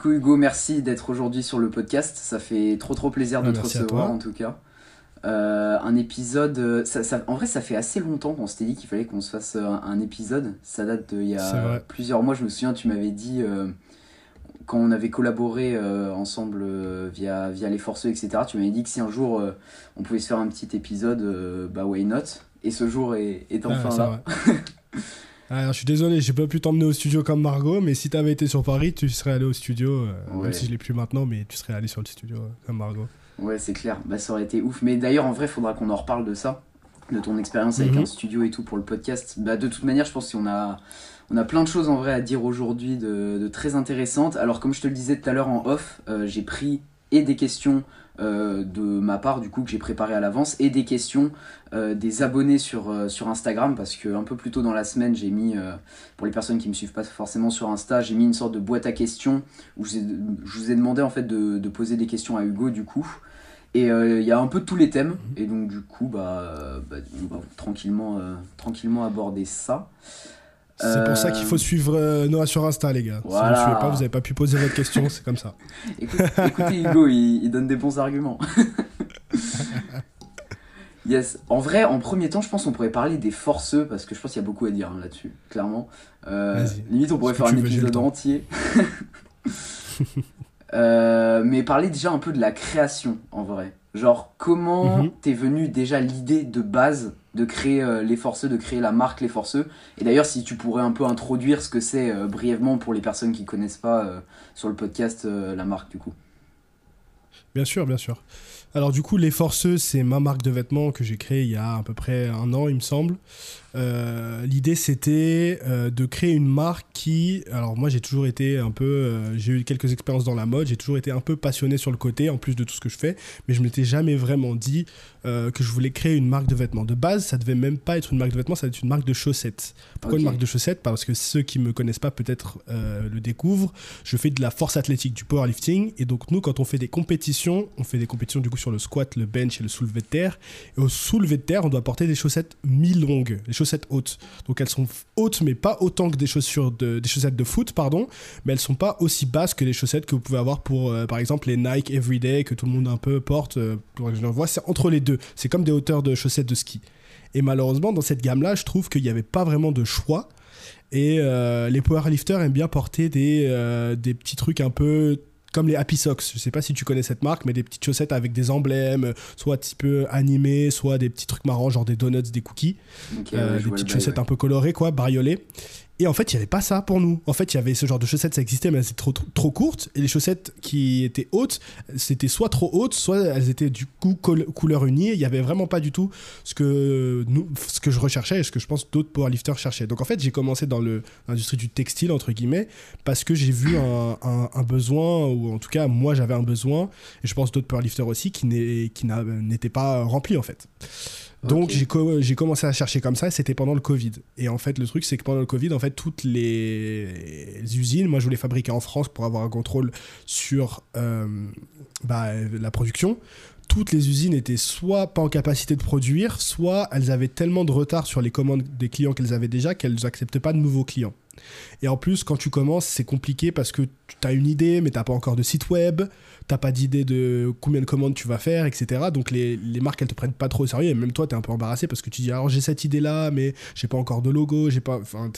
coup, Hugo, merci d'être aujourd'hui sur le podcast. Ça fait trop trop plaisir de te recevoir en tout cas. Euh, un épisode, euh, ça, en vrai, ça fait assez longtemps qu'on s'était dit qu'il fallait qu'on se fasse euh, un, épisode. Ça date d'il y a plusieurs mois. Je me souviens, tu m'avais dit quand on avait collaboré ensemble via, via les forceux, etc. Tu m'avais dit que si un jour on pouvait se faire un petit épisode, bah why not? Et ce jour est, est enfin là. Alors, je suis désolé, j'ai pas pu t'emmener au studio comme Margot, mais si t'avais été sur Paris, tu serais allé au studio, même si je l'ai plus maintenant, mais tu serais allé sur le studio comme Margot. Ouais, c'est clair. Bah, ça aurait été ouf. Mais d'ailleurs, en vrai, il faudra qu'on en reparle de ça, de ton expérience avec mhm. un studio et tout pour le podcast. Bah, de toute manière, je pense qu'on a, on a plein de choses en vrai à dire aujourd'hui de, très intéressantes. Alors, comme je te le disais tout à l'heure en off, euh, j'ai pris et des questions euh, de ma part, du coup, que j'ai préparé à l'avance, et des questions euh, des abonnés sur, sur Instagram, parce que un peu plus tôt dans la semaine, j'ai mis, pour les personnes qui me suivent pas forcément sur Insta, j'ai mis une sorte de boîte à questions où je, vous ai demandé en fait de, de, poser des questions à Hugo, du coup. Et euh, il y a un peu de tous les thèmes. Et donc, du coup, bah, bah on va tranquillement, euh, tranquillement aborder ça. C'est pour ça qu'il faut euh, suivre Noah sur Insta, les gars. Si vous ne suivez pas, vous n'avez pas pu poser votre question, c'est comme ça. écoutez, Hugo, il, il, donne des bons arguments. yes. En vrai, en premier temps, je pense qu'on pourrait parler des forceux, parce que je pense qu'il y a beaucoup à dire hein, là-dessus, clairement. limite, on pourrait faire un épisode entier. Euh, mais parler déjà un peu de la création en vrai. Genre, comment mhm. t'es venu déjà l'idée de base de créer euh, Les Forceux, de créer la marque Les Forceux? Et d'ailleurs, si tu pourrais un peu introduire ce que c'est euh, brièvement pour les personnes qui connaissent pas sur le podcast la marque du coup. Bien sûr, bien sûr. Alors du coup, Les Forceux, c'est ma marque de vêtements que j'ai créée il y a à peu près un an, il me semble. Euh, l'idée c'était euh, de créer une marque qui, alors moi j'ai toujours été un peu, euh, j'ai eu quelques expériences dans la mode, j'ai toujours été un peu passionné sur le côté en plus de tout ce que je fais, mais je m'étais jamais vraiment dit que je voulais créer une marque de vêtements. De base, ça devait même pas être une marque de vêtements, ça devait être une marque de chaussettes. Pourquoi une marque de chaussettes? Parce que ceux qui me connaissent pas peut-être le découvrent. Je fais de la force athlétique, du powerlifting, et donc nous quand on fait des compétitions, on fait des compétitions du coup sur le squat, le bench et le soulevé de terre. Et au soulevé de terre, on doit porter des chaussettes mi-longues chaussettes hautes. Donc elles sont hautes, mais pas autant que des chaussures de, des chaussettes de foot, pardon, mais elles sont pas aussi basses que les chaussettes que vous pouvez avoir pour, euh, par exemple, les Nike Everyday que tout le monde un peu porte. Euh, je vois, c'est entre les deux. C'est comme des hauteurs de chaussettes de ski. Et malheureusement, dans cette gamme-là, je trouve qu'il n'y avait pas vraiment de choix. Et euh, les powerlifters aiment bien porter des, des petits trucs un peu comme les Happy Socks. Je sais pas si tu connais cette marque, mais des petites chaussettes avec des emblèmes, soit un petit peu animés, soit des petits trucs marrants, genre des donuts, des cookies. Euh, des petites chaussettes un peu colorées, quoi, bariolées. Et en fait, il n'y avait pas ça pour nous. En fait, il y avait ce genre de chaussettes, ça existait, mais elles étaient trop, trop, courtes. Et les chaussettes qui étaient hautes, c'était soit trop hautes, soit elles étaient du coup couleur unie. Il n'y avait vraiment pas du tout ce que, nous, ce que je recherchais et ce que je pense d'autres powerlifters cherchaient. Donc en fait, j'ai commencé dans l'industrie du textile, entre guillemets, parce que j'ai vu un, un, besoin, ou en tout cas, moi j'avais un besoin, et je pense d'autres powerlifters aussi, qui n'étaient pas remplis en fait. Donc j'ai commencé à chercher comme ça et c'était pendant le Covid. Et en fait, le truc, c'est que pendant le Covid, en fait, toutes les usines, moi je voulais fabriquer en France pour avoir un contrôle sur euh, bah, la production. Toutes les usines étaient soit pas en capacité de produire, soit elles avaient tellement de retard sur les commandes des clients qu'elles avaient déjà qu'elles n'acceptaient pas de nouveaux clients. Et en plus, quand tu commences, c'est compliqué parce que tu as une idée, mais tu n'as pas encore de site web, tu n'as pas d'idée de combien de commandes tu vas faire, etc. Donc les, les, marques, elles te prennent pas trop au sérieux. Et même toi, tu es un peu embarrassé parce que tu dis, alors j'ai cette idée-là, mais j'ai pas encore de logo, j'ai pas. Enfin,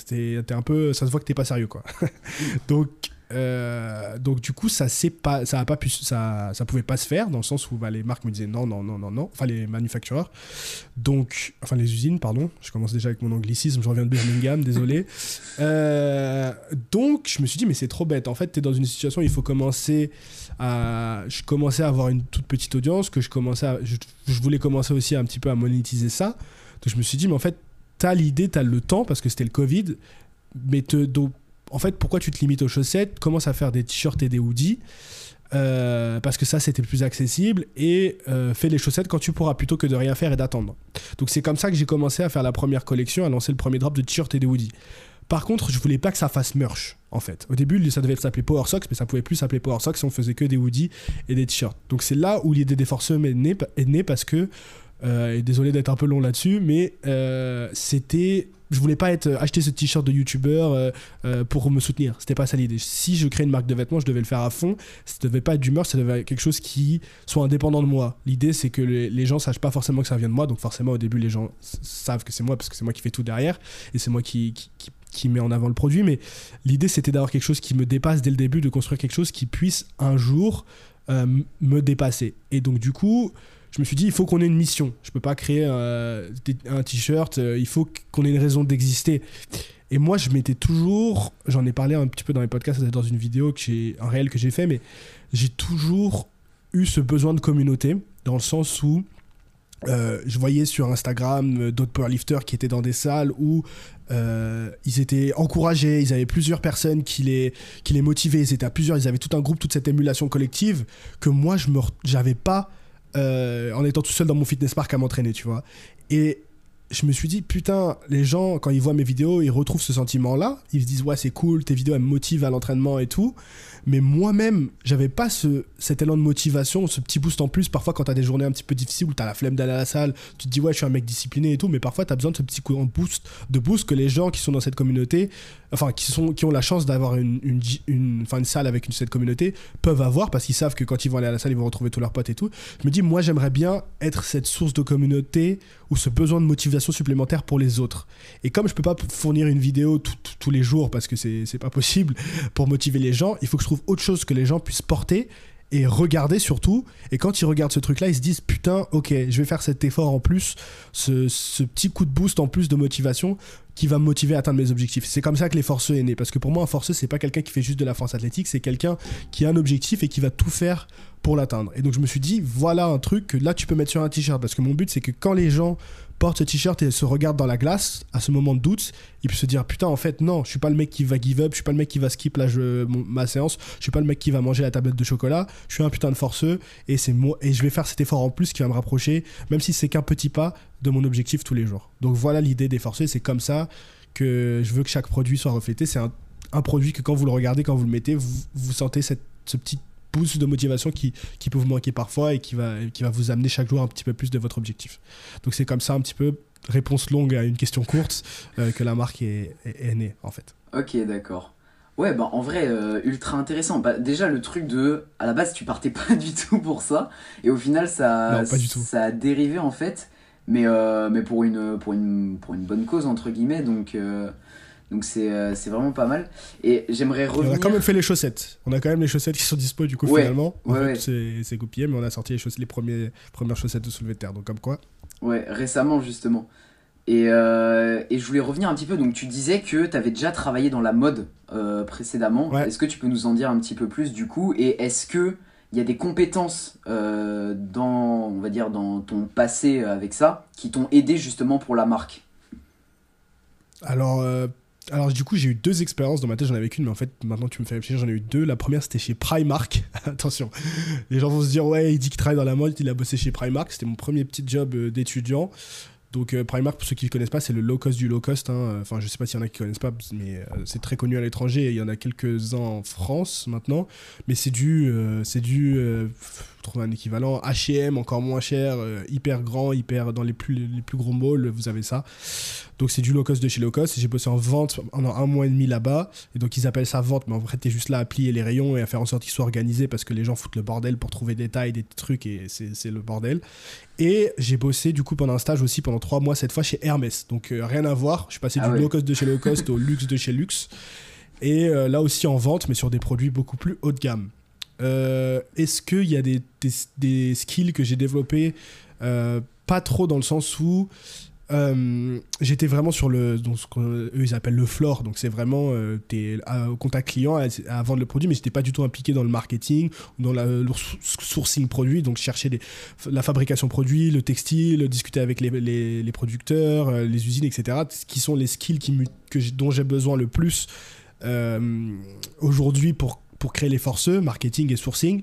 un peu. Ça se voit que tu pas sérieux, quoi. Donc euh, donc du coup, ça c'est pas, ça a pas pu, ça, ça pouvait pas se faire dans le sens où bah, les marques me disaient non, non, non, non, non, enfin les manufactureurs, donc, enfin les usines, pardon. Je commence déjà avec mon anglicisme, je reviens de Birmingham, désolé. Euh, donc je me suis dit mais c'est trop bête. En fait, tu es dans une situation où il faut commencer à, je commençais à avoir une toute petite audience, que je commençais, je, voulais commencer aussi un petit peu à monétiser ça. Donc je me suis dit mais en fait, t'as l'idée, t'as le temps parce que c'était le Covid, mais en fait, pourquoi tu te limites aux chaussettes Commence à faire des t-shirts et des hoodies. Euh, parce que ça c'était plus accessible et euh, fais les chaussettes quand tu pourras plutôt que de rien faire et d'attendre. Donc c'est comme ça que j'ai commencé à faire la première collection, à lancer le premier drop de t-shirts et des hoodies. Par contre, je voulais pas que ça fasse merch en fait. Au début, ça devait s'appeler Power Socks, mais ça pouvait plus s'appeler Power Socks si on faisait que des hoodies et des t-shirts. Donc c'est là où l'idée des forceux est née, parce que Euh, et désolé d'être un peu long là-dessus, mais euh, c'était. Je voulais pas être acheter ce t-shirt de youtubeur pour me soutenir. C'était pas ça l'idée. Si je crée une marque de vêtements, je devais le faire à fond. Ça devait pas être d'humeur, ça devait être quelque chose qui soit indépendant de moi. L'idée, c'est que les, les, gens sachent pas forcément que ça vient de moi. Donc forcément, au début, les gens savent que c'est moi parce que c'est moi qui fais tout derrière et c'est moi qui qui met en avant le produit, mais l'idée c'était d'avoir quelque chose qui me dépasse dès le début, de construire quelque chose qui puisse un jour euh, me dépasser. Et donc du coup, je me suis dit, il faut qu'on ait une mission. Je peux pas créer euh, un t-shirt, euh, il faut qu'on ait une raison d'exister. Et moi, je m'étais toujours, j'en ai parlé un petit peu dans les podcasts, dans une vidéo que j'ai, un réel que j'ai fait, mais j'ai toujours eu ce besoin de communauté, dans le sens où je voyais sur Instagram d'autres powerlifters qui étaient dans des salles où euh, ils étaient encouragés, ils avaient plusieurs personnes qui les, qui les motivaient, ils étaient à plusieurs, ils avaient tout un groupe, toute cette émulation collective que moi je n'avais pas en étant tout seul dans mon fitness park à m'entraîner, tu vois. Et je me suis dit, putain, les gens, quand ils voient mes vidéos, ils retrouvent ce sentiment-là. Ils se disent, ouais, c'est cool, tes vidéos, elles me motivent à l'entraînement et tout. Mais moi-même, j'avais pas ce, cet élan de motivation, ce petit boost en plus. Parfois, quand t'as des journées un petit peu difficiles où t'as la flemme d'aller à la salle, tu te dis, ouais, je suis un mec discipliné et tout. Mais parfois, t'as besoin de ce petit coup boost, de boost que les gens qui sont dans cette communauté, enfin, qui, sont, qui ont la chance d'avoir une, une, une, une, salle avec une, cette communauté, peuvent avoir parce qu'ils savent que quand ils vont aller à la salle, ils vont retrouver tous leurs potes et tout. Je me dis, moi, j'aimerais bien être cette source de communauté ou ce besoin de motivation supplémentaire pour les autres. Et comme je peux pas fournir une vidéo tous les jours parce que c'est pas possible pour motiver les gens, il faut que je autre chose que les gens puissent porter et regarder surtout. Et quand ils regardent ce truc-là, ils se disent putain, ok, je vais faire cet effort en plus, ce, petit coup de boost en plus de motivation qui va me motiver à atteindre mes objectifs. C'est comme ça que les forceux est né. Parce que pour moi, un forceux, c'est pas quelqu'un qui fait juste de la force athlétique, c'est quelqu'un qui a un objectif et qui va tout faire pour l'atteindre. Et donc je me suis dit, voilà un truc que là tu peux mettre sur un t-shirt. Parce que mon but, c'est que quand les gens porte ce t-shirt et se regarde dans la glace, à ce moment de doute, il peut se dire putain en fait non, je suis pas le mec qui va give up, je suis pas le mec qui va skip là, je, ma séance, je suis pas le mec qui va manger la tablette de chocolat, je suis un putain de forceux et c'est moi et je vais faire cet effort en plus qui va me rapprocher, même si c'est qu'un petit pas de mon objectif tous les jours. Donc voilà l'idée des forceux, c'est comme ça que je veux que chaque produit soit reflété. C'est un, un, produit que quand vous le regardez, quand vous le mettez, vous, vous sentez cette, ce petit boost de motivation qui, qui peut vous manquer parfois et qui va, qui va vous amener chaque jour un petit peu plus de votre objectif. Donc c'est comme ça un petit peu, réponse longue à une question courte, euh, que la marque est, est, née en fait. Ok, d'accord. Ouais, bah en vrai, euh, ultra intéressant. Bah, déjà, le truc de. À la base, tu partais pas du tout pour ça. Et au final, ça, ça a dérivé en fait. Mais, euh, mais pour, une, pour, une, pour une bonne cause, entre guillemets. Donc, donc euh, c'est vraiment pas mal. Et j'aimerais revenir. on a quand même fait les chaussettes. On a quand même les chaussettes qui sont dispo du coup finalement. En fait, c'est copié, mais on a sorti les, chaussettes, les premiers, premières chaussettes de soulevé de terre. Donc comme quoi. Ouais, récemment justement. Et, euh, et, je voulais revenir un petit peu. Donc tu disais que tu avais déjà travaillé dans la mode euh, précédemment. Est-ce que tu peux nous en dire un petit peu plus du coup? Et est-ce que il y a des compétences dans, on va dire, dans ton passé avec ça qui t'ont aidé justement pour la marque? Alors alors du coup j'ai eu deux expériences dans ma tête, j'en avais qu'une mais en fait maintenant tu me fais réfléchir, j'en ai eu deux. La première c'était chez Primark. Attention, les gens vont se dire ouais il dit qu'il travaille dans la mode, il a bossé chez Primark, c'était mon premier petit job euh, d'étudiant. Donc euh, Primark, pour ceux qui ne connaissent pas, c'est le low cost du low cost. Hein. Enfin, je sais pas s'il y en a qui connaissent pas, mais euh, c'est très connu à l'étranger. Il y en a quelques-uns en France maintenant. Mais c'est du, c'est du, trouver un équivalent. H&M encore moins cher, euh, hyper grand, hyper dans les plus, les plus gros malls, vous avez ça. Donc c'est du low cost de chez low cost. J'ai bossé en vente pendant un mois et demi là-bas. Et donc ils appellent ça vente, mais en vrai t'es juste là à plier les rayons et à faire en sorte qu'ils soient organisés parce que les gens foutent le bordel pour trouver des tailles, des trucs et c'est le bordel. Et j'ai bossé du coup pendant un stage aussi pendant trois mois cette fois chez Hermès. Donc euh, rien à voir. Je suis passé ah du low cost de chez low cost au luxe de chez luxe. Et euh, là aussi en vente, mais sur des produits beaucoup plus haut de gamme. Euh, est-ce qu'il y a des, skills que j'ai développés euh, Pas trop dans le sens où euh, j'étais vraiment sur le donc ce qu'eux ils appellent le floor. Donc c'est vraiment au contact client à, vendre le produit mais j'étais pas du tout impliqué dans le marketing dans le sourcing produit donc chercher la fabrication produit le textile discuter avec les, producteurs les usines etc qui sont les skills dont j'ai besoin le plus aujourd'hui pour pour créer les forceux, marketing et sourcing.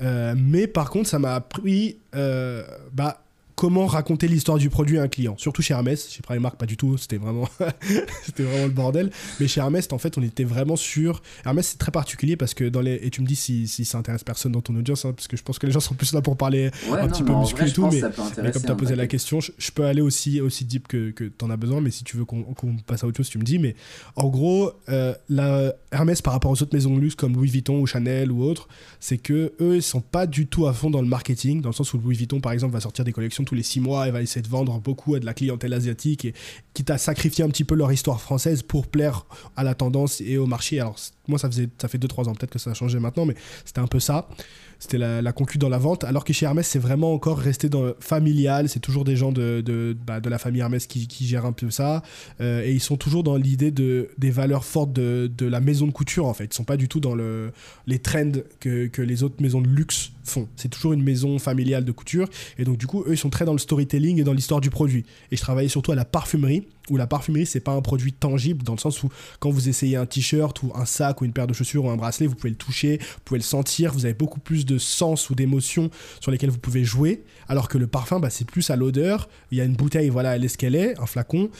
Euh, mais par contre, ça m'a appris, euh, bah, comment raconter l'histoire du produit à un client. Surtout chez Hermès, chez Primark pas du tout, c'était vraiment, c'était vraiment le bordel. Mais chez Hermès, en fait, on était vraiment sur. Hermès, c'est très particulier parce que dans les. Et tu me dis si, si ça intéresse personne dans ton audience, hein, parce que je pense que les gens sont plus là pour parler un petit peu muscu et tout. Mais, mais, comme tu as posé la question, je, peux aller aussi, aussi deep que, que tu en as besoin, mais si tu veux qu'on passe à autre chose, tu me dis. Mais en gros, euh, la Hermès par rapport aux autres maisons de luxe comme Louis Vuitton ou Chanel ou autres, c'est que eux, ils sont pas du tout à fond dans le marketing, dans le sens où Louis Vuitton, par exemple, va sortir des collections tous les six mois et va essayer de vendre beaucoup à de la clientèle asiatique et quitte à sacrifier un petit peu leur histoire française pour plaire à la tendance et au marché. Alors, moi, ça, faisait, ça fait 2-3 ans, peut-être que ça a changé maintenant, mais c'était un peu ça. C'était la, la concu dans la vente. Alors que chez Hermès, c'est vraiment encore resté dans familial. C'est toujours des gens de, de, bah, de, la famille Hermès qui, qui, gèrent un peu ça. Euh, et ils sont toujours dans l'idée de, des valeurs fortes de, de, la maison de couture, en fait. Ils sont pas du tout dans le, les trends que, que les autres maisons de luxe font. C'est toujours une maison familiale de couture. Et donc, du coup, eux, ils sont très dans le storytelling et dans l'histoire du produit. Et je travaillais surtout à la parfumerie, où la parfumerie, c'est pas un produit tangible, dans le sens où quand vous essayez un t-shirt ou un sac ou une paire de chaussures ou un bracelet, vous pouvez le toucher, vous pouvez le sentir, vous avez beaucoup plus de sens ou d'émotions sur lesquelles vous pouvez jouer. Alors que le parfum, bah, c'est plus à l'odeur. Il y a une bouteille, voilà, elle est ce qu'elle est, un flacon.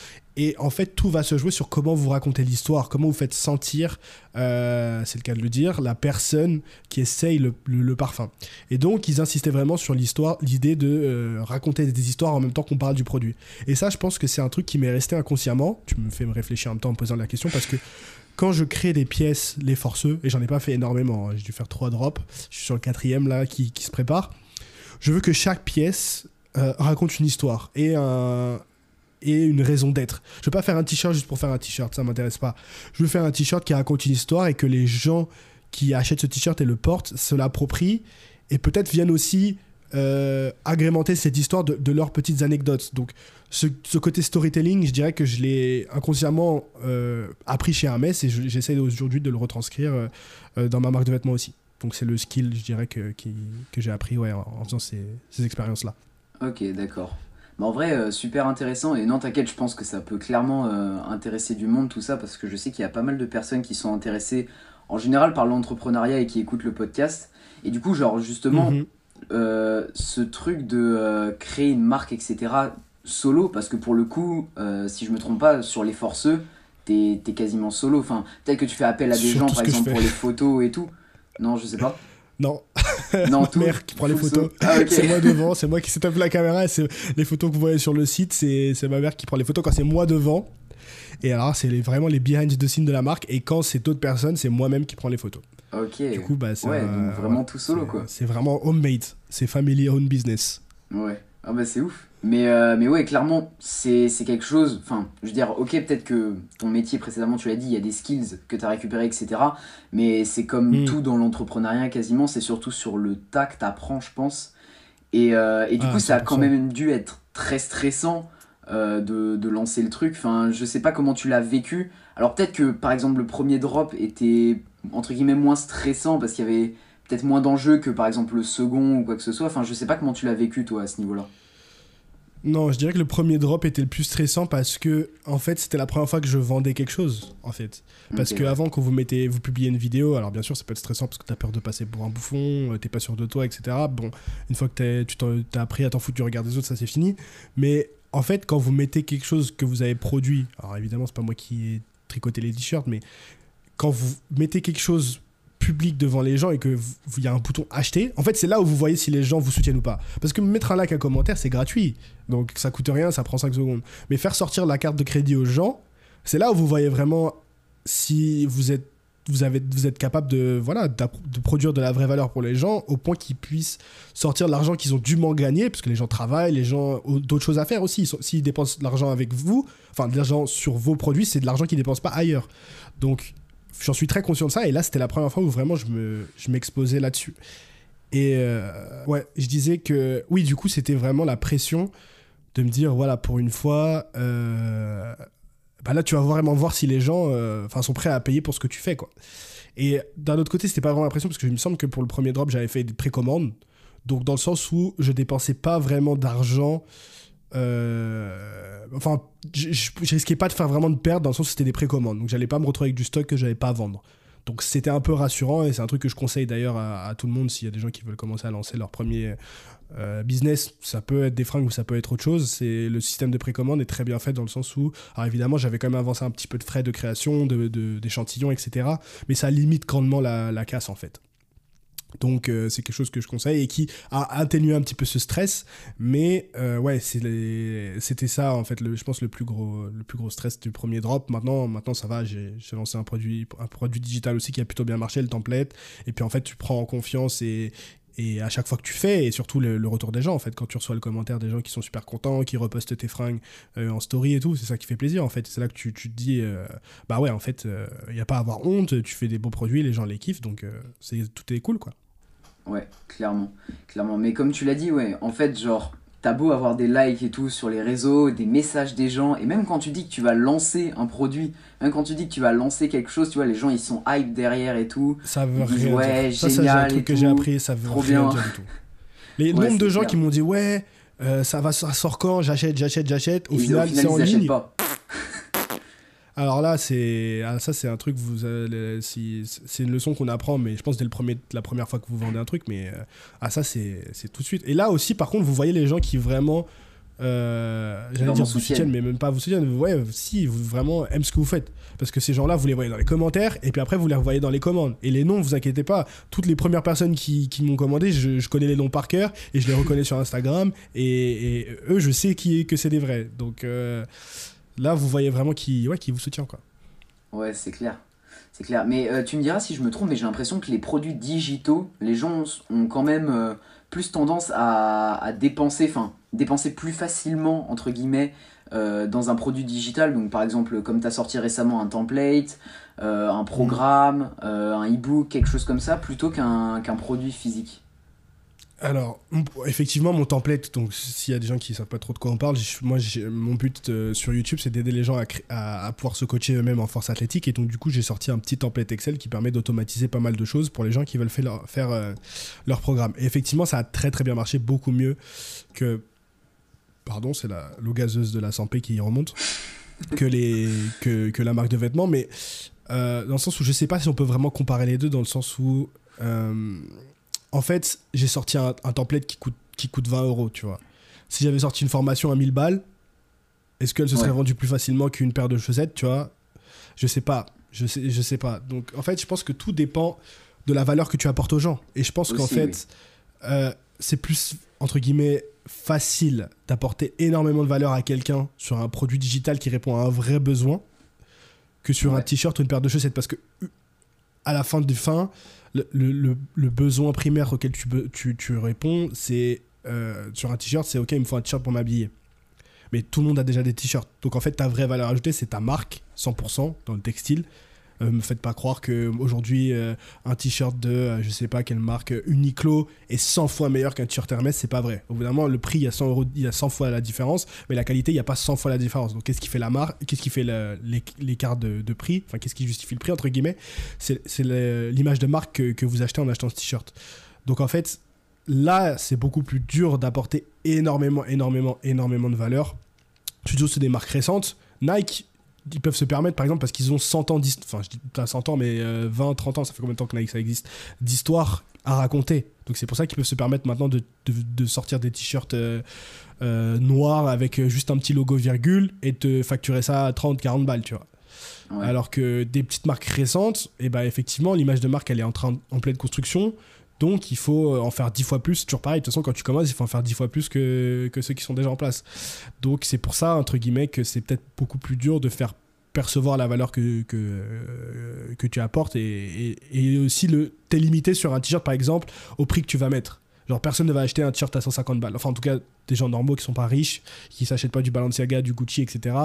Et en fait, tout va se jouer sur comment vous racontez l'histoire, comment vous faites sentir, euh, c'est le cas de le dire, la personne qui essaye le, parfum. Et donc, ils insistaient vraiment sur l'histoire, l'idée de euh, raconter des histoires en même temps qu'on parle du produit. Et ça, je pense que c'est un truc qui m'est resté inconsciemment. Tu me fais me réfléchir en même temps en posant la question parce que quand je crée des pièces, les forceux, et j'en ai pas fait énormément, hein, j'ai dû faire trois drops, je suis sur le quatrième là qui, se prépare, je veux que chaque pièce euh, raconte une histoire et un, et une raison d'être. Je veux pas faire un t-shirt juste pour faire un t-shirt, ça m'intéresse pas. Je veux faire un t-shirt qui raconte une histoire et que les gens qui achètent ce t-shirt et le portent se l'approprient et peut-être viennent aussi euh, agrémenter cette histoire de, leurs petites anecdotes. Donc ce, côté storytelling, je dirais que je l'ai inconsciemment euh, appris chez Hermès et j'essaie aujourd'hui de le retranscrire euh, dans ma marque de vêtements aussi. Donc c'est le skill, je dirais, que, que j'ai appris ouais, en, faisant ces, ces expériences-là. Ok, d'accord. Mais en vrai, euh, super intéressant. Et non, t'inquiète, je pense que ça peut clairement euh, intéresser du monde, tout ça, parce que je sais qu'il y a pas mal de personnes qui sont intéressées en général par l'entrepreneuriat et qui écoutent le podcast. Et du coup, genre, justement, mhm. euh, ce truc de créer une marque, etc., solo, parce que pour le coup, si je me trompe pas, sur les forceux, t'es es quasiment solo. Enfin, peut-être que tu fais appel à des gens, par exemple, pour les photos et tout. Non, je sais pas. Non. Non, ma mère qui prend les photos. Ah, c'est moi devant, c'est moi qui tape la caméra. C'est les photos que vous voyez sur le site, c'est ma mère qui prend les photos quand c'est moi devant. Et alors, c'est vraiment les behind the scenes de la marque. Et quand c'est d'autres personnes, c'est moi-même qui prends les photos. Ok. Du coup, bah, c'est ouais, vraiment tout solo, quoi. C'est vraiment homemade. C'est family owned business. Ouais. Ah bah c'est ouf. Mais, euh, mais ouais, clairement, c'est quelque chose. Enfin, je veux dire, ok, peut-être que ton métier précédemment, tu l'as dit, il y a des skills que tu as récupérés, etc. Mais c'est comme mm. tout dans l'entrepreneuriat quasiment, c'est surtout sur le tas que tu apprends, je pense. Et, euh, et du ah, coup, ça a quand même dû être très stressant euh, de, de, lancer le truc. Enfin, je sais pas comment tu l'as vécu. Alors, peut-être que par exemple, le premier drop était entre guillemets moins stressant parce qu'il y avait peut-être moins d'enjeux que par exemple le second ou quoi que ce soit. Enfin, je sais pas comment tu l'as vécu toi à ce niveau-là. Non, je dirais que le premier drop était le plus stressant parce que, en fait, c'était la première fois que je vendais quelque chose, en fait. Parce que avant, quand vous mettez, vous publiez une vidéo, alors bien sûr, ça peut être stressant parce que t'as peur de passer pour un bouffon, euh, t'es pas sûr de toi, etc. Bon, une fois que tu t'as appris à t'en foutre du regard des autres, ça c'est fini. Mais en fait, quand vous mettez quelque chose que vous avez produit, alors évidemment, c'est pas moi qui ai tricoté les t-shirts, mais quand vous mettez quelque chose public devant les gens et que il y a un bouton acheter, en fait, c'est là où vous voyez si les gens vous soutiennent ou pas. Parce que mettre un like, un commentaire, c'est gratuit. Donc ça coûte rien, ça prend 5 secondes. Mais faire sortir la carte de crédit aux gens, c'est là où vous voyez vraiment si vous êtes vous, vous êtes capable de, voilà, de produire de la vraie valeur pour les gens au point qu'ils puissent sortir de l'argent qu'ils ont dûment gagné, parce que les gens travaillent, les gens ont d'autres choses à faire aussi. S'ils dépensent de l'argent avec vous, enfin de l'argent sur vos produits, c'est de l'argent qu'ils ne dépensent pas ailleurs. Donc j'en suis très conscient de ça. Et là, c'était la première fois où vraiment je, me, je m'exposais là-dessus. Et euh, ouais, je disais que oui, du coup, c'était vraiment la pression de me dire voilà, pour une fois, euh, bah là, tu vas vraiment voir si les gens euh, sont prêts à payer pour ce que tu fais. quoi. Et d'un autre côté, c'était pas vraiment la pression parce que il me semble que pour le premier drop, j'avais fait des précommandes. Donc, dans le sens où je dépensais pas vraiment d'argent euh, enfin, je, risquais pas de faire vraiment de perte dans le sens où c'était des précommandes. Donc, j'allais pas me retrouver avec du stock que j'avais pas à vendre. Donc c'était un peu rassurant et c'est un truc que je conseille d'ailleurs à, tout le monde s'il y a des gens qui veulent commencer à lancer leur premier euh, business. Ça peut être des fringues ou ça peut être autre chose. C'est le système de précommande est très bien fait dans le sens où, alors évidemment, j'avais quand même avancé un petit peu de frais de création, d'échantillons, de, etc. Mais ça limite grandement la, la casse en fait. Donc euh, c'est quelque chose que je conseille et qui a atténué un petit peu ce stress. Mais euh, ouais, c'était ça en fait, le, je pense le plus gros, le plus gros stress du premier drop. Maintenant, maintenant ça va. J'ai lancé un produit, un produit digital aussi qui a plutôt bien marché, le template. Et puis en fait, tu prends en confiance et, et à chaque fois que tu fais, et surtout le, retour des gens, en fait, quand tu reçois le commentaire des gens qui sont super contents, qui repostent tes fringues euh, en story et tout, c'est ça qui fait plaisir, en fait. C'est là que tu, te dis, bah ouais, en fait, il n'y a pas à avoir honte, tu fais des beaux produits, les gens les kiffent, donc c'est tout est cool, quoi. Ouais, clairement. clairement. Mais comme tu l'as dit, ouais, en fait, genre, t'as beau avoir des likes et tout sur les réseaux, des messages des gens, et même quand tu dis que tu vas lancer un produit, même quand tu dis que tu vas lancer quelque chose, tu vois, les gens ils sont hype derrière et tout. Ça veut rien ouais, dire. génial. Ça, c'est un truc que j'ai appris, ça veut Trop rien bien. dire du tout. Les nombres de gens qui m'ont dit, ouais, euh, ça va, ça sort quand? J'achète, j'achète, j'achète. Au, final, c'est en ligne. Pas. Alors là, c'est ah, ça, c'est un truc. Vous, si, c'est une leçon qu'on apprend, mais je pense dès le premier, la première fois que vous vendez un truc. Mais euh, ah, ça, c'est, tout de suite. Et là aussi, par contre, vous voyez les gens qui vraiment, euh, j'allais dire vous soutiennent, mais même pas vous soutiennent. Ouais, si vous vraiment aiment ce que vous faites, parce que ces gens-là, vous les voyez dans les commentaires, et puis après vous les revoyez dans les commandes. Et les noms, vous inquiétez pas. Toutes les premières personnes qui, qui m'ont commandé, je, connais les noms par cœur et je les reconnais sur Instagram. Et, eux, je sais qui, que c'est des vrais. Donc euh, là, vous voyez vraiment qui, ouais, qui vous soutient. Quoi. Ouais, c'est clair. C'est clair. Mais euh, tu me diras si je me trompe, mais j'ai l'impression que les produits digitaux, les gens ont quand même euh, plus tendance à, dépenser, enfin, dépenser plus facilement, entre guillemets, euh, dans un produit digital. Donc, par exemple, comme tu as sorti récemment un template, un programme, un e-book, quelque chose comme ça, plutôt qu'un produit physique. Alors, effectivement, mon template, donc s'il y a des gens qui ne savent pas trop de quoi on parle, moi, mon but euh, sur YouTube, c'est d'aider les gens à, pouvoir se coacher eux-mêmes en force athlétique. Et donc, du coup, j'ai sorti un petit template Excel qui permet d'automatiser pas mal de choses pour les gens qui veulent faire, leur, euh, programme. Et effectivement, ça a très très bien marché, beaucoup mieux que. Pardon, c'est l'eau gazeuse de la santé qui remonte. que, les, que, que, la marque de vêtements. Mais euh, dans le sens où je ne sais pas si on peut vraiment comparer les deux, dans le sens où en fait, j'ai sorti un, template qui coûte, qui coûte 20 euros, tu vois. Si j'avais sorti une formation à 1000 balles, est-ce qu'elle se serait vendue plus facilement qu'une paire de chaussettes, tu vois? Je sais pas. Je sais, je sais pas. Donc, en fait, je pense que tout dépend de la valeur que tu apportes aux gens. Et je pense qu'en fait, euh, c'est plus, entre guillemets, facile d'apporter énormément de valeur à quelqu'un sur un produit digital qui répond à un vrai besoin que sur un t-shirt ou une paire de chaussettes. Parce que, à la fin du fin, le, besoin primaire auquel tu, tu, tu réponds, c'est euh, sur un t-shirt, c'est ok, il me faut un t-shirt pour m'habiller. Mais tout le monde a déjà des t-shirts. Donc en fait, ta vraie valeur ajoutée, c'est ta marque, 100% dans le textile. Euh, me faites pas croire que aujourd'hui euh, un t-shirt de euh, je sais pas quelle marque Uniqlo est 100 fois meilleur qu'un t-shirt Hermès, c'est pas vrai. Évidemment, le prix il y a 100 euros, il y a 100 fois la différence, mais la qualité il y a pas 100 fois la différence. Donc qu'est-ce qui fait la marque, qu'est-ce qui fait l'écart de, prix, enfin qu'est-ce qui justifie le prix entre guillemets, c'est l'image de marque que, que vous achetez en achetant ce t-shirt. Donc en fait là c'est beaucoup plus dur d'apporter énormément énormément énormément de valeur. Surtout c'est des marques récentes. Nike, ils peuvent se permettre, par exemple, parce qu'ils ont 100 ans enfin, je dis pas 100 ans, mais 20, euh, 30 ans, ça fait combien de temps que Nike ça existe, d'histoire à raconter. Donc c'est pour ça qu'ils peuvent se permettre maintenant de, de, sortir des t-shirts euh, euh, noirs avec juste un petit logo virgule et te facturer ça à 30, 40 balles, tu vois. Alors que des petites marques récentes, et eh ben effectivement, l'image de marque, elle est en, train, en pleine construction. Donc il faut euh, en faire dix fois plus. Toujours pareil, de toute façon, quand tu commences, il faut en faire dix fois plus que, ceux qui sont déjà en place. Donc c'est pour ça, entre guillemets, que c'est peut-être beaucoup plus dur de faire percevoir la valeur que, euh, tu apportes et, et, et aussi le t'es limité sur un t-shirt par exemple au prix que tu vas mettre Genre, personne ne va acheter un t-shirt à 150 balles. Enfin, en tout cas, des gens normaux qui sont pas riches, qui s'achètent pas du Balenciaga, du Gucci, etc.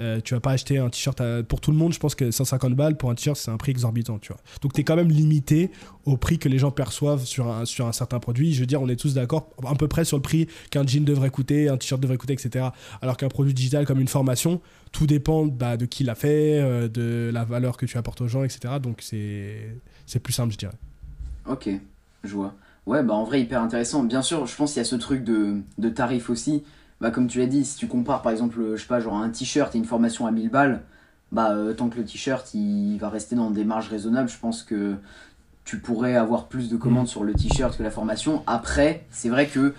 Euh, tu vas pas acheter un t-shirt pour tout le monde. Je pense que 150 balles pour un t-shirt, c'est un prix exorbitant, tu vois. Donc, tu es quand même limité au prix que les gens perçoivent sur un, sur un certain produit. Je veux dire, on est tous d'accord à peu près sur le prix qu'un jean devrait coûter, un t-shirt devrait coûter, etc. Alors qu'un produit digital comme une formation, tout dépend bah, de qui l'a fait, euh, de la valeur que tu apportes aux gens, etc. Donc, c'est plus simple, je dirais. Ok, je vois. Ouais, bah en vrai, hyper intéressant. Bien sûr, je pense qu'il y a ce truc de, de tarif aussi. Bah, comme tu l'as dit, si tu compares par exemple, je sais pas, genre un t-shirt et une formation à 1000 balles, bah, euh, tant que le t-shirt il va rester dans des marges raisonnables, je pense que tu pourrais avoir plus de commandes Mm. sur le t-shirt que la formation. Après, c'est vrai que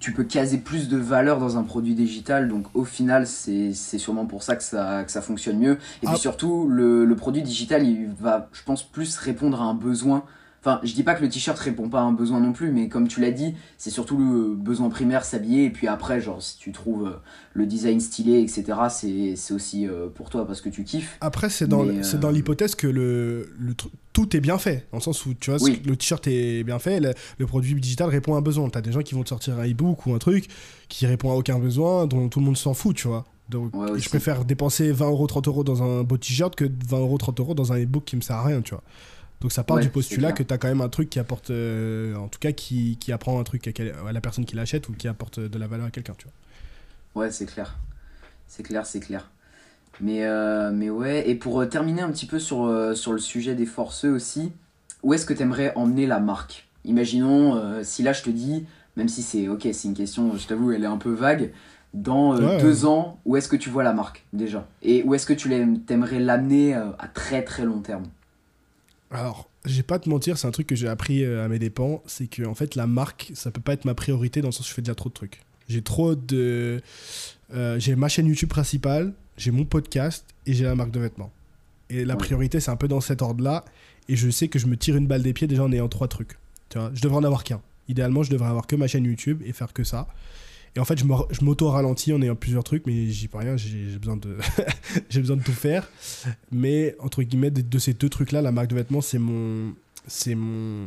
tu peux caser plus de valeur dans un produit digital, donc au final, c'est c'est sûrement pour ça que, ça que ça fonctionne mieux. Et Ah. puis surtout, le, le produit digital, il va, je pense, plus répondre à un besoin. Enfin, je dis pas que le t-shirt répond pas à un besoin non plus, mais comme tu l'as dit, c'est surtout le besoin primaire, s'habiller, et puis après, genre, si tu trouves euh, le design stylé, etc., c'est aussi euh, pour toi parce que tu kiffes. Après, c'est dans, euh, dans l'hypothèse que le, le tout est bien fait. Dans le sens où, tu vois, Oui. le t-shirt est bien fait, le, le produit digital répond à un besoin. T'as des gens qui vont te sortir un e-book ou un truc qui répond à aucun besoin, dont tout le monde s'en fout, tu vois. Donc, Ouais, je préfère dépenser 20 euros, 30 euros dans un beau t-shirt que 20 euros, 30 euros dans un e-book qui me sert à rien, tu vois. Donc ça part Ouais, du postulat que t'as quand même un truc qui apporte, euh, en tout cas, qui, qui apprend un truc à, quel- à la personne qui l'achète ou qui apporte de la valeur à quelqu'un, tu vois. Ouais, c'est clair. C'est clair, c'est clair. Mais, euh, mais ouais, et pour euh, terminer un petit peu sur, sur le sujet des forceux aussi, où est-ce que tu aimerais emmener la marque? Imaginons, si là je te dis, même si c'est ok, c'est une question, je t'avoue, elle est un peu vague, dans Ouais, deux ans, où est-ce que tu vois la marque déjà? Et où est-ce que tu t'aimerais l'amener à très très long terme? Alors, je vais pas te mentir, c'est un truc que j'ai appris euh, à mes dépens, c'est que en fait la marque, ça peut pas être ma priorité dans le sens où je fais déjà trop de trucs. J'ai trop de, euh, j'ai ma chaîne YouTube principale, j'ai mon podcast et j'ai la marque de vêtements. Et la priorité, c'est un peu dans cet ordre-là. Et je sais que je me tire une balle des pieds déjà en ayant trois trucs. Tu vois, je devrais en avoir qu'un. Idéalement, je devrais avoir que ma chaîne YouTube et faire que ça. Et en fait, je m'auto-ralentis en ayant plusieurs trucs, mais j'y peux rien, j'ai besoin, de besoin de tout faire. Mais entre guillemets, de, de ces deux trucs-là, la marque de vêtements, c'est mon. C'est mon.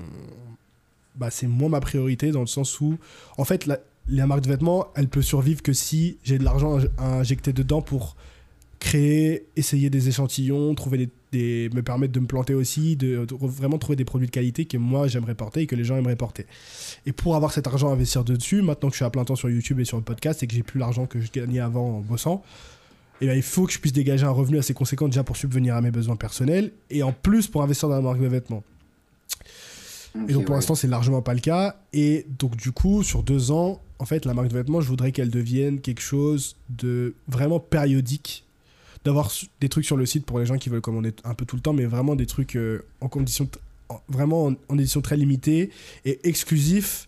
Bah, c'est moi ma priorité dans le sens où, en fait, la, la marque de vêtements, elle peut survivre que si j'ai de l'argent à injecter dedans pour créer, essayer des échantillons, trouver des, des- me permettre de me planter aussi, de, de vraiment trouver des produits de qualité que moi j'aimerais porter et que les gens aimeraient porter. Et pour avoir cet argent à investir dessus, maintenant que je suis à plein temps sur YouTube et sur le podcast et que j'ai plus l'argent que je gagnais avant en bossant, eh bien, il faut que je puisse dégager un revenu assez conséquent déjà pour subvenir à mes besoins personnels et en plus pour investir dans la marque de vêtements. Et donc pour ouais. l'instant, c'est largement pas le cas. Et donc du coup, sur deux ans, en fait, la marque de vêtements, je voudrais qu'elle devienne quelque chose de vraiment périodique. D'avoir des trucs sur le site pour les gens qui veulent commander un peu tout le temps, mais vraiment des trucs euh, en condition, vraiment en, en édition très limitée et exclusif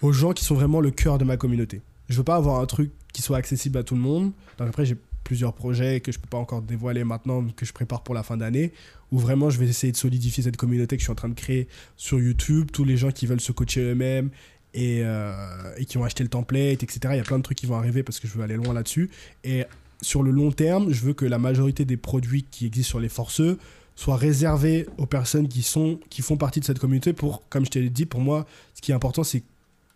aux gens qui sont vraiment le cœur de ma communauté. Je veux pas avoir un truc qui soit accessible à tout le monde. Donc après, j'ai plusieurs projets que je peux pas encore dévoiler maintenant, que je prépare pour la fin d'année, où vraiment je vais essayer de solidifier cette communauté que je suis en train de créer sur YouTube, tous les gens qui veulent se coacher eux-mêmes et, euh, et qui ont acheté le template, etc. Il y a plein de trucs qui vont arriver parce que je veux aller loin là-dessus. Et sur le long terme, je veux que la majorité des produits qui existent sur les forceux soient réservés aux personnes qui, sont, qui font partie de cette communauté pour, comme je t'ai dit, pour moi, ce qui est important, c'est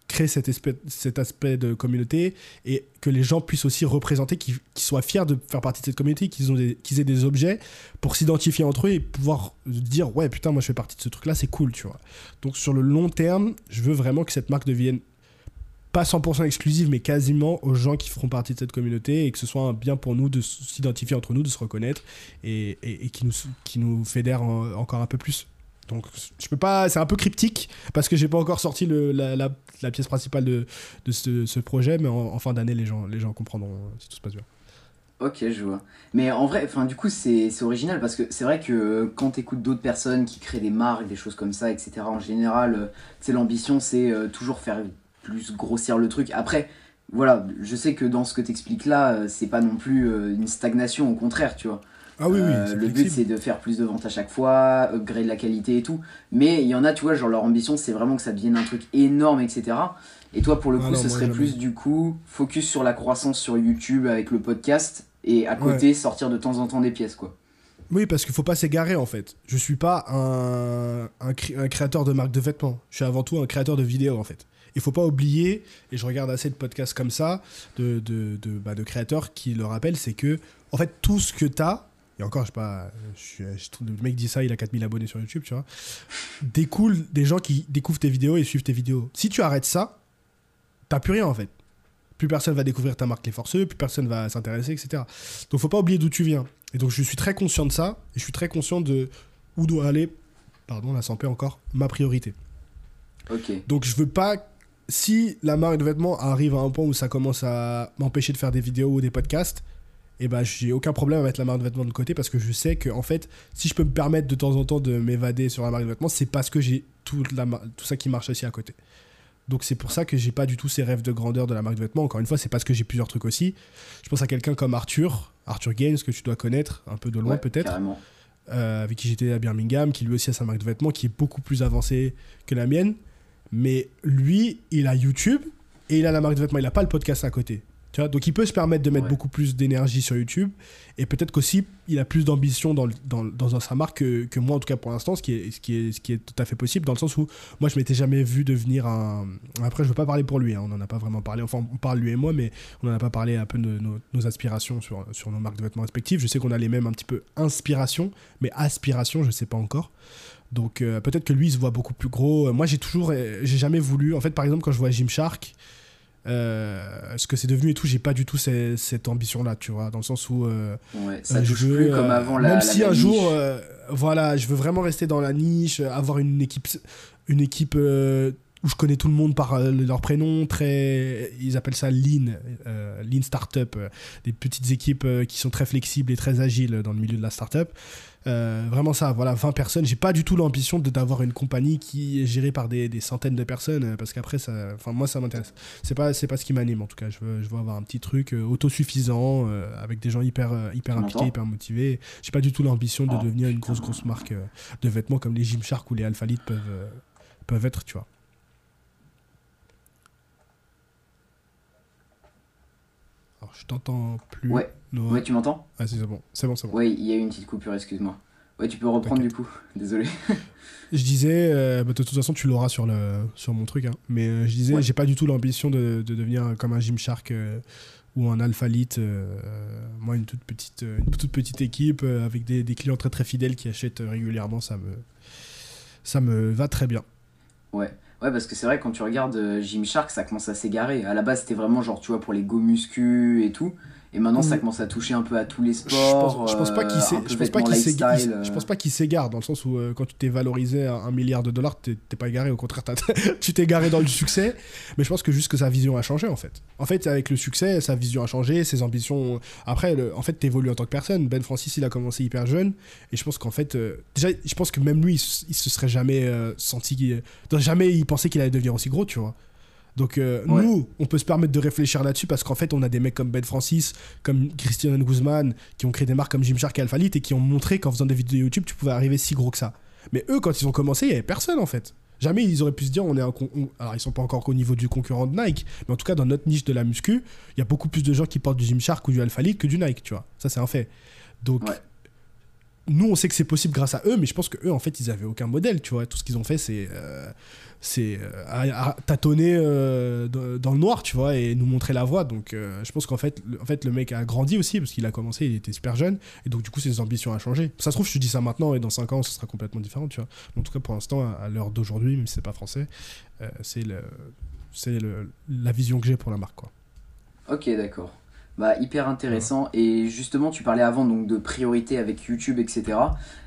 créer cet aspect, cet aspect de communauté et que les gens puissent aussi représenter, qu'ils soient fiers de faire partie de cette communauté, qu'ils qu'ils aient des objets pour s'identifier entre eux et pouvoir dire ouais putain moi je fais partie de ce truc là c'est cool tu vois. Donc sur le long terme je veux vraiment que cette marque devienne pas 100% exclusive mais quasiment aux gens qui feront partie de cette communauté et que ce soit un bien pour nous de s'identifier entre nous de se reconnaître et, et, qui nous qui nous fédère en- encore un peu plus donc je peux pas c'est un peu cryptique parce que j'ai pas encore sorti le, la, la, pièce principale de, de ce, projet mais en, fin d'année les gens les gens comprendront euh, si tout se passe bien Ok, je vois. Mais en vrai, enfin, du coup, c'est c'est original parce que c'est vrai que euh, quand t'écoutes d'autres personnes qui créent des marques, des choses comme ça, etc., en général, euh, tu sais, l'ambition, c'est euh, toujours faire plus grossir le truc. Après, voilà, je sais que dans ce que t'expliques là, euh, c'est pas non plus euh, une stagnation, au contraire, tu vois. ah oui oui Euh, le but c'est de faire plus de ventes à chaque fois, upgrade la qualité et tout. Mais il y en a, tu vois, genre leur ambition c'est vraiment que ça devienne un truc énorme, etc. Et toi pour le Ah coup non, ce serait jamais. plus du coup focus sur la croissance sur YouTube avec le podcast et à côté sortir de temps en temps des pièces quoi. Oui, parce qu'il faut pas s'égarer en fait. Je suis pas un, un, cré- un créateur de marque de vêtements. Je suis avant tout un créateur de vidéos en fait. Il faut pas oublier, et je regarde assez de podcasts comme ça, de, de, de, bah, de créateurs qui le rappellent, c'est que en fait tout ce que tu as, et encore, je sais pas, je suis, je trouve- le mec dit ça, il a 4000 abonnés sur YouTube, tu vois, découle des gens qui découvrent tes vidéos et suivent tes vidéos. Si tu arrêtes ça, t'as plus rien en fait. Plus personne va découvrir ta marque Les Forceux, plus personne va s'intéresser, etc. Donc faut pas oublier d'où tu viens. Et donc je suis très conscient de ça, et je suis très conscient de où doit aller, pardon, la santé encore, ma priorité. Donc je veux pas, si la marque de vêtements arrive à un point où ça commence à m'empêcher de faire des vidéos ou des podcasts, et bah j'ai aucun problème à mettre la marque de vêtements de côté parce que je sais que en fait si je peux me permettre de temps en temps de m'évader sur la marque de vêtements c'est parce que j'ai tout, la, tout ça qui marche aussi à côté. Donc c'est pour ça que j'ai pas du tout ces rêves de grandeur de la marque de vêtements. Encore une fois c'est parce que j'ai plusieurs trucs aussi. Je pense à quelqu'un comme Arthur Arthur Gaines que tu dois connaître un peu de loin peut-être euh, avec qui j'étais à Birmingham qui lui aussi a sa marque de vêtements qui est beaucoup plus avancée que la mienne mais lui il a YouTube et il a la marque de vêtements. Il a pas le podcast à côté. Donc il peut se permettre de mettre beaucoup plus d'énergie sur YouTube. Et peut-être qu'aussi il a plus d'ambition dans, dans, dans, sa marque que, que, moi en tout cas pour l'instant, ce, qui est, ce, qui est, ce qui est tout à fait possible dans le sens où moi je m'étais jamais vu devenir un... Après je veux pas parler pour lui, hein, on n'en a pas vraiment parlé, enfin on parle lui et moi mais on n'en a pas parlé un peu de nos, aspirations sur, sur nos marques de vêtements respectives. Je sais qu'on a les mêmes un petit peu inspiration mais aspiration je sais pas encore. Donc euh, peut-être que lui il se voit beaucoup plus gros. Moi j'ai toujours, j'ai jamais voulu, en fait par exemple quand je vois Gymshark, euh, ce que c'est devenu et tout, j'ai pas du tout cette, ambition-là, tu vois, dans le sens où. Euh, ouais, ça euh, je veux, plus comme avant la Même si un jour, voilà, je veux vraiment rester dans la niche, avoir une équipe, une équipe où je connais tout le monde par leur prénom, très, ils appellent ça lean, lean startup, des petites équipes qui sont très flexibles et très agiles dans le milieu de la startup. Euh, vraiment ça, voilà, 20 personnes. J'ai pas du tout l'ambition d'avoir une compagnie qui est gérée par des, des centaines de personnes, euh, parce qu'après, ça, enfin, moi, ça m'intéresse. C'est pas, c'est pas ce qui m'anime, en tout cas. Je veux, je veux avoir un petit truc euh, autosuffisant, avec des gens hyper, hyper impliqués, hyper motivés. J'ai pas du tout l'ambition de oh, devenir une grosse, grosse marque de vêtements comme les Gymshark ou les Alphalite peuvent, peuvent être, tu vois. Je t'entends plus. Ouais. Ouais, tu m'entends? Ah, c'est bon, c'est bon, c'est bon. Ouais, il y a eu une petite coupure, excuse-moi. Ouais, tu peux reprendre du coup, désolé. je disais, euh, bah, de toute façon, tu l'auras sur, le, sur mon truc, hein. mais euh, je disais, j'ai pas du tout l'ambition de, de, devenir comme un Gymshark euh, ou un Alphalite. moi, une toute petite, une toute petite équipe avec des, des, clients très très fidèles qui achètent régulièrement, ça me, ça me va très bien. Ouais. Ouais, parce que c'est vrai, quand tu regardes Gymshark, ça commence à s'égarer. À la base, c'était vraiment genre, tu vois, pour les go muscu et tout. Et maintenant, ça mm. commence à toucher un peu à tous les sports. Je pense, pas qu'il euh, je pense pas qu'il s'égare dans le sens où euh, quand tu t'es valorisé à un milliard de dollars, t'es pas égaré. Au contraire, tu t'es égaré dans le succès. Mais je pense que juste que sa vision a changé en fait. En fait, avec le succès, sa vision a changé, ses ambitions. Après, en fait, t'évolues en tant que personne. Ben Francis, il a commencé hyper jeune. Et je pense qu'en fait, euh, déjà, je pense que même lui, il, se serait jamais senti. jamais il pensait qu'il allait devenir aussi gros, tu vois. Donc euh, nous, on peut se permettre de réfléchir là-dessus parce qu'en fait, on a des mecs comme Ben Francis, comme Christian Guzman, qui ont créé des marques comme Gymshark et Alphalite et qui ont montré qu'en faisant des vidéos YouTube, tu pouvais arriver si gros que ça. Mais eux, quand ils ont commencé, il y avait personne en fait. Jamais ils auraient pu se dire, on est un alors ils sont pas encore au niveau du concurrent de Nike, mais en tout cas dans notre niche de la muscu, il y a beaucoup plus de gens qui portent du Gymshark ou du Alphalite que du Nike, tu vois. Ça c'est un fait. Donc nous on sait que c'est possible grâce à eux, mais je pense que eux en fait ils avaient aucun modèle, tu vois. Tout ce qu'ils ont fait c'est euh, euh, tâtonner euh, dans le noir, tu vois, et nous montrer la voie. Donc, je pense qu'en fait, le, en fait, le mec a grandi aussi parce qu'il a commencé, il était super jeune, et donc du coup, ses ambitions ont changé. Ça se trouve, je te dis ça maintenant, et dans 5 ans, ce sera complètement différent, tu vois. En tout cas, pour l'instant, à, l'heure d'aujourd'hui, même si c'est pas français, c'est la vision que j'ai pour la marque, quoi. Ok, d'accord. Bah, hyper intéressant. Et justement, tu parlais avant donc de priorité avec YouTube, etc.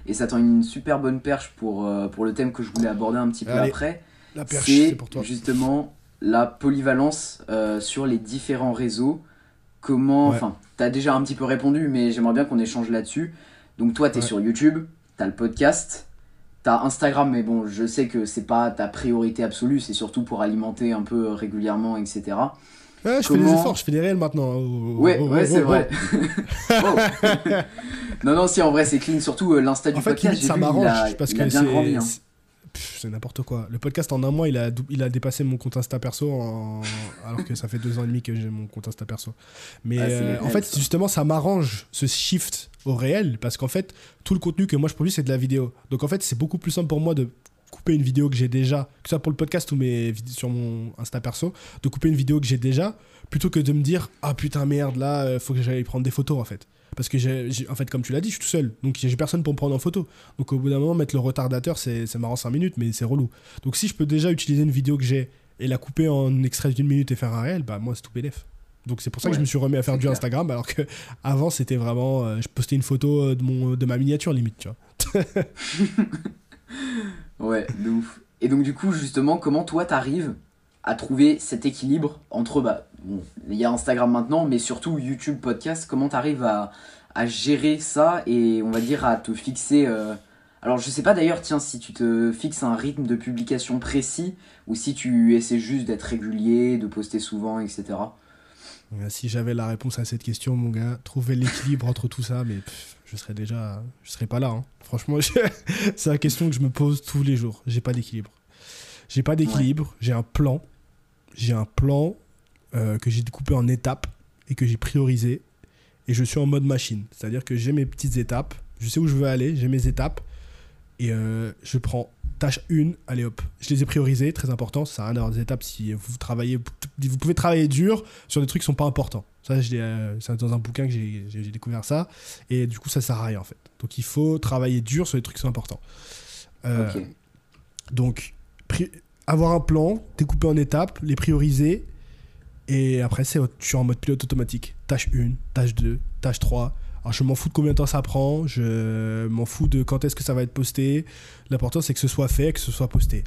Et ça tend une super bonne perche pour, pour le thème que je voulais aborder un petit peu après c'est justement la polyvalence euh, sur les différents réseaux. Comment, enfin, tu as déjà un petit peu répondu, mais j'aimerais bien qu'on échange là-dessus. Donc toi, tu es sur YouTube, tu as le podcast, tu as Instagram, mais bon, je sais que c'est pas ta priorité absolue, c'est surtout pour alimenter un peu régulièrement, etc. Ouais, je fais des efforts, je fais des réels maintenant. Hein. ouais, ouais, c'est vrai. non, non, si en vrai c'est clean, surtout euh, l'insta du en podcast. ça m'arrange parce que grandi. Hein c'est n'importe quoi. Le podcast en un mois, il a, il a dépassé mon compte Insta perso, alors que ça fait deux ans et demi que j'ai mon compte Insta perso. Mais ah, euh, en fait, justement, ça m'arrange ce shift au réel, parce qu'en fait, tout le contenu que moi je produis, c'est de la vidéo. Donc en fait, c'est beaucoup plus simple pour moi de couper une vidéo que j'ai déjà, que ce soit pour le podcast ou mes sur mon Insta perso, de couper une vidéo que j'ai déjà, plutôt que de me dire ah putain merde là, euh, faut que j'aille prendre des photos en fait. Parce que, j'ai, en fait, comme tu l'as dit, je suis tout seul. Donc, j'ai personne pour me prendre en photo. Donc, au bout d'un moment, mettre le retardateur, c'est, c'est marrant 5 minutes, mais c'est relou. Donc, si je peux déjà utiliser une vidéo que j'ai et la couper en extrait d'une minute et faire un réel, bah, moi, c'est tout PDF. Donc, c'est pour ça que je me suis remis à faire du Instagram, alors que avant c'était vraiment. Euh, je postais une photo euh, de, mon, de ma miniature, limite, tu vois. ouais, de ouf. Et donc, du coup, justement, comment toi, t'arrives à trouver cet équilibre entre, bah, bon, il y a Instagram maintenant, mais surtout YouTube, podcast, comment tu arrives à, à, gérer ça et on va dire à te fixer... Euh, alors je sais pas d'ailleurs, tiens, si tu te fixes un rythme de publication précis ou si tu essaies juste d'être régulier, de poster souvent, etc. Si j'avais la réponse à cette question, mon gars, trouver l'équilibre entre tout ça, mais je serais déjà, je serais pas là. Hein. Franchement, c'est la question que je me pose tous les jours. J'ai pas d'équilibre. J'ai pas d'équilibre. J'ai un plan. J'ai un plan euh, que j'ai découpé en étapes et que j'ai priorisé. Et je suis en mode machine. C'est-à-dire que j'ai mes petites étapes. Je sais où je veux aller. J'ai mes étapes. Et euh, je prends tâche 1, allez hop. Je les ai priorisées, très important. Ça sert à rien d'avoir des étapes si vous travaillez. Vous pouvez travailler dur sur des trucs qui sont pas importants. Ça, euh, c'est dans un bouquin que j'ai découvert ça. Et du coup, ça sert à rien en fait. Donc il faut travailler dur sur les trucs qui sont importants. Euh, donc, avoir un plan, découper en étapes, les prioriser. Et après, c'est je suis en mode pilote automatique. Tâche 1, tâche 2, tâche 3. Alors je m'en fous de combien de temps ça prend, je m'en fous de quand est-ce que ça va être posté. L'important c'est que ce soit fait, que ce soit posté.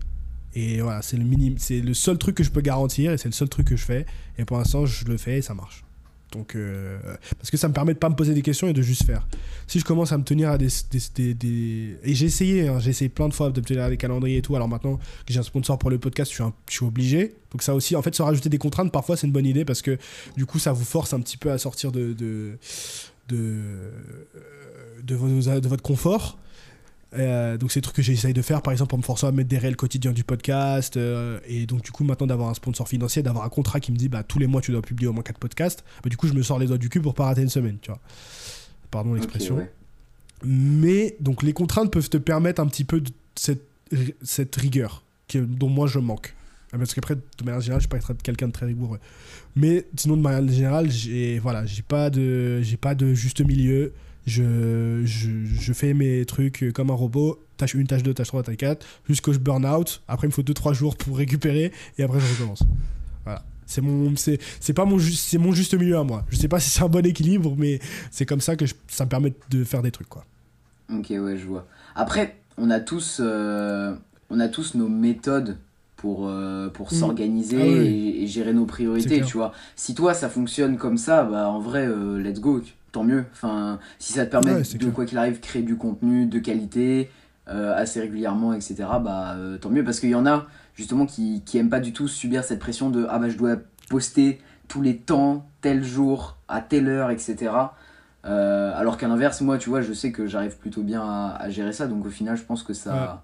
Et voilà, c'est le minimum, c'est le seul truc que je peux garantir et c'est le seul truc que je fais. Et pour l'instant, je le fais et ça marche. Donc, euh, parce que ça me permet de pas me poser des questions et de juste faire. Si je commence à me tenir à des. Et j'ai essayé, hein, j'ai essayé plein de fois de me tenir à des calendriers et tout. Alors maintenant que j'ai un sponsor pour le podcast, je suis, obligé. Donc, ça aussi, en fait, se rajouter des contraintes, parfois, c'est une bonne idée parce que du coup, ça vous force un petit peu à sortir de, de, de, votre confort. Euh, donc c'est des trucs que j'essaye de faire, par exemple en me forçant à mettre des réels quotidiens du podcast. Euh, et donc du coup maintenant d'avoir un sponsor financier, d'avoir un contrat qui me dit bah tous les mois tu dois publier au moins 4 podcasts, bah, du coup je me sors les doigts du cul pour pas rater une semaine, tu vois. Pardon l'expression. Mais donc les contraintes peuvent te permettre un petit peu de cette, cette rigueur dont moi je manque. Ah, parce qu'après, de manière générale, je suis pas quelqu'un de très rigoureux. Mais sinon, de manière générale, j'ai voilà, j'ai pas de j'ai pas de juste milieu. Je, je, fais mes trucs comme un robot, tâche 1, tâche 2, tâche 3, tâche 4, jusqu'au burn out. Après, il me faut 2-3 jours pour récupérer et après, je recommence. Voilà. C'est mon, c'est, pas mon, c'est mon juste milieu à moi. Je sais pas si c'est un bon équilibre, mais c'est comme ça que ça me permet de faire des trucs, quoi. Ok, ouais, je vois. Après, on a tous, euh, on a tous nos méthodes pour, euh, pour mm. s'organiser ah et, gérer nos priorités, tu vois. Si toi, ça fonctionne comme ça, bah en vrai, euh, let's go, tant mieux. Enfin, si ça te permet de, quoi qu'il arrive, créer du contenu de qualité euh, assez régulièrement, etc., bah tant mieux. Parce qu'il y en a, justement, qui, qui aiment pas du tout subir cette pression de « Ah bah je dois poster tous les temps, tel jour, à telle heure, etc. alors qu'à l'inverse, moi, tu vois, je sais que j'arrive plutôt bien à, gérer ça. Donc au final, je pense que ça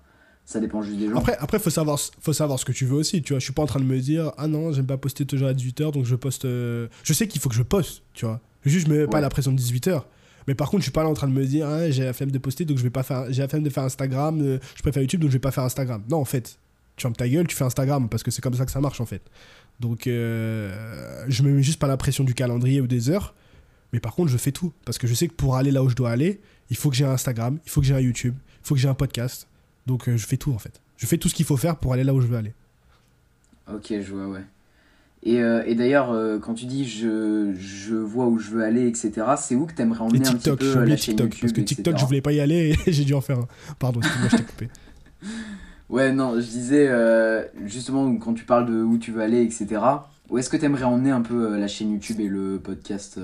ça dépend juste des gens. Après, après faut, savoir, faut savoir ce que tu veux aussi. Tu vois, je suis pas en train de me dire, ah non, j'aime pas poster toujours à 18h, donc je poste. Euh, je sais qu'il faut que je poste, tu vois. Juste, je mets pas la pression de 18h. Mais par contre, je suis pas là en train de me dire, ah, j'ai la flemme de poster, donc je vais pas faire. J'ai la flemme de faire Instagram, euh, je préfère YouTube, donc je vais pas faire Instagram. Non, en fait, tu fermes ta gueule, tu fais Instagram, parce que c'est comme ça que ça marche, en fait. Donc, euh, je me mets juste pas la pression du calendrier ou des heures. Mais par contre, je fais tout. Parce que je sais que pour aller là où je dois aller, il faut que j'ai un Instagram, il faut que j'ai un YouTube, il faut que j'ai un podcast, donc euh, je fais tout en fait. Je fais tout ce qu'il faut faire pour aller là où je veux aller. Ok, je vois, ouais. Et, euh, et d'ailleurs, euh, quand tu dis je, je, vois où je veux aller, etc., c'est où que tu aimerais emmener un petit peu la chaîne TikTok, Parce que TikTok, je voulais pas y aller et j'ai dû en faire un. Pardon, excuse-moi, je t'ai coupé. Ouais, non, je disais, justement, quand tu parles de où tu veux aller, etc., où est-ce que tu aimerais emmener un peu la chaîne YouTube et le podcast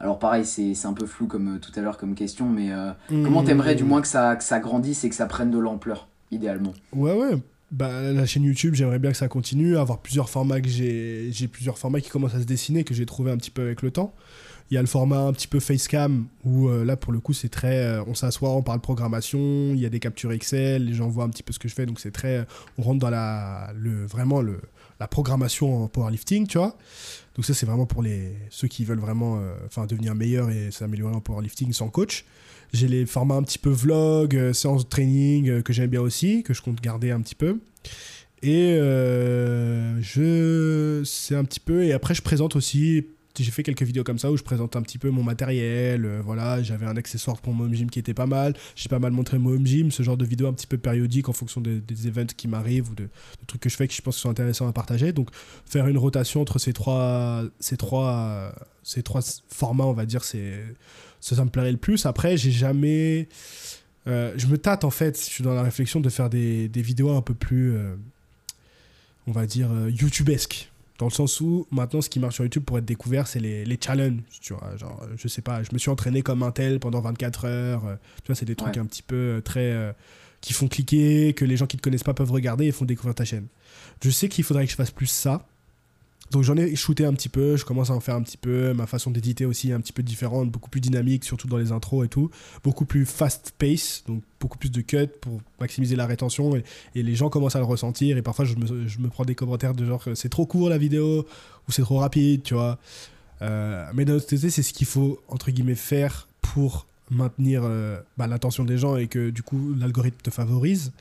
alors pareil, c'est un peu flou comme euh, tout à l'heure comme question, mais euh, mmh. comment t'aimerais du moins que ça, que ça grandisse et que ça prenne de l'ampleur, idéalement? Ouais, ouais. Bah, la chaîne YouTube, j'aimerais bien que ça continue, avoir plusieurs formats que j'ai plusieurs formats qui commencent à se dessiner, que j'ai trouvé un petit peu avec le temps. Il y a le format un petit peu facecam, où euh, là, pour le coup, c'est très... on s'assoit, on parle programmation, il y a des captures Excel, les gens voient un petit peu ce que je fais, donc c'est très... on rentre dans la, le, vraiment le, la programmation en powerlifting, tu vois. Donc ça, c'est vraiment pour les, ceux qui veulent vraiment euh, enfin devenir meilleurs et s'améliorer en powerlifting sans coach. J'ai les formats un petit peu vlog, euh, séance de training euh, que j'aime bien aussi, que je compte garder un petit peu. Et je... C'est un petit peu... Et après, je présente aussi j'ai fait quelques vidéos comme ça où je présente un petit peu mon matériel. Euh, voilà, j'avais un accessoire pour mon home gym qui était pas mal. J'ai pas mal montré mon home gym, ce genre de vidéos un petit peu périodiques en fonction des, events qui m'arrivent ou de, trucs que je fais que je pense que sont intéressants à partager. Donc faire une rotation entre ces trois, ces trois, ces trois formats, on va dire, c'est ça, me plairait le plus. Après, j'ai jamais. Euh, je me tâte en fait, je suis dans la réflexion de faire des, des vidéos un peu plus. Euh, on va dire, YouTubesque. Dans le sens où maintenant, ce qui marche sur YouTube pour être découvert, c'est les, les challenges. Tu vois, genre, je sais pas, je me suis entraîné comme un tel pendant 24 heures. tu vois, c'est des trucs un petit peu très. qui font cliquer, que les gens qui ne te connaissent pas peuvent regarder et font découvrir ta chaîne. Je sais qu'il faudrait que je fasse plus ça. Donc j'en ai shooté un petit peu, je commence à en faire un petit peu, ma façon d'éditer aussi est un petit peu différente, beaucoup plus dynamique, surtout dans les intros et tout, beaucoup plus fast pace, donc beaucoup plus de cuts pour maximiser la rétention et, les gens commencent à le ressentir et parfois je me, prends des commentaires de genre c'est trop court la vidéo ou c'est trop rapide, tu vois. Euh, mais d'un autre côté, c'est ce qu'il faut entre guillemets faire pour maintenir euh, bah, l'attention des gens et que du coup l'algorithme te favorise.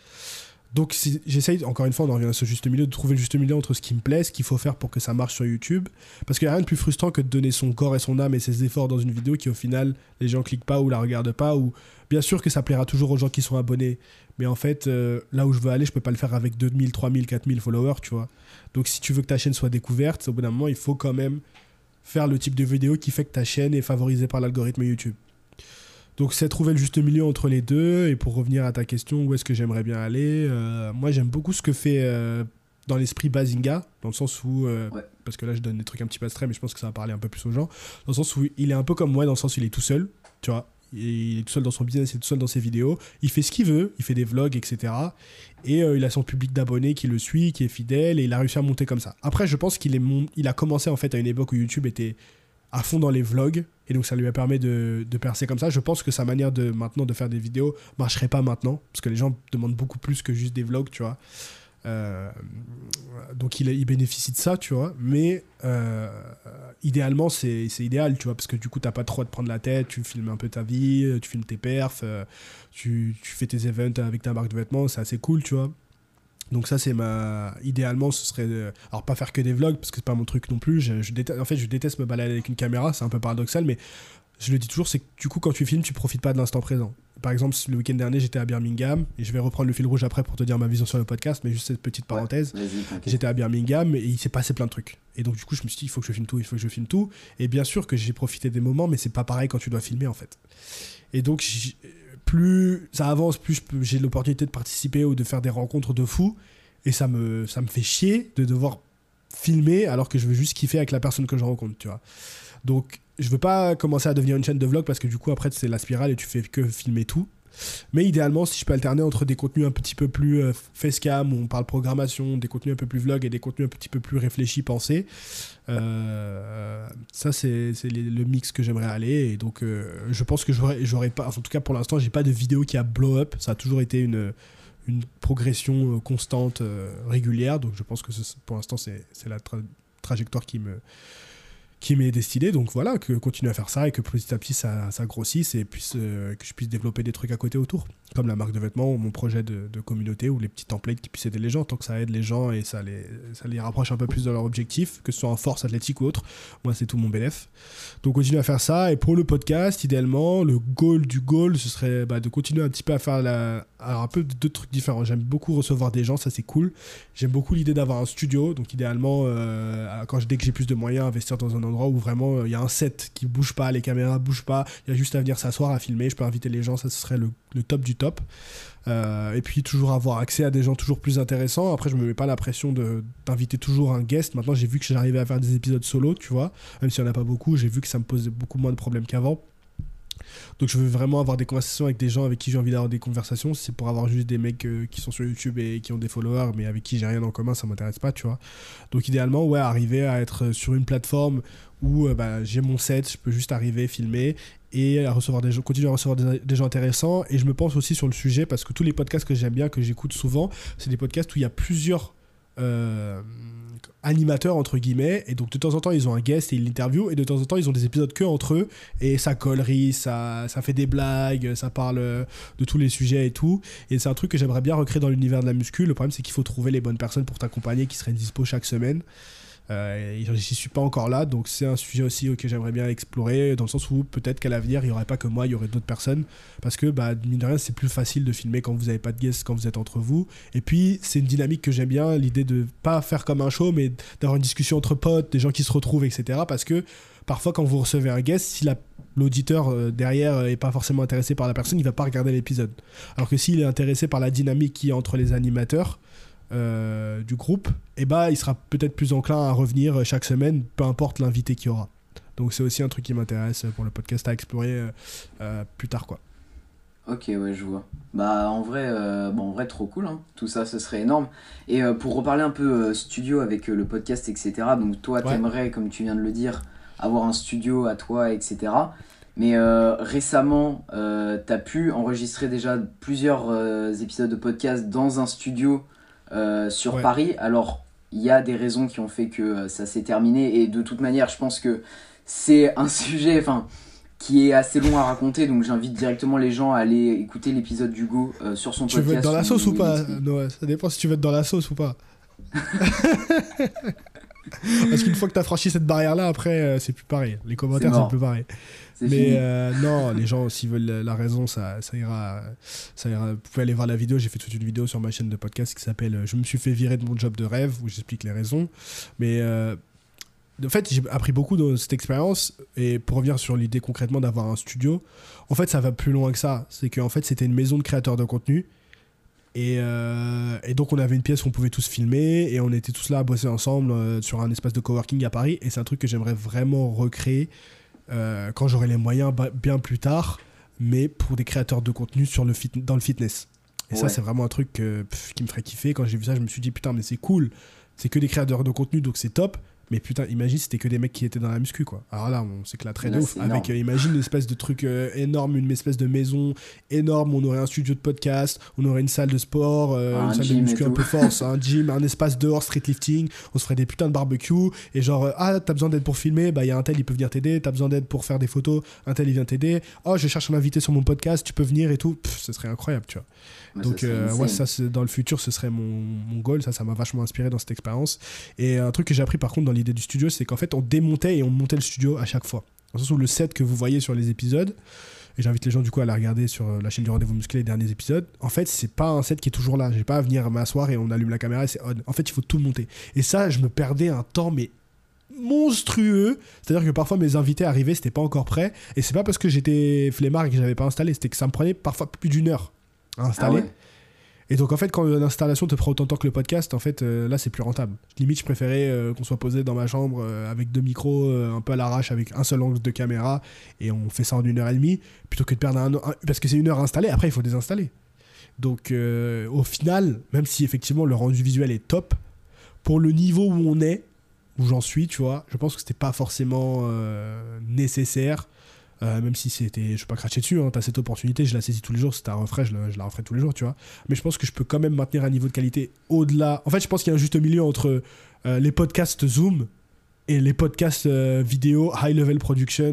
Donc j'essaye, encore une fois, on en revient à ce juste milieu, de trouver le juste milieu entre ce qui me plaît, ce qu'il faut faire pour que ça marche sur YouTube. Parce qu'il n'y a rien de plus frustrant que de donner son corps et son âme et ses efforts dans une vidéo qui au final, les gens cliquent pas ou la regardent pas. Ou bien sûr que ça plaira toujours aux gens qui sont abonnés. Mais en fait, euh, là où je veux aller, je peux pas le faire avec 2000, 3000, 4000 followers, tu vois. Donc si tu veux que ta chaîne soit découverte, au bout d'un moment, il faut quand même faire le type de vidéo qui fait que ta chaîne est favorisée par l'algorithme YouTube. Donc c'est trouver le juste milieu entre les deux. Et pour revenir à ta question, où est-ce que j'aimerais bien aller euh, Moi j'aime beaucoup ce que fait euh, dans l'esprit Bazinga, dans le sens où... Euh, parce que là je donne des trucs un petit peu extrêmes, mais je pense que ça va parler un peu plus aux gens. Dans le sens où il est un peu comme moi, dans le sens où il est tout seul, tu vois. Il est tout seul dans son business, il est tout seul dans ses vidéos. Il fait ce qu'il veut, il fait des vlogs, etc. Et il a son public d'abonnés qui le suit, qui est fidèle, et il a réussi à monter comme ça. Après, je pense qu'il est il a commencé en fait à une époque où YouTube était à fond dans les vlogs et donc ça lui a permis de, de, percer comme ça. Je pense que sa manière de maintenant de faire des vidéos marcherait pas maintenant parce que les gens demandent beaucoup plus que juste des vlogs, tu vois. Euh, donc il, bénéficie de ça, tu vois. Mais euh, idéalement, c'est idéal, tu vois, parce que du coup, t'as pas trop à te prendre la tête, tu filmes un peu ta vie, tu filmes tes perfs, euh, tu, tu, fais tes events avec ta marque de vêtements, c'est assez cool, tu vois. Donc ça c'est ma idéalement ce serait alors pas faire que des vlogs parce que c'est pas mon truc non plus. Je, déteste... en fait je déteste me balader avec une caméra, c'est un peu paradoxal mais je le dis toujours c'est que du coup quand tu filmes tu profites pas de l'instant présent. Par exemple le week-end dernier j'étais à Birmingham et je vais reprendre le fil rouge après pour te dire ma vision sur le podcast mais juste cette petite parenthèse. j'étais à Birmingham et il s'est passé plein de trucs et donc du coup je me suis dit il faut que je filme tout, il faut que je filme tout et bien sûr que j'ai profité des moments mais c'est pas pareil quand tu dois filmer en fait. Et donc plus ça avance, plus j'ai l'opportunité de participer ou de faire des rencontres de fous. Et ça me, ça me fait chier de devoir filmer alors que je veux juste kiffer avec la personne que je rencontre, tu vois. Donc, je veux pas commencer à devenir une chaîne de vlog parce que du coup, après, c'est la spirale et tu fais que filmer tout. Mais idéalement, si je peux alterner entre des contenus un petit peu plus euh, facecam, où on parle programmation, des contenus un peu plus vlog et des contenus un petit peu plus réfléchis, pensés, euh, ça c'est le mix que j'aimerais aller. Et donc, euh, je pense que j'aurais pas, en tout cas pour l'instant, j'ai pas de vidéo qui a blow up. Ça a toujours été une, une progression constante, régulière. Donc, je pense que pour l'instant, c'est la trajectoire qui me qui m'est destiné. Donc voilà, que continue à faire ça et que petit à petit ça, grossisse et puisse, euh, que je puisse développer des trucs à côté autour. Comme la marque de vêtements ou mon projet de, communauté ou les petits templates qui puissent aider les gens. Tant que ça aide les gens et ça les, ça les rapproche un peu plus de leur objectif, que ce soit en force athlétique ou autre, moi c'est tout mon bénéf. Donc continue à faire ça. Et pour le podcast, idéalement, le goal du goal, ce serait bah, de continuer un petit peu à faire un peu deux trucs différents. J'aime beaucoup recevoir des gens, ça c'est cool. J'aime beaucoup l'idée d'avoir un studio. Donc idéalement, euh, quand, dès que j'ai plus de moyens, investir dans un endroit où vraiment euh, il y a un set qui bouge pas, les caméras bougent pas, il y a juste à venir s'asseoir, à filmer, je peux inviter les gens, ça serait le, top du top. Euh, et puis toujours avoir accès à des gens toujours plus intéressants. Après, je me mets pas la pression d'inviter toujours un guest. Maintenant, j'ai vu que j'arrivais à faire des épisodes solo, tu vois. Même s'il n'y en a pas beaucoup, j'ai vu que ça me posait beaucoup moins de problèmes qu'avant. Donc je veux vraiment avoir des conversations avec des gens avec qui j'ai envie d'avoir des conversations. c'est pour avoir juste des mecs euh, qui sont sur YouTube et qui ont des followers, mais avec qui j'ai rien en commun, ça m'intéresse pas, tu vois. Donc idéalement, ouais, arriver à être sur une plateforme où euh, bah, j'ai mon set, je peux juste arriver, filmer et recevoir des gens, continuer à recevoir des, gens intéressants. Et je me pense aussi sur le sujet parce que tous les podcasts que j'aime bien, que j'écoute souvent, c'est des podcasts où il y a plusieurs euh, animateurs entre guillemets et donc de temps en temps ils ont un guest et ils l'interviewent et de temps en temps ils ont des épisodes que entre eux et ça collerie ça, ça fait des blagues ça parle de tous les sujets et tout et c'est un truc que j'aimerais bien recréer dans l'univers de la muscu. Le problème c'est qu'il faut trouver les bonnes personnes pour t'accompagner qui seraient dispo chaque semaine euh, je n'y suis pas encore là, donc c'est un sujet aussi que j'aimerais bien explorer, dans le sens où peut-être qu'à l'avenir, il n'y aurait pas que moi, il y aurait d'autres personnes, parce que, bah, mine de rien, c'est plus facile de filmer quand vous n'avez pas de guests, quand vous êtes entre vous. Et puis, c'est une dynamique que j'aime bien, l'idée de pas faire comme un show, mais d'avoir une discussion entre potes, des gens qui se retrouvent, etc. Parce que parfois, quand vous recevez un guest, si l'auditeur euh, derrière est pas forcément intéressé par la personne, il va pas regarder l'épisode. Alors que s'il est intéressé par la dynamique qui est entre les animateurs, du groupe, et eh bah, il sera peut-être plus enclin à revenir chaque semaine, peu importe l'invité qu'il y aura. Donc c'est aussi un truc qui m'intéresse pour le podcast à explorer plus tard, quoi. Ok, ouais, je vois. Bah, en vrai, euh, bon, en vrai trop cool. Hein. Tout ça, ce serait énorme. Et euh, pour reparler un peu euh, studio avec le podcast, etc. Donc, toi, t'aimerais, comme tu viens de le dire, avoir un studio à toi, etc. Mais récemment, t'as pu enregistrer déjà plusieurs épisodes de podcast dans un studio sur Paris. Alors, il y a des raisons qui ont fait que ça s'est terminé. Et de toute manière, je pense que c'est un sujet. Enfin qui est assez long à raconter, donc j'invite directement les gens à aller écouter l'épisode d'Hugo euh, sur son podcast. Tu veux être dans la sauce ou pas Noah? Ça dépend si tu veux être dans la sauce ou pas. Parce qu'une fois que tu as franchi cette barrière-là, après, euh, c'est plus pareil. Les commentaires, c'est plus pareil. Mais euh, non, les gens, s'ils veulent la raison, ça, ça, ira, ça ira. Vous pouvez aller voir la vidéo. J'ai fait toute une vidéo sur ma chaîne de podcast qui s'appelle Je me suis fait virer de mon job de rêve, où j'explique les raisons. Mais en fait, j'ai appris beaucoup de cette expérience. Et pour revenir sur l'idée concrètement d'avoir un studio, en fait, ça va plus loin que ça. C'est qu'en fait, c'était une maison de créateurs de contenu. Et, euh, et, donc, on avait une pièce où on pouvait tous filmer. Et on était tous là à bosser ensemble euh, sur un espace de coworking à Paris. Et c'est un truc que j'aimerais vraiment recréer euh, quand j'aurai les moyens bien plus tard. Mais pour des créateurs de contenu sur le fit dans le fitness. Et ça, c'est vraiment un truc qui me ferait kiffer. Quand j'ai vu ça, je me suis dit, putain, mais c'est cool. C'est que des créateurs de contenu, donc c'est top. Mais putain, imagine c'était que des mecs qui étaient dans la muscu, quoi. Alors là, on s'éclaterait de ouf. Avec, euh, imagine une espèce de truc euh, énorme, une espèce de maison énorme. On aurait un studio de podcast, on aurait une salle de sport, euh, une salle de muscu un peu force, un gym, un espace dehors, street lifting. On se ferait des putains de barbecue. Et genre, ah, t'as besoin d'aide pour filmer, bah, il y a un tel, il peut venir t'aider. T'as besoin d'aide pour faire des photos, un tel, il vient t'aider. Oh, je cherche un invité sur mon podcast, tu peux venir et tout. ce serait incroyable, tu vois. Donc, ouais, ça, dans le futur, ce serait mon, mon goal. Ça, ça m'a vachement inspiré dans cette expérience. Et un truc que j'ai appris par contre dans l'idée du studio, c'est qu'en fait, on démontait et on montait le studio à chaque fois. Dans le sens où le set que vous voyez sur les épisodes, et j'invite les gens du coup à la regarder sur euh, la chaîne du rendez-vous musclé les derniers épisodes. En fait, c'est pas un set qui est toujours là. J'ai pas à venir m'asseoir et on allume la caméra et c'est on. En fait, il faut tout monter. Et ça, je me perdais un temps mais monstrueux. C'est-à-dire que parfois mes invités arrivaient, c'était pas encore prêt. Et c'est pas parce que j'étais flemmard et que j'avais pas installé, c'était que ça me prenait parfois plus d'une heure à installer. Ah et donc en fait, quand l'installation te prend autant de temps que le podcast, en fait, euh, là c'est plus rentable. Limite, je préférais euh, qu'on soit posé dans ma chambre euh, avec deux micros, un peu à l'arrache, avec un seul angle de caméra, et on fait ça en une heure et demie, plutôt que de perdre un, parce que c'est une heure installée. Après, il faut désinstaller. Donc au final, même si effectivement le rendu visuel est top, pour le niveau où on est, où j'en suis, tu vois, je pense que c'était pas forcément nécessaire euh, même si c'était, je vais pas cracher dessus, hein, tu as cette opportunité, je la saisis tous les jours, c'est un refrais, je, la referai tous les jours, tu vois. Mais je pense que je peux quand même maintenir un niveau de qualité au-delà. En fait, je pense qu'il y a un juste milieu entre euh, les podcasts Zoom et les podcasts euh, vidéo high level production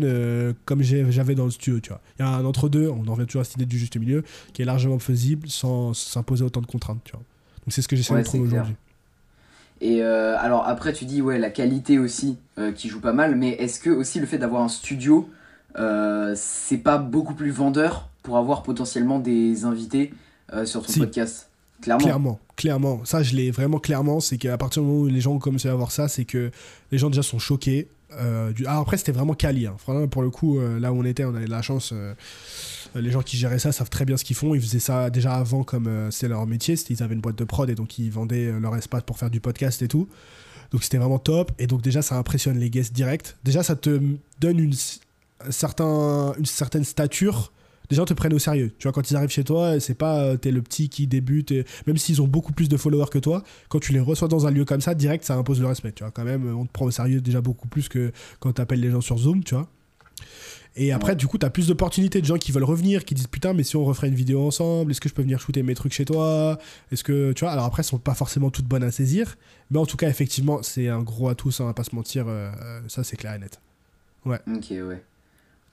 comme j'avais dans le studio, tu vois. Il y a un entre-deux, on en revient toujours à cette idée du juste milieu, qui est largement faisible sans s'imposer autant de contraintes, tu vois. Donc c'est ce que j'essaie de trouver aujourd'hui. Et alors après, tu dis, ouais, la qualité aussi qui joue pas mal, mais est-ce que aussi le fait d'avoir un studio c'est pas beaucoup plus vendeur pour avoir potentiellement des invités euh, sur ton podcast Clairement. Clairement, clairement. Ça, je l'ai vraiment clairement. C'est qu'à partir du moment où les gens ont commencé à voir ça, c'est que les gens déjà sont choqués. Euh, du... Alors après, c'était vraiment quali. Hein. pour le coup, là où on était, on avait de la chance. les gens qui géraient ça savent très bien ce qu'ils font. Ils faisaient ça déjà avant, comme c'est leur métier. Ils avaient une boîte de prod et donc ils vendaient leur espace pour faire du podcast et tout. Donc c'était vraiment top. Et donc déjà, ça impressionne les guests direct. Déjà, ça te donne une, certain, une certaine stature, les gens te prennent au sérieux. Tu vois, quand ils arrivent chez toi, c'est pas euh, t'es le petit qui débute, même s'ils ont beaucoup plus de followers que toi, quand tu les reçois dans un lieu comme ça, direct, ça impose le respect. Tu vois, quand même, on te prend au sérieux déjà beaucoup plus que quand t'appelles les gens sur Zoom, tu vois. Et après, du coup, t'as plus d'opportunités de gens qui veulent revenir, qui disent putain, mais si on referait une vidéo ensemble, est-ce que je peux venir shooter mes trucs chez toi? Est-ce que, tu vois, alors après, elles sont pas forcément toutes bonnes à saisir, mais en tout cas, effectivement, c'est un gros atout, ça, on va pas se mentir, euh, euh, ça c'est clair et net. Ouais. Ok, ouais.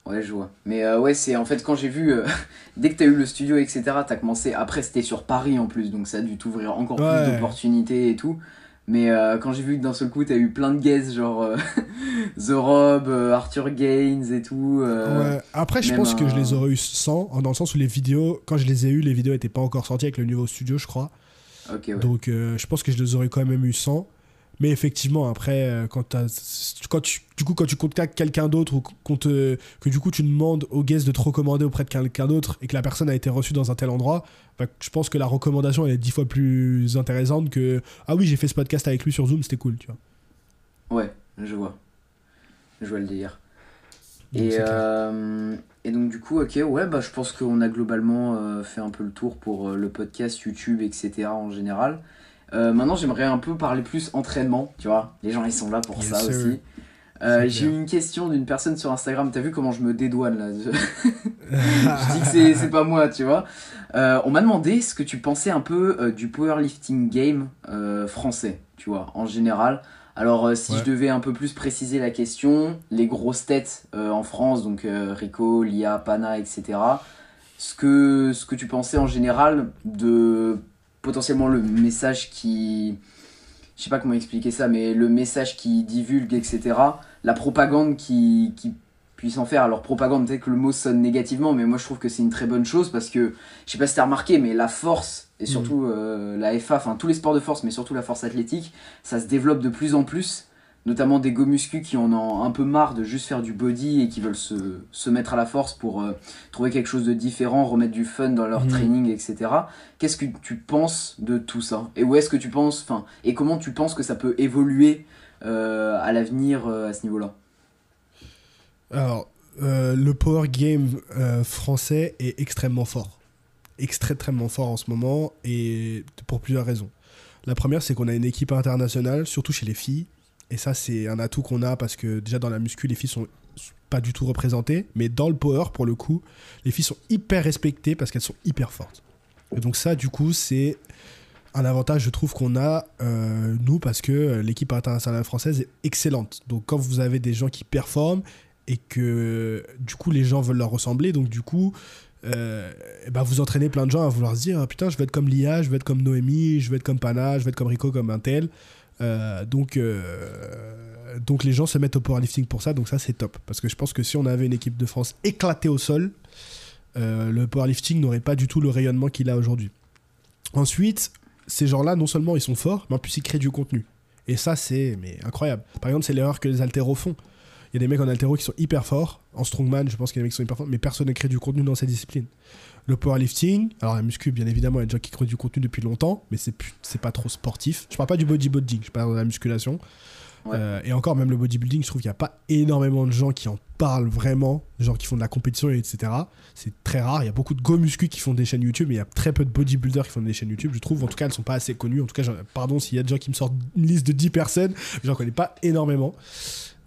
Ouais, je vois. Mais euh, ouais, c'est en fait quand j'ai vu, euh, dès que t'as eu le studio, etc., t'as commencé. Après, c'était sur Paris en plus, donc ça a dû t'ouvrir encore plus d'opportunités et tout. Mais euh, quand j'ai vu que d'un seul coup, t'as eu plein de guests, genre The Rob, Arthur Gaines et tout. ouais. Après, je pense que je les aurais eu sans, dans le sens où les vidéos, quand je les ai eu, les vidéos étaient pas encore sorties avec le nouveau studio, je crois. Ok, ouais. Donc, je pense que je les aurais quand même eu sans. Mais effectivement, après, euh, quand, quand tu, du coup, quand tu contactes quelqu'un d'autre ou que du coup tu demandes au guest de te recommander auprès de quelqu'un d'autre et que la personne a été reçue dans un tel endroit, bah, je pense que la recommandation est dix fois plus intéressante que ah oui j'ai fait ce podcast avec lui sur Zoom, c'était cool, tu vois. Ouais, je vois, je vois le délire. Et, euh, et donc du coup, ok, ouais, bah je pense qu'on a globalement euh, fait un peu le tour pour euh, le podcast, YouTube, etc. en général. Maintenant, j'aimerais un peu parler plus entraînement, tu vois. Les gens, ils sont là pour ça aussi. J'ai eu une question d'une personne sur Instagram. T'as vu comment je me dédouane là? Je dis que c'est pas moi, tu vois. on m'a demandé ce que tu pensais un peu du powerlifting game français, tu vois, en général. Alors, euh, si je devais un peu plus préciser la question, les grosses têtes euh, en France, donc euh, Rico, Lia, Pana, etc., ce que, ce que tu pensais en général de potentiellement le message qui. Je sais pas comment expliquer ça, mais le message qui divulgue, etc., la propagande qui, qui puisse en faire. Alors propagande, peut-être que le mot sonne négativement, mais moi je trouve que c'est une très bonne chose parce que, je sais pas si t'as remarqué, mais la force, et surtout mm. euh, la FA, enfin tous les sports de force, mais surtout la force athlétique, ça se développe de plus en plus, notamment des go qui en ont un peu marre de juste faire du body et qui veulent se, se mettre à la force pour euh, trouver quelque chose de différent, remettre du fun dans leur mm. training, etc. Qu'est-ce que tu penses de tout ça? Et où est-ce que tu penses, enfin, et comment tu penses que ça peut évoluer euh, à l'avenir à ce niveau-là? Alors, euh, le power game euh, français est extrêmement fort. Extrêmement fort en ce moment et pour plusieurs raisons. La première, c'est qu'on a une équipe internationale, surtout chez les filles. Et ça, c'est un atout qu'on a parce que déjà dans la muscu, les filles sont pas du tout représentées. Mais dans le power, pour le coup, les filles sont hyper respectées parce qu'elles sont hyper fortes. Et donc ça, du coup, c'est un avantage, je trouve, qu'on a, euh, nous, parce que l'équipe internationale française est excellente. Donc quand vous avez des gens qui performent et que du coup les gens veulent leur ressembler donc du coup bah vous entraînez plein de gens à vouloir se dire ah, putain je vais être comme Lia je vais être comme Noémie je vais être comme Pana je vais être comme Rico comme un tel donc euh, donc les gens se mettent au powerlifting pour ça donc ça c'est top. Parce que je pense que si on avait une équipe de France éclatée au sol le powerlifting n'aurait pas du tout le rayonnement qu'il a aujourd'hui. Ensuite ces gens là non seulement ils sont forts mais en plus ils créent du contenu. Et ça c'est mais incroyable. Par exemple c'est l'erreur que les altéros font. Il y a des mecs en altéro qui sont hyper forts. En strongman, je pense qu'il y a des mecs qui sont hyper forts, mais personne ne crée du contenu dans cette discipline. Le powerlifting, alors la muscu, bien évidemment, il y a des gens qui créent du contenu depuis longtemps, mais c'est c'est pas trop sportif. Je parle pas du bodybuilding, je parle de la musculation. Euh, et encore, même le bodybuilding, je trouve qu'il n'y a pas énormément de gens qui en parlent vraiment, des gens qui font de la compétition, etc. C'est très rare. Il y a beaucoup de go muscu qui font des chaînes YouTube, mais il y a très peu de bodybuilders qui font des chaînes YouTube. Je trouve, en tout cas, elles sont pas assez connues. En tout cas, pardon s'il y a des gens qui me sortent une liste de 10 personnes, j'en connais pas énormément.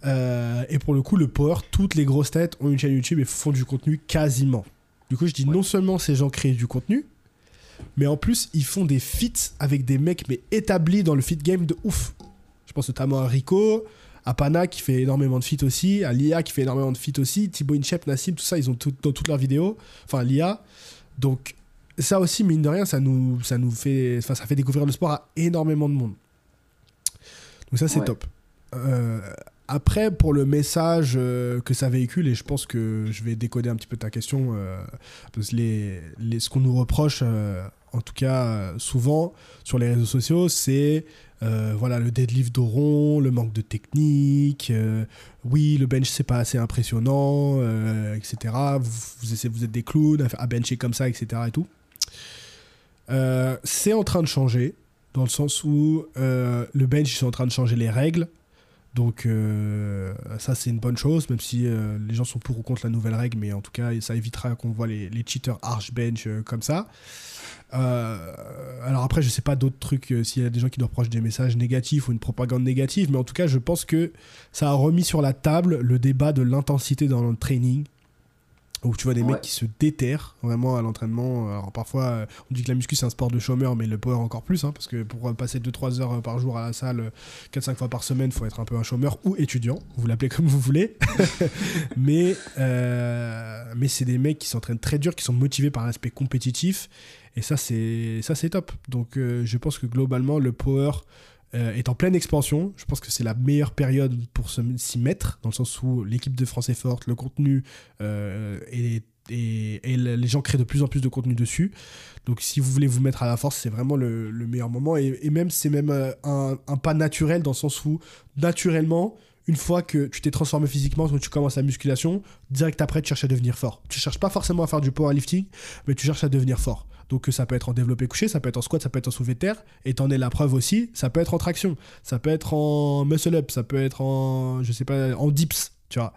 Euh, et pour le coup, le power, toutes les grosses têtes ont une chaîne YouTube et font du contenu quasiment. Du coup, je dis non seulement ces gens créent du contenu, mais en plus, ils font des feats avec des mecs mais établis dans le fit game de ouf. Je pense notamment à Rico, à Pana qui fait énormément de feats aussi, à Lia qui fait énormément de feats aussi, Thibaut Inchep, Nassim, tout ça, ils ont tout, dans toutes leurs vidéos. Enfin, Lia. Donc, ça aussi, mine de rien, ça nous, ça nous fait, enfin, ça fait découvrir le sport à énormément de monde. Donc ça, c'est top. Euh, après, pour le message euh, que ça véhicule, et je pense que je vais décoder un petit peu ta question, euh, parce que ce qu'on nous reproche, euh, en tout cas souvent sur les réseaux sociaux, c'est voilà, le deadlift de rond, le manque de technique, oui, le bench c'est pas assez impressionnant, etc. Vous êtes des clowns à, bencher comme ça, etc. Et tout. c'est en train de changer, dans le sens où le bench, ils sont en train de changer les règles. Donc euh, ça c'est une bonne chose, même si euh, les gens sont pour ou contre la nouvelle règle, mais en tout cas ça évitera qu'on voit les, cheaters arch bench euh, comme ça. alors après je sais pas d'autres trucs s'il y a des gens qui nous reprochent des messages négatifs ou une propagande négative, mais en tout cas je pense que ça a remis sur la table le débat de l'intensité dans le training où tu vois des mecs qui se déterrent vraiment à l'entraînement. Alors parfois, euh, on dit que la muscu c'est un sport de chômeur, mais le power encore plus, hein, parce que pour passer 2-3 heures par jour à la salle, 4-5 fois par semaine, faut être un peu un chômeur ou étudiant, vous l'appelez comme vous voulez. mais euh, mais c'est des mecs qui s'entraînent très dur, qui sont motivés par l'aspect compétitif, et ça c'est ça c'est top. Donc euh, je pense que globalement le power euh, est en pleine expansion. Je pense que c'est la meilleure période pour s'y mettre, dans le sens où l'équipe de France est forte, le contenu euh, et, les gens créent de plus en plus de contenu dessus. Donc si vous voulez vous mettre à la force, c'est vraiment le, meilleur moment. Et, même c'est même euh, un, pas naturel dans le sens où naturellement, une fois que tu t'es transformé physiquement, quand tu commences la musculation, direct après tu cherches à devenir fort. Tu cherches pas forcément à faire du powerlifting, mais tu cherches à devenir fort. Donc ça peut être en développé couché, ça peut être en squat, ça peut être en soulevé terre. Et t'en es la preuve aussi, ça peut être en traction, ça peut être en muscle up, ça peut être en, dips, tu vois.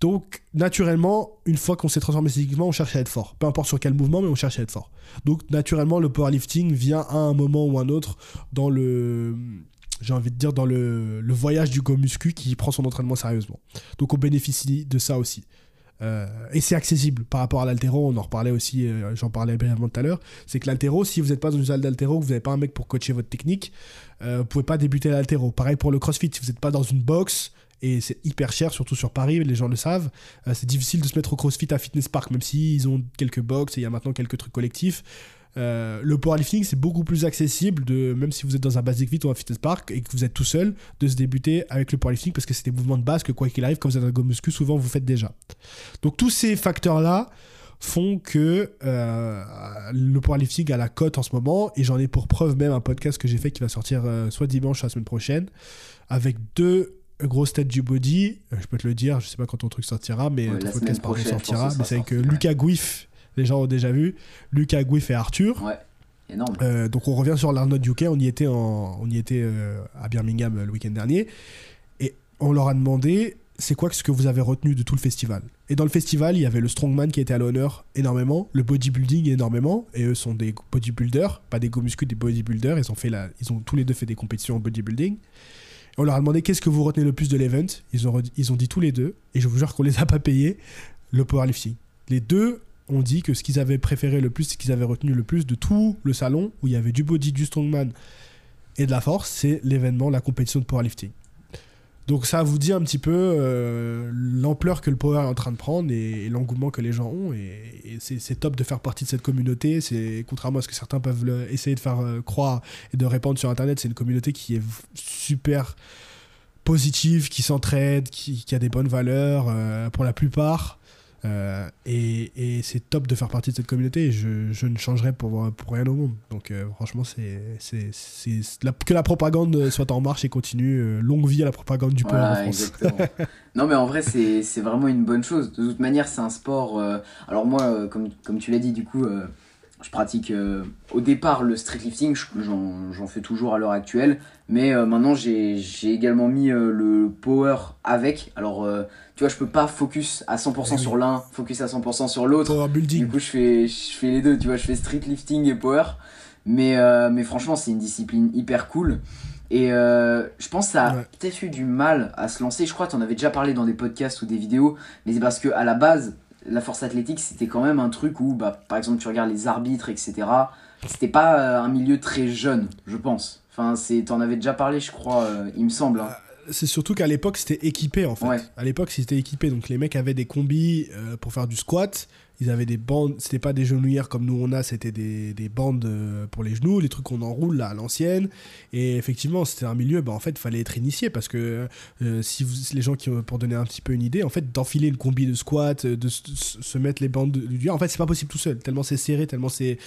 Donc, naturellement, une fois qu'on s'est transformé physiquement, on cherche à être fort. Peu importe sur quel mouvement, mais on cherche à être fort. Donc, naturellement, le powerlifting vient à un moment ou un autre dans le, j'ai envie de dire, dans le, voyage du go muscu qui prend son entraînement sérieusement. Donc, on bénéficie de ça aussi. Euh, et c'est accessible par rapport à l'altéro, on en reparlait aussi, euh, j'en parlais brièvement tout à l'heure, c'est que l'altéro, si vous n'êtes pas dans une salle d'altéro, que vous n'avez pas un mec pour coacher votre technique, euh, vous pouvez pas débuter l'altéro. Pareil pour le crossfit, si vous n'êtes pas dans une box, et c'est hyper cher, surtout sur Paris, les gens le savent. Euh, c'est difficile de se mettre au CrossFit à Fitness Park, même s'ils ont quelques box et il y a maintenant quelques trucs collectifs. Euh, le powerlifting, c'est beaucoup plus accessible, de, même si vous êtes dans un basic fit ou un fitness park et que vous êtes tout seul, de se débuter avec le powerlifting parce que c'est des mouvements de base que, quoi qu'il arrive, quand vous êtes un muscu, souvent vous faites déjà. Donc, tous ces facteurs-là font que euh, le powerlifting a la cote en ce moment et j'en ai pour preuve même un podcast que j'ai fait qui va sortir soit dimanche, soit la semaine prochaine avec deux grosse tête du body, euh, je peux te le dire, je sais pas quand ton truc sortira, mais ton podcast par sortira. Mais c'est avec Lucas Guif, les gens ont déjà vu, Lucas Guif et Arthur. Ouais. Énorme. Euh, donc on revient sur l'Arnold UK, on y était, en, on y était euh, à Birmingham le week-end dernier, et on leur a demandé c'est quoi ce que vous avez retenu de tout le festival? Et dans le festival, il y avait le strongman qui était à l'honneur énormément, le bodybuilding énormément, et eux sont des bodybuilders, pas des go muscu, des bodybuilders, ils ont, fait la, ils ont tous les deux fait des compétitions en bodybuilding. On leur a demandé qu'est-ce que vous retenez le plus de l'event? Ils ont, ils ont dit tous les deux, et je vous jure qu'on les a pas payés, le powerlifting. Les deux ont dit que ce qu'ils avaient préféré le plus, ce qu'ils avaient retenu le plus de tout le salon, où il y avait du body, du strongman et de la force, c'est l'événement, la compétition de powerlifting. Donc ça vous dit un petit peu euh, l'ampleur que le power est en train de prendre et, l'engouement que les gens ont. Et, c'est top de faire partie de cette communauté. C'est contrairement à ce que certains peuvent essayer de faire euh, croire et de répandre sur Internet, c'est une communauté qui est super positive, qui s'entraide, qui, a des bonnes valeurs euh, pour la plupart. Euh, et, c'est top de faire partie de cette communauté je, ne changerai pour, pour rien au monde. Donc euh, franchement, c'est, que la propagande soit en marche et continue. Euh, longue vie à la propagande du peuple en France. non mais en vrai, c'est, vraiment une bonne chose. De toute manière, c'est un sport... alors moi, comme, comme tu l'as dit, du coup, je pratique au départ le street lifting, j'en, fais toujours à l'heure actuelle. Mais maintenant, j'ai, également mis le power avec. Alors tu vois, je peux pas focus à 100% sur l'un, focus à 100% sur l'autre. Power building. Du coup, je fais, je fais les deux, tu vois, je fais street lifting et power. Mais, euh, mais franchement, c'est une discipline hyper cool. Et euh, je pense que ça a peut-être eu du mal à se lancer. Je crois que tu en avais déjà parlé dans des podcasts ou des vidéos. Mais c'est parce que à la base, la force athlétique, c'était quand même un truc où, bah, par exemple, tu regardes les arbitres, etc. C'était pas euh, un milieu très jeune, je pense. Enfin, en avais déjà parlé, je crois, il me semble. Hein c'est surtout qu'à l'époque, c'était équipé en fait. À l'époque, c'était équipé. Donc les mecs avaient des combis euh, pour faire du squat. Ils avaient des bandes, c'était pas des genouillères comme nous on a, c'était des, des, bandes euh, pour les genoux, les trucs qu'on enroule là à l'ancienne. Et effectivement, c'était un milieu, bah, en fait, fallait être initié parce que euh, si les gens qui, pour donner un petit peu une idée, en fait, d'enfiler une combi de squat, de, se mettre les bandes du en fait, c'est pas possible tout seul, tellement c'est serré, tellement c'est.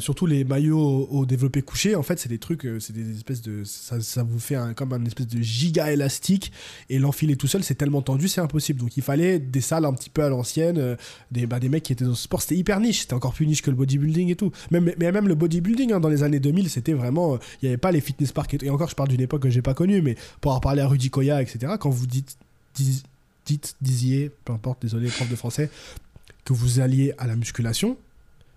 surtout les maillots au, développé couché, en fait, c'est des trucs, c'est des espèces de. Ça, ça vous fait un, comme un espèce de giga élastique et l'enfiler tout seul, c'est tellement tendu, c'est impossible. Donc il fallait des salles un petit peu à l'ancienne, des, bah, des mecs qui étaient dans ce sport, c'était hyper niche, c'était encore plus niche que le bodybuilding et tout. Mais même le bodybuilding, hein, dans les années 2000, c'était vraiment. Euh, il n'y avait pas les fitness parks et, encore, je parle d'une époque que j'ai pas connue, mais pour avoir parlé à Rudy Koya, etc., quand vous dites, dites, disiez, peu importe, désolé, prof de français, que vous alliez à la musculation,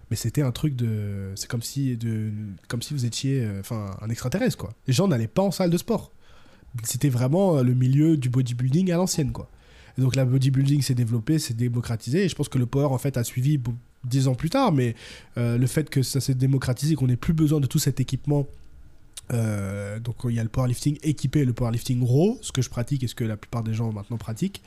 mais c'était un truc de. C'est comme si, de, comme si vous étiez euh, enfin un extraterrestre, quoi. Les gens n'allaient pas en salle de sport. C'était vraiment euh, le milieu du bodybuilding à l'ancienne, quoi donc la bodybuilding s'est développé, s'est démocratisé. Et je pense que le power en fait a suivi dix ans plus tard. Mais euh, le fait que ça s'est démocratisé, qu'on n'ait plus besoin de tout cet équipement Euh, donc il y a le powerlifting équipé et le powerlifting raw, ce que je pratique et ce que la plupart des gens maintenant pratiquent.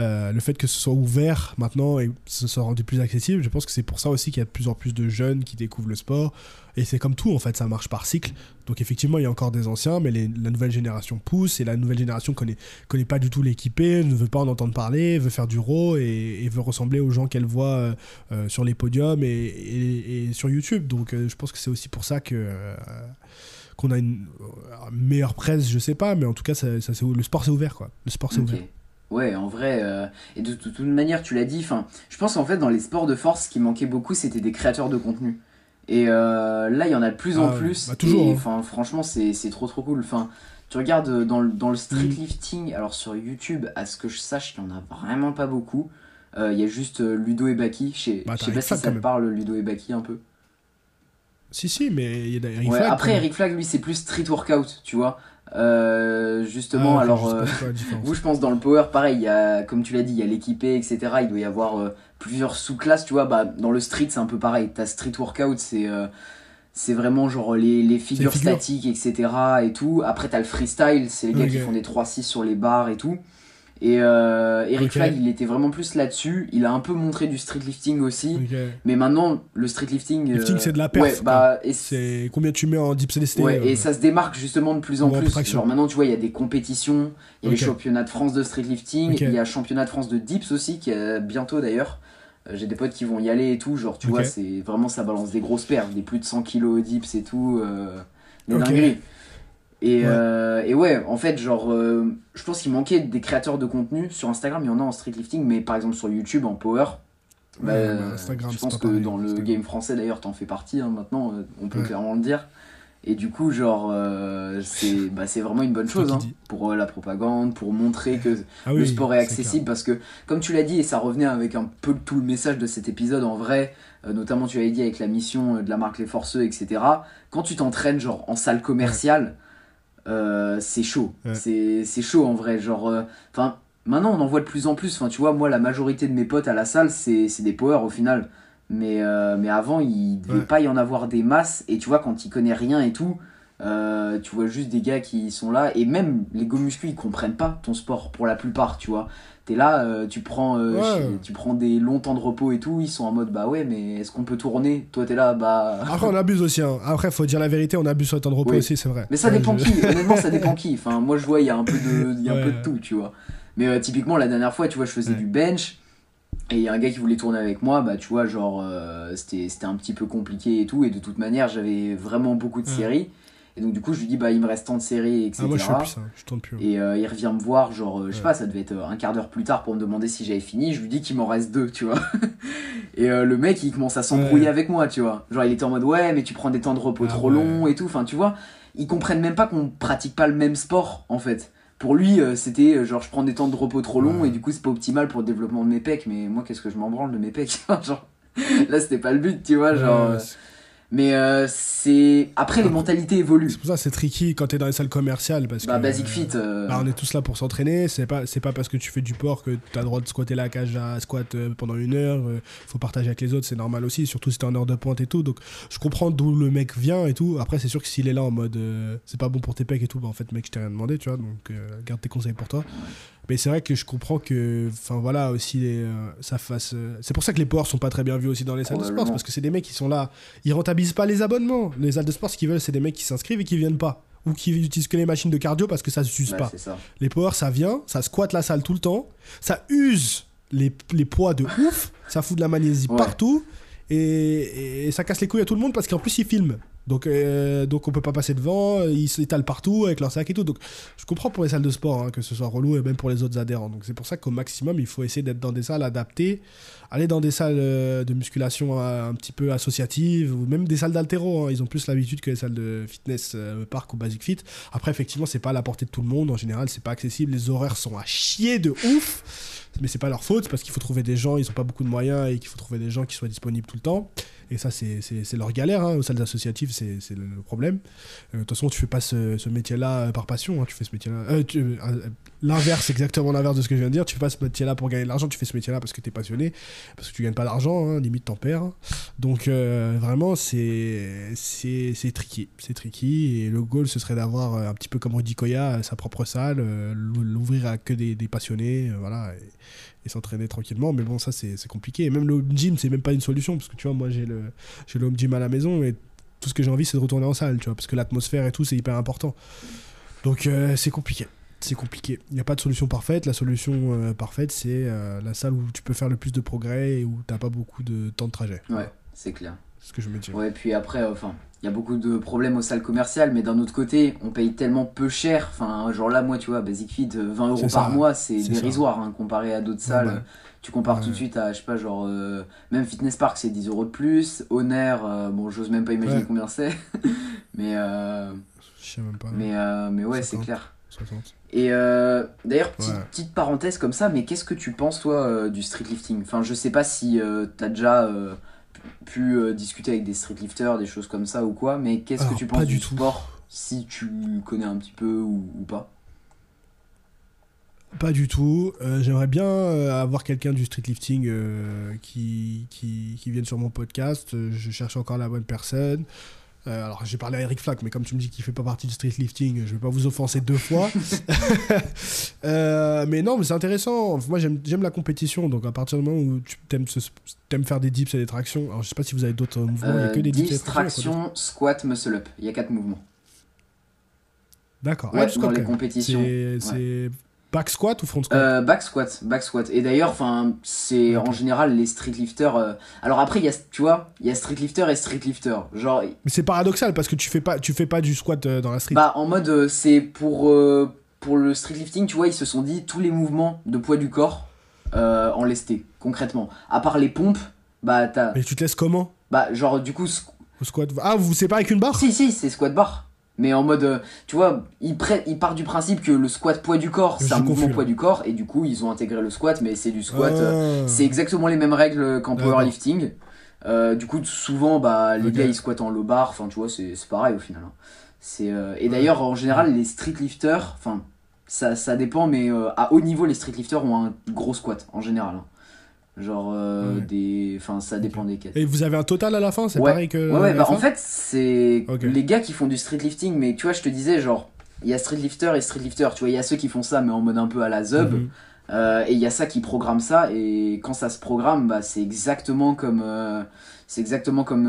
Euh, le fait que ce soit ouvert maintenant et que ce soit rendu plus accessible, je pense que c'est pour ça aussi qu'il y a de plus en plus de jeunes qui découvrent le sport. Et c'est comme tout, en fait, ça marche par cycle. Donc effectivement, il y a encore des anciens, mais la nouvelle génération pousse et la nouvelle génération connaît, connaît pas du tout l'équipé, ne veut pas en entendre parler, veut faire du raw et, veut ressembler aux gens qu'elle voit euh, euh, sur les podiums et, et, sur YouTube. Donc je pense que c'est aussi pour ça que qu'on a une, meilleure presse, je sais pas, mais en tout cas, ça, ça le sport c'est ouvert, quoi. Le sport c'est ouvert. Ouais, en vrai, euh, et de, toute manière, tu l'as dit, enfin, je pense en fait dans les sports de force, ce qui manquait beaucoup, c'était des créateurs de contenu. Et euh, là, il y en a de plus en ah plus. Bah, toujours. Hein. Franchement, c'est trop trop cool. Enfin, tu regardes euh, dans, le, dans le street mm. lifting, alors sur YouTube, à ce que je sache, il y en a vraiment pas beaucoup. Il y a juste Ludo et Baki. Je sais, bah, sais pas si ça te parle, Ludo et Baki, un peu. Si, si, mais il y a Eric Après, Eric Flag, lui, c'est plus street workout, tu vois. Euh, justement, ah, alors, euh, vous, je pense, dans le power, pareil, il y a, comme tu l'as dit, il y a l'équipé, etc. Il doit y avoir euh, plusieurs sous-classes, tu vois. Bah, dans le street, c'est un peu pareil. Ta street workout, c'est c'est vraiment genre les, les figures, statiques, etc. Et tout. Après, t'as le freestyle, c'est les gars qui font des 3-6 sur les barres et tout. Et euh, Eric Flag, il était vraiment plus là-dessus. Il a un peu montré du street lifting aussi. Mais maintenant, le street lifting. Lifting, c'est de la perf. Ouais, bah, c'est combien tu mets en dips CDST Ouais, et ça se démarque justement de plus en plus. Genre maintenant, tu vois, il y a des compétitions. Il y a les championnats de France de street lifting. Il y a championnat de France de dips aussi, qui est bientôt d'ailleurs. Euh, j'ai des potes qui vont y aller et tout. Genre, tu vois, c'est vraiment ça balance des grosses perfs, des plus de 100 kilos dips et tout. Euh, des dingueries. Et ouais. Euh, et ouais, en fait, genre, euh, je pense qu'il manquait des créateurs de contenu. Sur Instagram, il y en a en street lifting, mais par exemple sur YouTube, en power. Bah, je pense que dans le game français, d'ailleurs, t'en fais partie hein, maintenant, euh, on peut clairement le dire. Et du coup, genre, c'est bah, vraiment une bonne chose hein, pour la propagande, pour montrer que ah le sport est accessible. parce que, comme tu l'as dit, et ça revenait avec un peu tout le message de cet épisode en vrai, notamment tu l'avais dit avec la mission de la marque Les Forceux, etc. Quand tu t'entraînes, genre, en salle commerciale. Euh, c'est chaud. C'est chaud en vrai. Genre, euh, enfin, maintenant on en voit de plus en plus. Enfin, tu vois, moi, la majorité de mes potes à la salle, c'est des power au final. Mais, euh, mais avant, il devait pas y en avoir des masses. Et tu vois, quand il connaît rien et tout, tu vois juste des gars qui sont là. Et même les go muscu, ils comprennent pas ton sport pour la plupart, tu vois t'es là, euh, tu prends, euh, tu prends des longs temps de repos et tout, ils sont en mode bah ouais, mais est-ce qu'on peut tourner? Toi t'es là, bah. Après on abuse aussi, hein. après faut dire la vérité, on abuse sur le temps de repos aussi, c'est vrai. Mais ça dépend qui, honnêtement ça dépend qui. Enfin, moi je vois, il y a un peu de, y a un peu de tout, tu vois. Mais euh, typiquement la dernière fois, tu vois, je faisais du bench. Et il y a un gars qui voulait tourner avec moi, bah tu vois, genre, c'était un petit peu compliqué et tout. Et de toute manière, j'avais vraiment beaucoup de séries. Et donc, du coup, je lui dis, bah, il me reste tant de séries, etc. Ah, moi, je, plus, ça. je tourne plus. Et euh, il revient me voir, genre, euh, je sais pas, ça devait être euh, un quart d'heure plus tard pour me demander si j'avais fini. Je lui dis qu'il m'en reste deux, tu vois. et le mec, il commence à s'embrouiller avec moi, tu vois. Genre, il était en mode, ouais, mais tu prends des temps de repos ah, trop longs et tout. Enfin, tu vois, ils comprennent même pas qu'on pratique pas le même sport, en fait. Pour lui, c'était genre, je prends des temps de repos trop longs et du coup, c'est pas optimal pour le développement de mes pecs. Mais moi, qu'est-ce que je m'en branle de mes pecs Genre, là, c'était pas le but, tu vois. Genre. Mais euh, c'est. Après, les mentalités évoluent. C'est pour ça c'est tricky quand t'es dans les salles commerciales. Parce bah, que, Basic Fit. Euh, bah, on est tous là pour s'entraîner. C'est pas, c'est pas parce que tu fais du port que t'as le droit de squatter la cage à squat euh, pendant une heure. faut partager avec les autres, c'est normal aussi. Surtout si t'es en heure de pointe et tout. Donc, je comprends d'où le mec vient et tout. Après, c'est sûr que s'il est là en mode c'est pas bon pour tes pecs et tout, bah en fait, mec, je t'ai rien demandé, tu vois. Donc, garde tes conseils pour toi. Mais c'est vrai que je comprends que, enfin voilà, aussi, euh, ça fasse. Euh, c'est pour ça que les ports sont pas très bien vus aussi dans les salles de sport, parce que c'est des mecs qui sont là, ils rentabilisent pas les abonnements. Les salles de sport, ce qu'ils veulent, c'est des mecs qui s'inscrivent et qui viennent pas. Ou qui utilisent que les machines de cardio parce que ça se use pas. Les power, ça vient, ça squatte la salle tout le temps, ça use les, les poids de ouf, ça fout de la magnésie partout. Et, et, ça casse les couilles à tout le monde parce qu'en plus ils filment. Donc, euh, donc on peut pas passer devant, ils s'étalent partout avec leur sac et tout. Donc je comprends pour les salles de sport hein, que ce soit relou et même pour les autres adhérents. Donc c'est pour ça qu'au maximum il faut essayer d'être dans des salles adaptées, aller dans des salles euh, de musculation euh, un petit peu associatives ou même des salles d'altéro. Hein. Ils ont plus l'habitude que les salles de fitness park ou basic fit. Après effectivement c'est pas à la portée de tout le monde. En général c'est pas accessible. Les horaires sont à chier de ouf. Mais c'est pas leur faute parce qu'il faut trouver des gens. Ils ont pas beaucoup de moyens et qu'il faut trouver des gens qui soient disponibles tout le temps. Et ça, c'est leur galère. Hein, aux salles associatives, c'est le problème. Euh, de toute façon, tu fais pas ce, métier-là par passion. Hein, tu fais ce métier-là. L'inverse, exactement l'inverse de ce que je viens de dire. Tu fais pas ce métier-là pour gagner de l'argent, tu fais ce métier-là parce que tu es passionné, parce que tu gagnes pas d'argent, hein, limite t'en perds. Donc euh, vraiment, c'est tricky. C'est tricky. Et le goal, ce serait d'avoir euh, un petit peu comme Rudy Koya, sa propre salle, euh, l'ouvrir à que des, passionnés, voilà, s'entraîner tranquillement. Mais bon, ça, c'est compliqué. Et même le gym, c'est même pas une solution, parce que tu vois, moi, j'ai le, le home gym à la maison et tout ce que j'ai envie, c'est de retourner en salle, tu vois, parce que l'atmosphère et tout, c'est hyper important. Donc c'est compliqué c'est compliqué. Il n'y a pas de solution parfaite. La solution euh, parfaite, c'est euh, la salle où tu peux faire le plus de progrès et où tu n'as pas beaucoup de temps de trajet. Ouais, c'est clair. Ce que je me dis. Ouais, puis après, enfin, il y a beaucoup de problèmes aux salles commerciales, mais d'un autre côté, on paye tellement peu cher. Enfin, genre là, moi, tu vois, Basic Fit, 20 euros par mois, c'est dérisoire hein, comparé à d'autres salles. Bah, tu compares tout de suite à, je sais pas, genre, euh, même Fitness Park, c'est 10 euros de plus. Honor, bon, j'ose même pas imaginer combien c'est. mais. je sais même pas. Mais, mais ouais, c'est clair. Et euh, d'ailleurs, petite, parenthèse comme ça, mais qu'est-ce que tu penses, toi, euh, du streetlifting Enfin, je sais pas si euh, tu as déjà pu discuter avec des streetlifters, des choses comme ça ou quoi, mais qu'est-ce que tu penses du, sport Si tu connais un petit peu ou, pas? Pas du tout. J'aimerais bien avoir quelqu'un du streetlifting qui, qui, qui, vienne sur mon podcast. je cherche encore la bonne personne. Euh, alors j'ai parlé à Eric Flack, mais comme tu me dis qu'il fait pas partie du street lifting, je vais pas vous offenser deux fois. Euh, mais non, mais c'est intéressant. Moi j'aime la compétition, donc à partir du moment où tu aimes, aimes faire des dips et des tractions, alors je sais pas si vous avez d'autres mouvements, il y a que des dips. Dips, traction, squat, muscle up. Il y a quatre mouvements. D'accord. Ouais, dans les compétitions. C'est Back squat ou front squat euh, Back squat, back squat. Et d'ailleurs, enfin, c'est en général les street lifters. Euh, alors après, il y a, tu vois, il y a street lifter et street lifter. Genre. Mais c'est paradoxal parce que tu fais pas, tu fais pas du squat euh, dans la street. Bah en mode, c'est pour pour le street lifting, tu vois, ils se sont dit tous les mouvements de poids du corps en lesté, concrètement. À part les pompes, bah t'as. Mais tu te laisses comment Bah genre du coup. squat. Ah, vous c'est pas avec une barre Si si, c'est squat barre. Mais en mode, euh, tu vois, ils, il part du principe que le squat poids du corps, c'est un mouvement poids du corps, et du coup, ils ont intégré le squat, mais c'est du squat. Euh, ah. C'est exactement les mêmes règles qu'en powerlifting. Euh, du coup, souvent, bah, les gars, ils squattent en low bar, enfin, tu vois, c'est pareil au final. Hein. C'est et d'ailleurs, en général, les street lifters, enfin, ça, ça dépend, mais à haut niveau, les street lifters ont un gros squat, en général. Hein. Genre, euh, des. Enfin, ça dépend des quêtes. Et vous avez un total à la fin C'est pareil que. Ouais, ouais bah en fait, c'est les gars qui font du street lifting, mais tu vois, je te disais, genre, il y a street lifter et street lifter. Tu vois, il y a ceux qui font ça, mais en mode un peu à la zub. Mhm. Euh, et il y a ça qui programme ça, et quand ça se programme, bah, c'est exactement comme. Euh, c'est exactement comme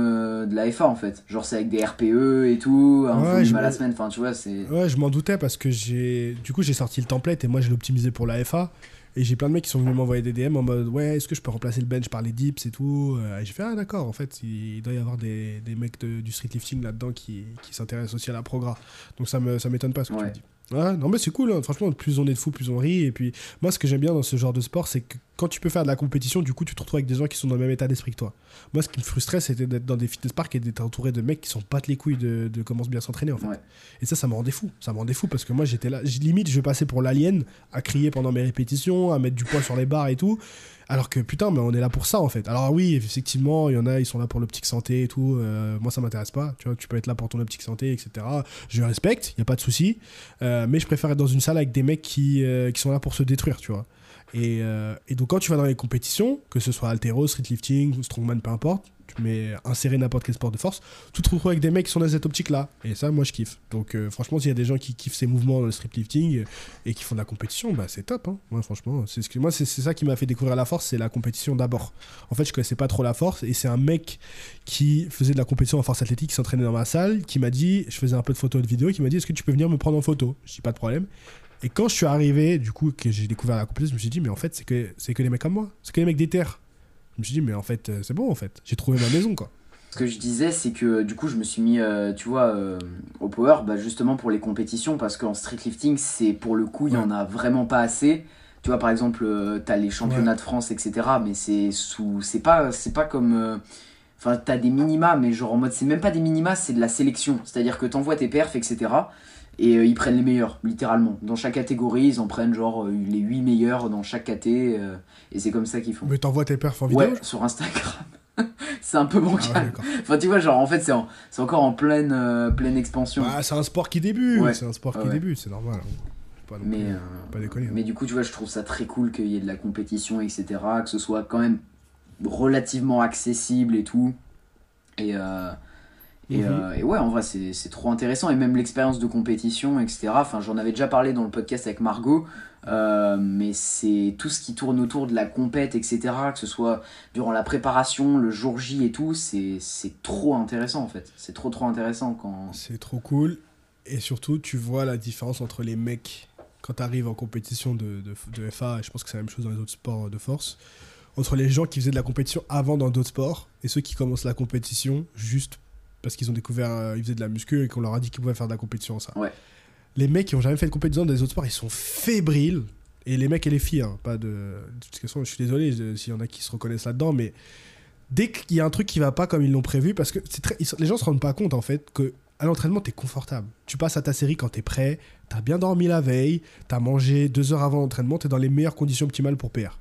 de la FA en fait. Genre, c'est avec des RPE et tout, un volume à la semaine, enfin, tu vois, c'est. Ouais, je m'en doutais parce que j'ai. Du coup, j'ai sorti le template et moi, je l'ai optimisé pour la FA. Et j'ai plein de mecs qui sont venus m'envoyer des DM en mode ouais, est-ce que je peux remplacer le bench par les dips et tout euh, Et j'ai fait ah d'accord, en fait, il doit y avoir des, des mecs du street lifting là-dedans qui, qui s'intéressent aussi à la progra. Donc ça ça m'étonne pas ce que tu me dis. Ouais, non mais c'est cool, hein. franchement, plus on est de fous, plus on rit. Et puis moi, ce que j'aime bien dans ce genre de sport, c'est que quand tu peux faire de la compétition, du coup, tu te retrouves avec des gens qui sont dans le même état d'esprit que toi. Moi, ce qui me frustrait, c'était d'être dans des fitness parks et d'être entouré de mecs qui sont pas les couilles de, de comment bien s'entraîner en fait. Et ça, ça me rendait fou. Ça me rendait fou parce que moi, j'étais là, limite, je passais pour l'alien à crier pendant mes répétitions, à mettre du poids sur les barres et tout. Alors que putain, mais on est là pour ça en fait. Alors oui, effectivement, il y en a, ils sont là pour l'optique santé et tout. Euh, moi, ça m'intéresse pas. Tu vois, tu peux être là pour ton optique santé, etc. Je respecte, il y a pas de souci. Euh, mais je préfère être dans une salle avec des mecs qui, euh, qui sont là pour se détruire, tu vois. Et, et, donc quand tu vas dans les compétitions, que ce soit altéro, streetlifting, strongman, peu importe, mais insérer n'importe quel sport de force, tu te retrouves avec des mecs qui sont dans cette optique-là. Et ça, moi, je kiffe. Donc, euh, franchement, s'il y a des gens qui kiffent ces mouvements dans le lifting euh, et qui font de la compétition, bah, c'est top. Hein. Moi, franchement, c'est ce que, moi, c'est ça qui m'a fait découvrir la force, c'est la compétition d'abord. En fait, je connaissais pas trop la force et c'est un mec qui faisait de la compétition en force athlétique, qui s'entraînait dans ma salle, qui m'a dit, je faisais un peu de photos et de vidéos, qui m'a dit, est-ce que tu peux venir me prendre en photo? Je dis, pas de problème. Et quand je suis arrivé, du coup, que j'ai découvert la compétition, je me suis dit, mais en fait, c'est que, c'est que les mecs comme moi. C'est que les mecs des terres. Je me suis dit, mais en fait, euh, c'est bon, en fait. J'ai trouvé ma maison, quoi. Ce que je disais, c'est que du coup, je me suis mis, euh, tu vois, euh, au power, bah, justement pour les compétitions, parce qu'en streetlifting, c'est pour le coup, il n'y en a vraiment pas assez. Tu vois, par exemple, euh, tu as les championnats de France, etc. Mais c'est sous. C'est pas, c'est pas comme. Enfin, tu as des minima, mais genre en mode, c'est même pas des minima, c'est de la sélection. C'est-à-dire que tu envoies tes perfs, etc. Et ils prennent les meilleurs, littéralement. Dans chaque catégorie, ils en prennent genre les 8 meilleurs dans chaque caté. et c'est comme ça qu'ils font. Mais t'envoies tes perfs en vidéo Ouais, sur Instagram. c'est un peu bancal. Ah enfin, tu vois, genre, en fait, c'est, encore en pleine, euh, pleine expansion. Bah, c'est un sport qui débute, Ouais. c'est un sport qui Ouais. débute, c'est normal. Faut Pas non Mais, plus, euh, pas déconner. hein. Mais du coup, tu vois, je trouve ça très cool qu'il y ait de la compétition, etc. Que ce soit quand même relativement accessible et tout. Et, euh, et, Mhm. euh, et ouais, en vrai, c'est trop intéressant. Et même l'expérience de compétition, etc. Enfin, j'en avais déjà parlé dans le podcast avec Margot. euh, mais c'est tout ce qui tourne autour de la compète, etc. Que ce soit durant la préparation, le jour J et tout, c'est c'est trop intéressant en fait. C'est trop trop intéressant quand. C'est trop cool. Et surtout, tu vois la différence entre les mecs quand tu arrives en compétition de, de, de FA, et je pense que c'est la même chose dans les autres sports de force, entre les gens qui faisaient de la compétition avant dans d'autres sports et ceux qui commencent la compétition juste parce qu'ils ont découvert, euh, ils faisaient de la muscu et qu'on leur a dit qu'ils pouvaient faire de la compétition ça. Ouais. Les mecs qui ont jamais fait de compétition dans les autres sports, ils sont fébriles. Et les mecs et les filles, hein, pas de. de toute façon, je suis désolé s'il y en a qui se reconnaissent là-dedans, mais dès qu'il y a un truc qui va pas comme ils l'ont prévu, parce que très, les gens se rendent pas compte en fait que à l'entraînement t'es confortable. Tu passes à ta série quand t'es prêt, t'as bien dormi la veille, t'as mangé deux heures avant l'entraînement, t'es dans les meilleures conditions optimales pour PR.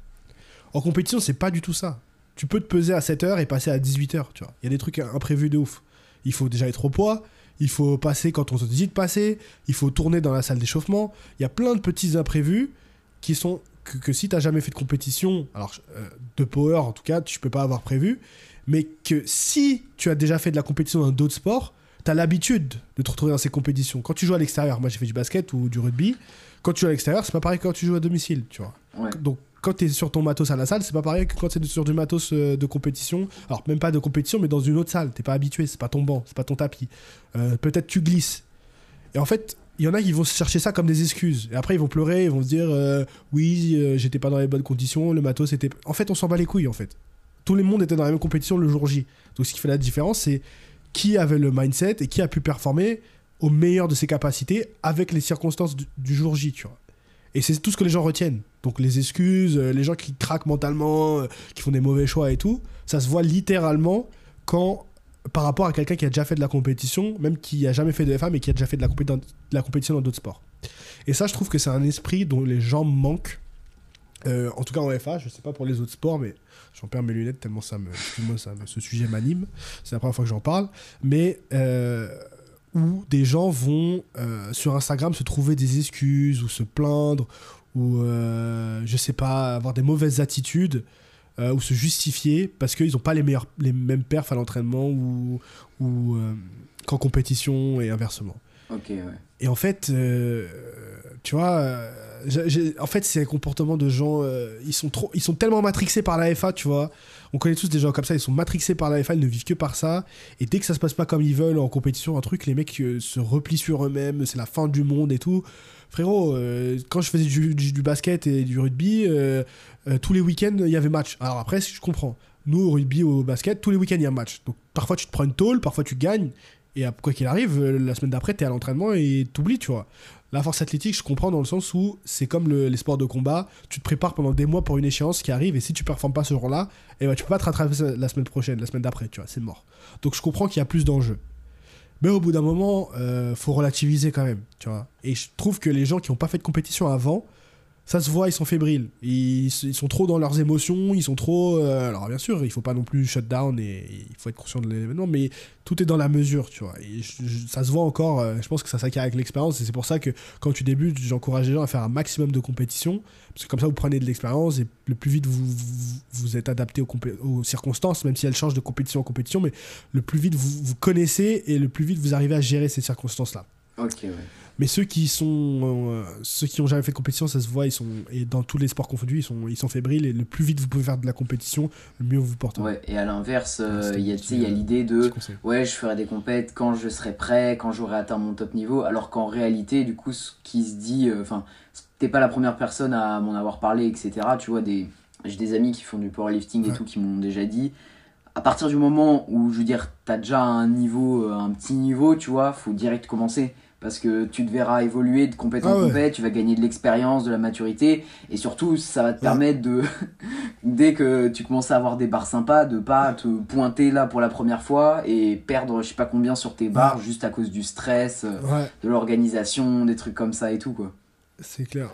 En compétition, c'est pas du tout ça. Tu peux te peser à 7 heures et passer à 18 heures, tu vois. Il y a des trucs imprévus de ouf. Il faut déjà être au poids, il faut passer quand on te dit de passer, il faut tourner dans la salle d'échauffement. Il y a plein de petits imprévus qui sont que, que si t'as jamais fait de compétition, alors euh, de power en tout cas, tu peux pas avoir prévu, mais que si tu as déjà fait de la compétition dans d'autres sports, tu as l'habitude de te retrouver dans ces compétitions. Quand tu joues à l'extérieur, moi j'ai fait du basket ou du rugby, quand tu joues à l'extérieur, c'est pas pareil que quand tu joues à domicile, tu vois. Ouais. Donc quand tu es sur ton matos à la salle, c'est pas pareil que quand es sur du matos euh, de compétition. Alors même pas de compétition, mais dans une autre salle. T'es pas habitué, c'est pas ton banc, c'est pas ton tapis. Euh, Peut-être tu glisses. Et en fait, il y en a qui vont chercher ça comme des excuses. Et après, ils vont pleurer, ils vont se dire euh, oui, j'étais pas dans les bonnes conditions, le matos était. En fait, on s'en bat les couilles en fait. Tout le monde était dans la même compétition le jour J. Donc ce qui fait la différence, c'est qui avait le mindset et qui a pu performer au meilleur de ses capacités avec les circonstances du, du jour J, tu vois. Et c'est tout ce que les gens retiennent. Donc les excuses, euh, les gens qui craquent mentalement, euh, qui font des mauvais choix et tout, ça se voit littéralement quand par rapport à quelqu'un qui a déjà fait de la compétition, même qui a jamais fait de FA, mais qui a déjà fait de la, compétition dans d'autres sports. Et ça, je trouve que c'est un esprit dont les gens manquent. Euh, en tout cas en FA, je sais pas pour les autres sports, mais j'en perds mes lunettes tellement ça me, ça ce sujet m'anime. C'est la première fois que j'en parle. Mais où des gens vont euh, sur Instagram se trouver des excuses ou se plaindre ou euh, je sais pas avoir des mauvaises attitudes euh, ou se justifier parce qu'ils n'ont pas les meilleurs les mêmes perfs à l'entraînement ou, ou qu'en compétition et inversement. Ok, ouais. Et en fait, tu vois, en fait, c'est un comportement de gens. ils sont trop, ils sont tellement matrixés par la FA, tu vois. On connaît tous des gens comme ça. Ils sont matrixés par la FA, ils ne vivent que par ça. Et dès que ça se passe pas comme ils veulent en compétition, un truc, les mecs euh, se replient sur eux-mêmes. C'est la fin du monde et tout. Frérot, euh, quand je faisais du, basket et du rugby, euh, tous les week-ends il y avait match. Alors après, je comprends. Nous, au rugby, au basket, tous les week-ends il y a un match. Donc parfois tu te prends une tôle, parfois tu gagnes. Et quoi qu'il arrive, la semaine d'après, t'es à l'entraînement et t'oublies, tu vois. La force athlétique, je comprends dans le sens où c'est comme le- les sports de combat. Tu te prépares pendant des mois pour une échéance qui arrive et si tu performes pas ce jour-là, eh ben, tu peux pas te rattraper la semaine prochaine, la semaine d'après, tu vois, c'est mort. Donc je comprends qu'il y a plus d'enjeux. Mais au bout d'un moment, euh, faut relativiser quand même. Et je trouve que les gens qui n'ont pas fait de compétition avant, ça se voit, ils sont fébriles. Ils, sont trop dans leurs émotions, ils sont trop. euh, alors bien sûr, il faut pas non plus shut down et il faut être conscient de l'événement, mais tout est dans la mesure, tu vois. Ça se voit encore. euh, je pense que ça s'acquiert avec l'expérience et c'est pour ça que quand tu débutes, j'encourage les gens à faire un maximum de compétitions parce que comme ça vous prenez de l'expérience et le plus vite vous vous, êtes adapté aux circonstances, même si elles changent de compétition en compétition, mais le plus vite vous vous connaissez et le plus vite vous arrivez à gérer ces circonstances-là. Ok, ouais. Mais ceux qui sont euh, ceux qui ont jamais fait de compétition, ça se voit, ils sont et dans tous les sports confondus, ils sont ils sont fébriles et le plus vite vous pouvez faire de la compétition, le mieux vous vous portez. Ouais, et à l'inverse, euh, il y a, l'idée de Petit conseil. ouais, je ferai des compètes quand je serai prêt, quand j'aurai atteint mon top niveau, alors qu'en réalité, du coup, ce qui se dit, euh, enfin, t'es pas la première personne à m'en avoir parlé, etc. Tu vois, des, j'ai des amis qui font du powerlifting et tout qui m'ont déjà dit, à partir du moment où, je veux dire, t'as déjà un niveau, euh, un petit niveau, tu vois, faut direct commencer. Parce que tu te verras évoluer de compète en Ah ouais. compète, tu vas gagner de l'expérience, de la maturité, et surtout, ça va te permettre de, dès que tu commences à avoir des barres sympas, de pas te pointer là pour la première fois et perdre je sais pas combien sur tes barres juste à cause du stress, euh, de l'organisation, des trucs comme ça et tout quoi. C'est clair.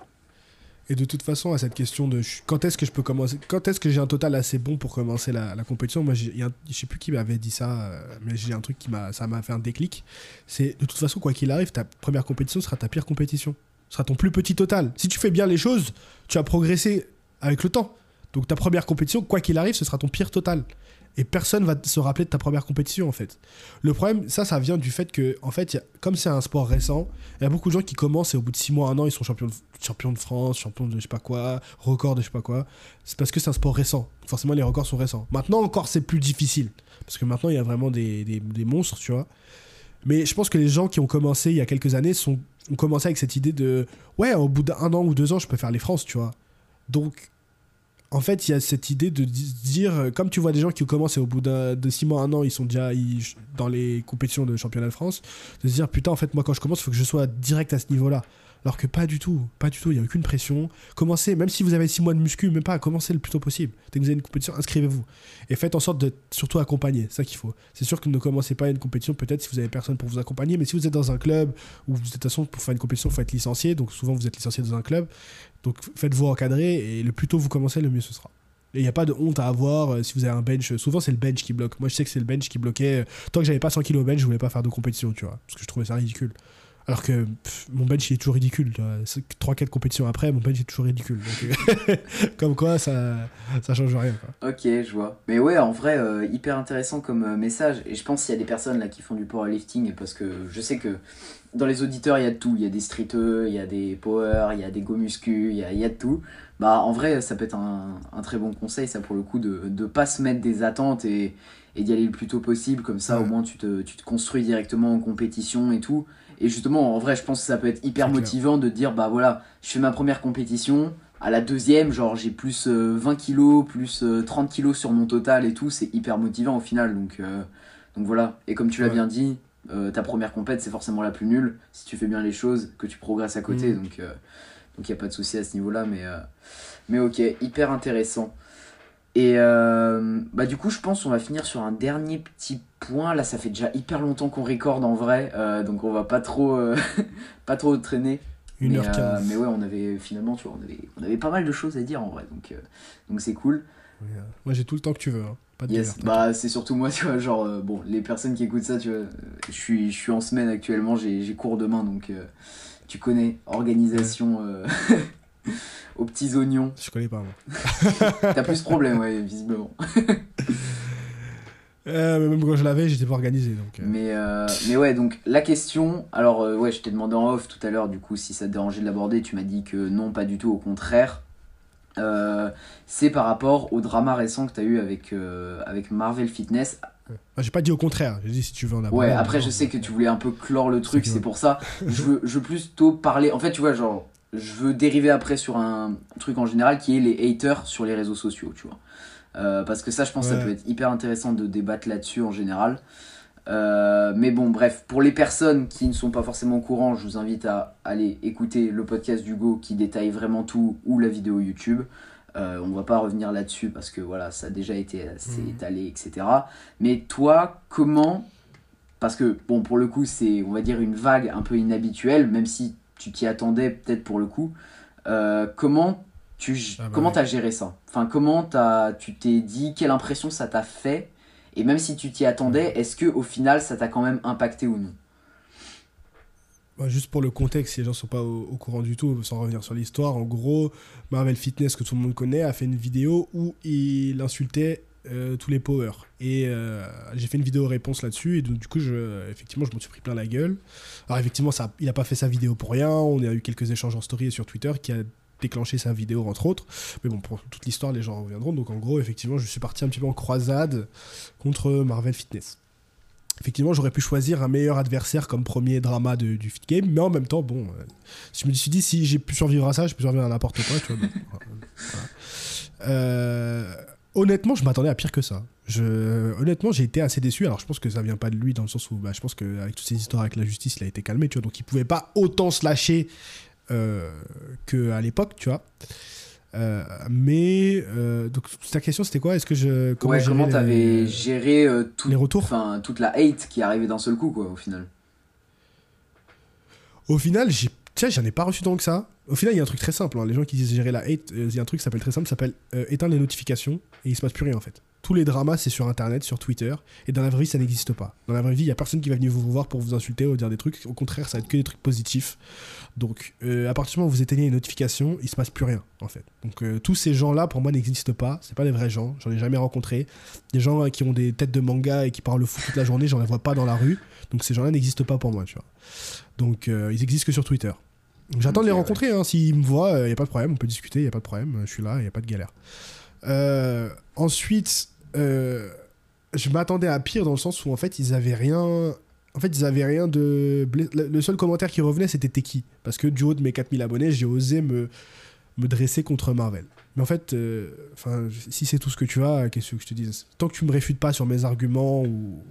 Et de toute façon, à cette question de quand est-ce que je peux commencer, quand est-ce que j'ai un total assez bon pour commencer la, compétition, moi, je sais plus qui m'avait dit ça, euh, mais j'ai un truc qui m'a, fait un déclic. C'est de toute façon, quoi qu'il arrive, ta première compétition sera ta pire compétition, sera ton plus petit total. Si tu fais bien les choses, tu vas progresser avec le temps. Donc ta première compétition, quoi qu'il arrive, ce sera ton pire total et personne va se rappeler de ta première compétition en fait. Le problème, ça, ça vient du fait que, en fait, comme c'est un sport récent, il y a beaucoup de gens qui commencent et au bout de 6 mois, 1 an, ils sont champions de, France, champions de je sais pas quoi, records de je sais pas quoi. C'est parce que c'est un sport récent. Forcément, les records sont récents. Maintenant encore, c'est plus difficile. Parce que maintenant, il y a vraiment des, des, des, monstres, tu vois. Mais je pense que les gens qui ont commencé il y a quelques années sont, ont commencé avec cette idée de ouais, au bout d'un an ou deux ans, je peux faire les France, tu vois. Donc, en fait, il y a cette idée de dire, euh, comme tu vois des gens qui commencent et au bout de 6 mois, 1 an, ils sont déjà dans les compétitions de championnat de France, de se dire, putain, en fait, moi, quand je commence, il faut que je sois direct à ce niveau-là. Alors que pas du tout, pas du tout, il n'y a aucune pression. Commencez, même si vous avez 6 mois de muscu, même pas, commencez le plus tôt possible. Dès que vous avez une compétition, inscrivez-vous. Et faites en sorte d'être surtout accompagné, c'est ça qu'il faut. C'est sûr que ne commencez pas une compétition, peut-être si vous avez personne pour vous accompagner, mais si vous êtes dans un club, ou de toute façon, pour faire une compétition, il faut être licencié, donc souvent vous êtes licencié dans un club, donc faites-vous encadrer, et le plus tôt vous commencez, le mieux ce sera. Et il n'y a pas de honte à avoir euh, si vous avez un bench. Souvent, c'est le bench qui bloque. Moi, je sais que c'est le bench qui bloquait. Tant que j'avais pas 100 kg au bench, je voulais pas faire de compétition, tu vois. Parce que je trouvais ça ridicule. Alors que mon bench il est toujours ridicule. 3-4 compétitions après, mon bench est toujours ridicule. Euh, comme quoi, ça, ça change rien. Ok, je vois. Mais ouais, en vrai, euh, hyper intéressant comme euh, message. Et je pense qu'il y a des personnes là qui font du powerlifting parce que je sais que dans les auditeurs, il y a de tout. Il y a des streeteux, il y a des power, il y a des go muscu, il y a, il y a de tout. Bah, en vrai, ça peut être un, un, très bon conseil, ça pour le coup, de ne pas se mettre des attentes et, et d'y aller le plus tôt possible. Comme ça, au moins, tu te, tu te construis directement en compétition et tout. Et justement, en vrai, je pense que ça peut être hyper motivant de dire, bah voilà, je fais ma première compétition, à la deuxième, genre j'ai plus 20 euh, kilos, plus 30 euh, kilos sur mon total et tout, c'est hyper motivant au final. Donc, euh, donc voilà, et comme tu l'as bien dit, ta première compète c'est forcément la plus nulle, si tu fais bien les choses, que tu progresses à côté, mm. donc il n'y a pas de souci à ce niveau-là, mais, mais ok, hyper intéressant. Et euh, bah du coup, je pense qu'on va finir sur un dernier petit point. Là, ça fait déjà hyper longtemps qu'on recorde en vrai, euh, donc on va pas trop, euh, pas trop traîner. mais, mais, ouais, on avait finalement, tu vois, on avait, on avait pas mal de choses à dire en vrai, donc donc c'est cool. moi, j'ai tout le temps que tu veux. Hein. Pas de bah c'est surtout moi, tu vois, genre bon, les personnes qui écoutent ça, tu vois, je suis, je suis en semaine actuellement, j'ai cours demain, donc tu connais organisation. aux petits oignons. Je connais pas, moi. T'as plus de problème, ouais, visiblement. Euh, même quand je l'avais, j'étais pas organisé. Donc, euh. mais, euh, mais ouais, donc la question. Alors, ouais, je t'ai demandé en off tout à l'heure, du coup, si ça te dérangeait de l'aborder. Tu m'as dit que non, pas du tout, au contraire. c'est par rapport au drama récent que tu as eu avec, avec Marvel Fitness. J'ai pas dit au contraire, j'ai dit si tu veux en aborder. Ouais, après, je sais que tu voulais un peu clore le truc, c'est pour ça. je, veux, je veux plutôt parler. En fait, tu vois, genre, je veux dériver après sur un truc en général qui est les haters sur les réseaux sociaux, tu vois. Euh, parce que ça, je pense que ça peut être hyper intéressant de débattre là-dessus en général. Euh, mais bon, bref, pour les personnes qui ne sont pas forcément au courant, je vous invite à aller écouter le podcast d'Hugo qui détaille vraiment tout ou la vidéo YouTube. Euh, on va pas revenir là-dessus parce que voilà, ça a déjà été assez mhm. étalé, etc. Mais toi, comment Parce que bon, pour le coup, c'est on va dire une vague un peu inhabituelle, même si tu t'y attendais peut-être pour le coup. Euh, comment tu ah bah comment as géré ça? Enfin, comment as, tu t'es dit quelle impression ça t'a fait? Et même si tu t'y attendais, est-ce que au final ça t'a quand même impacté ou non? Bah, juste pour le contexte, si les gens ne sont pas au, courant du tout, sans revenir sur l'histoire, en gros, Marvel Fitness, que tout le monde connaît, a fait une vidéo où il insultait euh, tous les powers. Et euh, j'ai fait une vidéo réponse là-dessus, et donc, du coup, je, effectivement, je m'en suis pris plein la gueule. Alors, effectivement, ça, il n'a pas fait sa vidéo pour rien. On a eu quelques échanges en story et sur Twitter qui a déclenché sa vidéo, entre autres. Mais bon, pour toute l'histoire, les gens reviendront. Donc, en gros, effectivement, je suis parti un petit peu en croisade contre Marvel Fitness. Effectivement, j'aurais pu choisir un meilleur adversaire comme premier drama du fit game, mais en même temps, bon, euh, je me suis dit, si j'ai pu survivre à ça, je peux survivre à n'importe quoi, tu vois. euh, honnêtement, je m'attendais à pire que ça. Je, honnêtement, j'ai été assez déçu. Alors, je pense que ça vient pas de lui dans le sens où, bah, je pense qu'avec toutes ces histoires avec la justice, il a été calmé, tu vois. Donc, il pouvait pas autant se lâcher euh, qu'à l'époque, tu vois. Euh, mais euh, donc ta question c'était quoi? Est-ce que je comment ouais, comment t'avais géré tout, les retours? toute la hate qui arrivait d'un seul coup quoi au final? Au final j'ai Tiens, j'en ai pas reçu tant que ça. Au final, il y a un truc très simple. hein. Les gens qui disent gérer la hate, euh, il y a un truc qui s'appelle très simple, s'appelle euh, éteindre les notifications et il se passe plus rien en fait. Tous les dramas, c'est sur internet, sur Twitter, et dans la vraie vie, ça n'existe pas. Dans la vraie vie, il y a personne qui va venir vous voir pour vous insulter ou dire des trucs. Au contraire, ça va être que des trucs positifs. Donc, euh, à partir du moment où vous éteignez les notifications, il se passe plus rien en fait. Donc, euh, tous ces gens-là, pour moi, n'existent pas. C'est pas des vrais gens. J'en ai jamais rencontré. Des gens qui ont des têtes de manga et qui parlent le foot toute la journée, j'en vois pas dans la rue. Donc, ces gens-là n'existent pas pour moi, tu vois. Donc, ils existent que sur Twitter. J'attends de les ouais. rencontrer. hein. S'ils me voient, il n'y a pas de problème. On peut discuter, il n'y a pas de problème. Je suis là, il n'y a pas de galère. Euh, ensuite, euh, je m'attendais à pire dans le sens où en fait ils avaient rien. En fait, ils avaient rien de. Le seul commentaire qui revenait, c'était t'es qui Parce que du haut de mes 4000 abonnés, j'ai osé me, me dresser contre Marvel. Mais en fait, euh, enfin, si c'est tout ce que tu as, qu'est-ce que je te dise Tant que tu me réfutes pas sur mes arguments ou.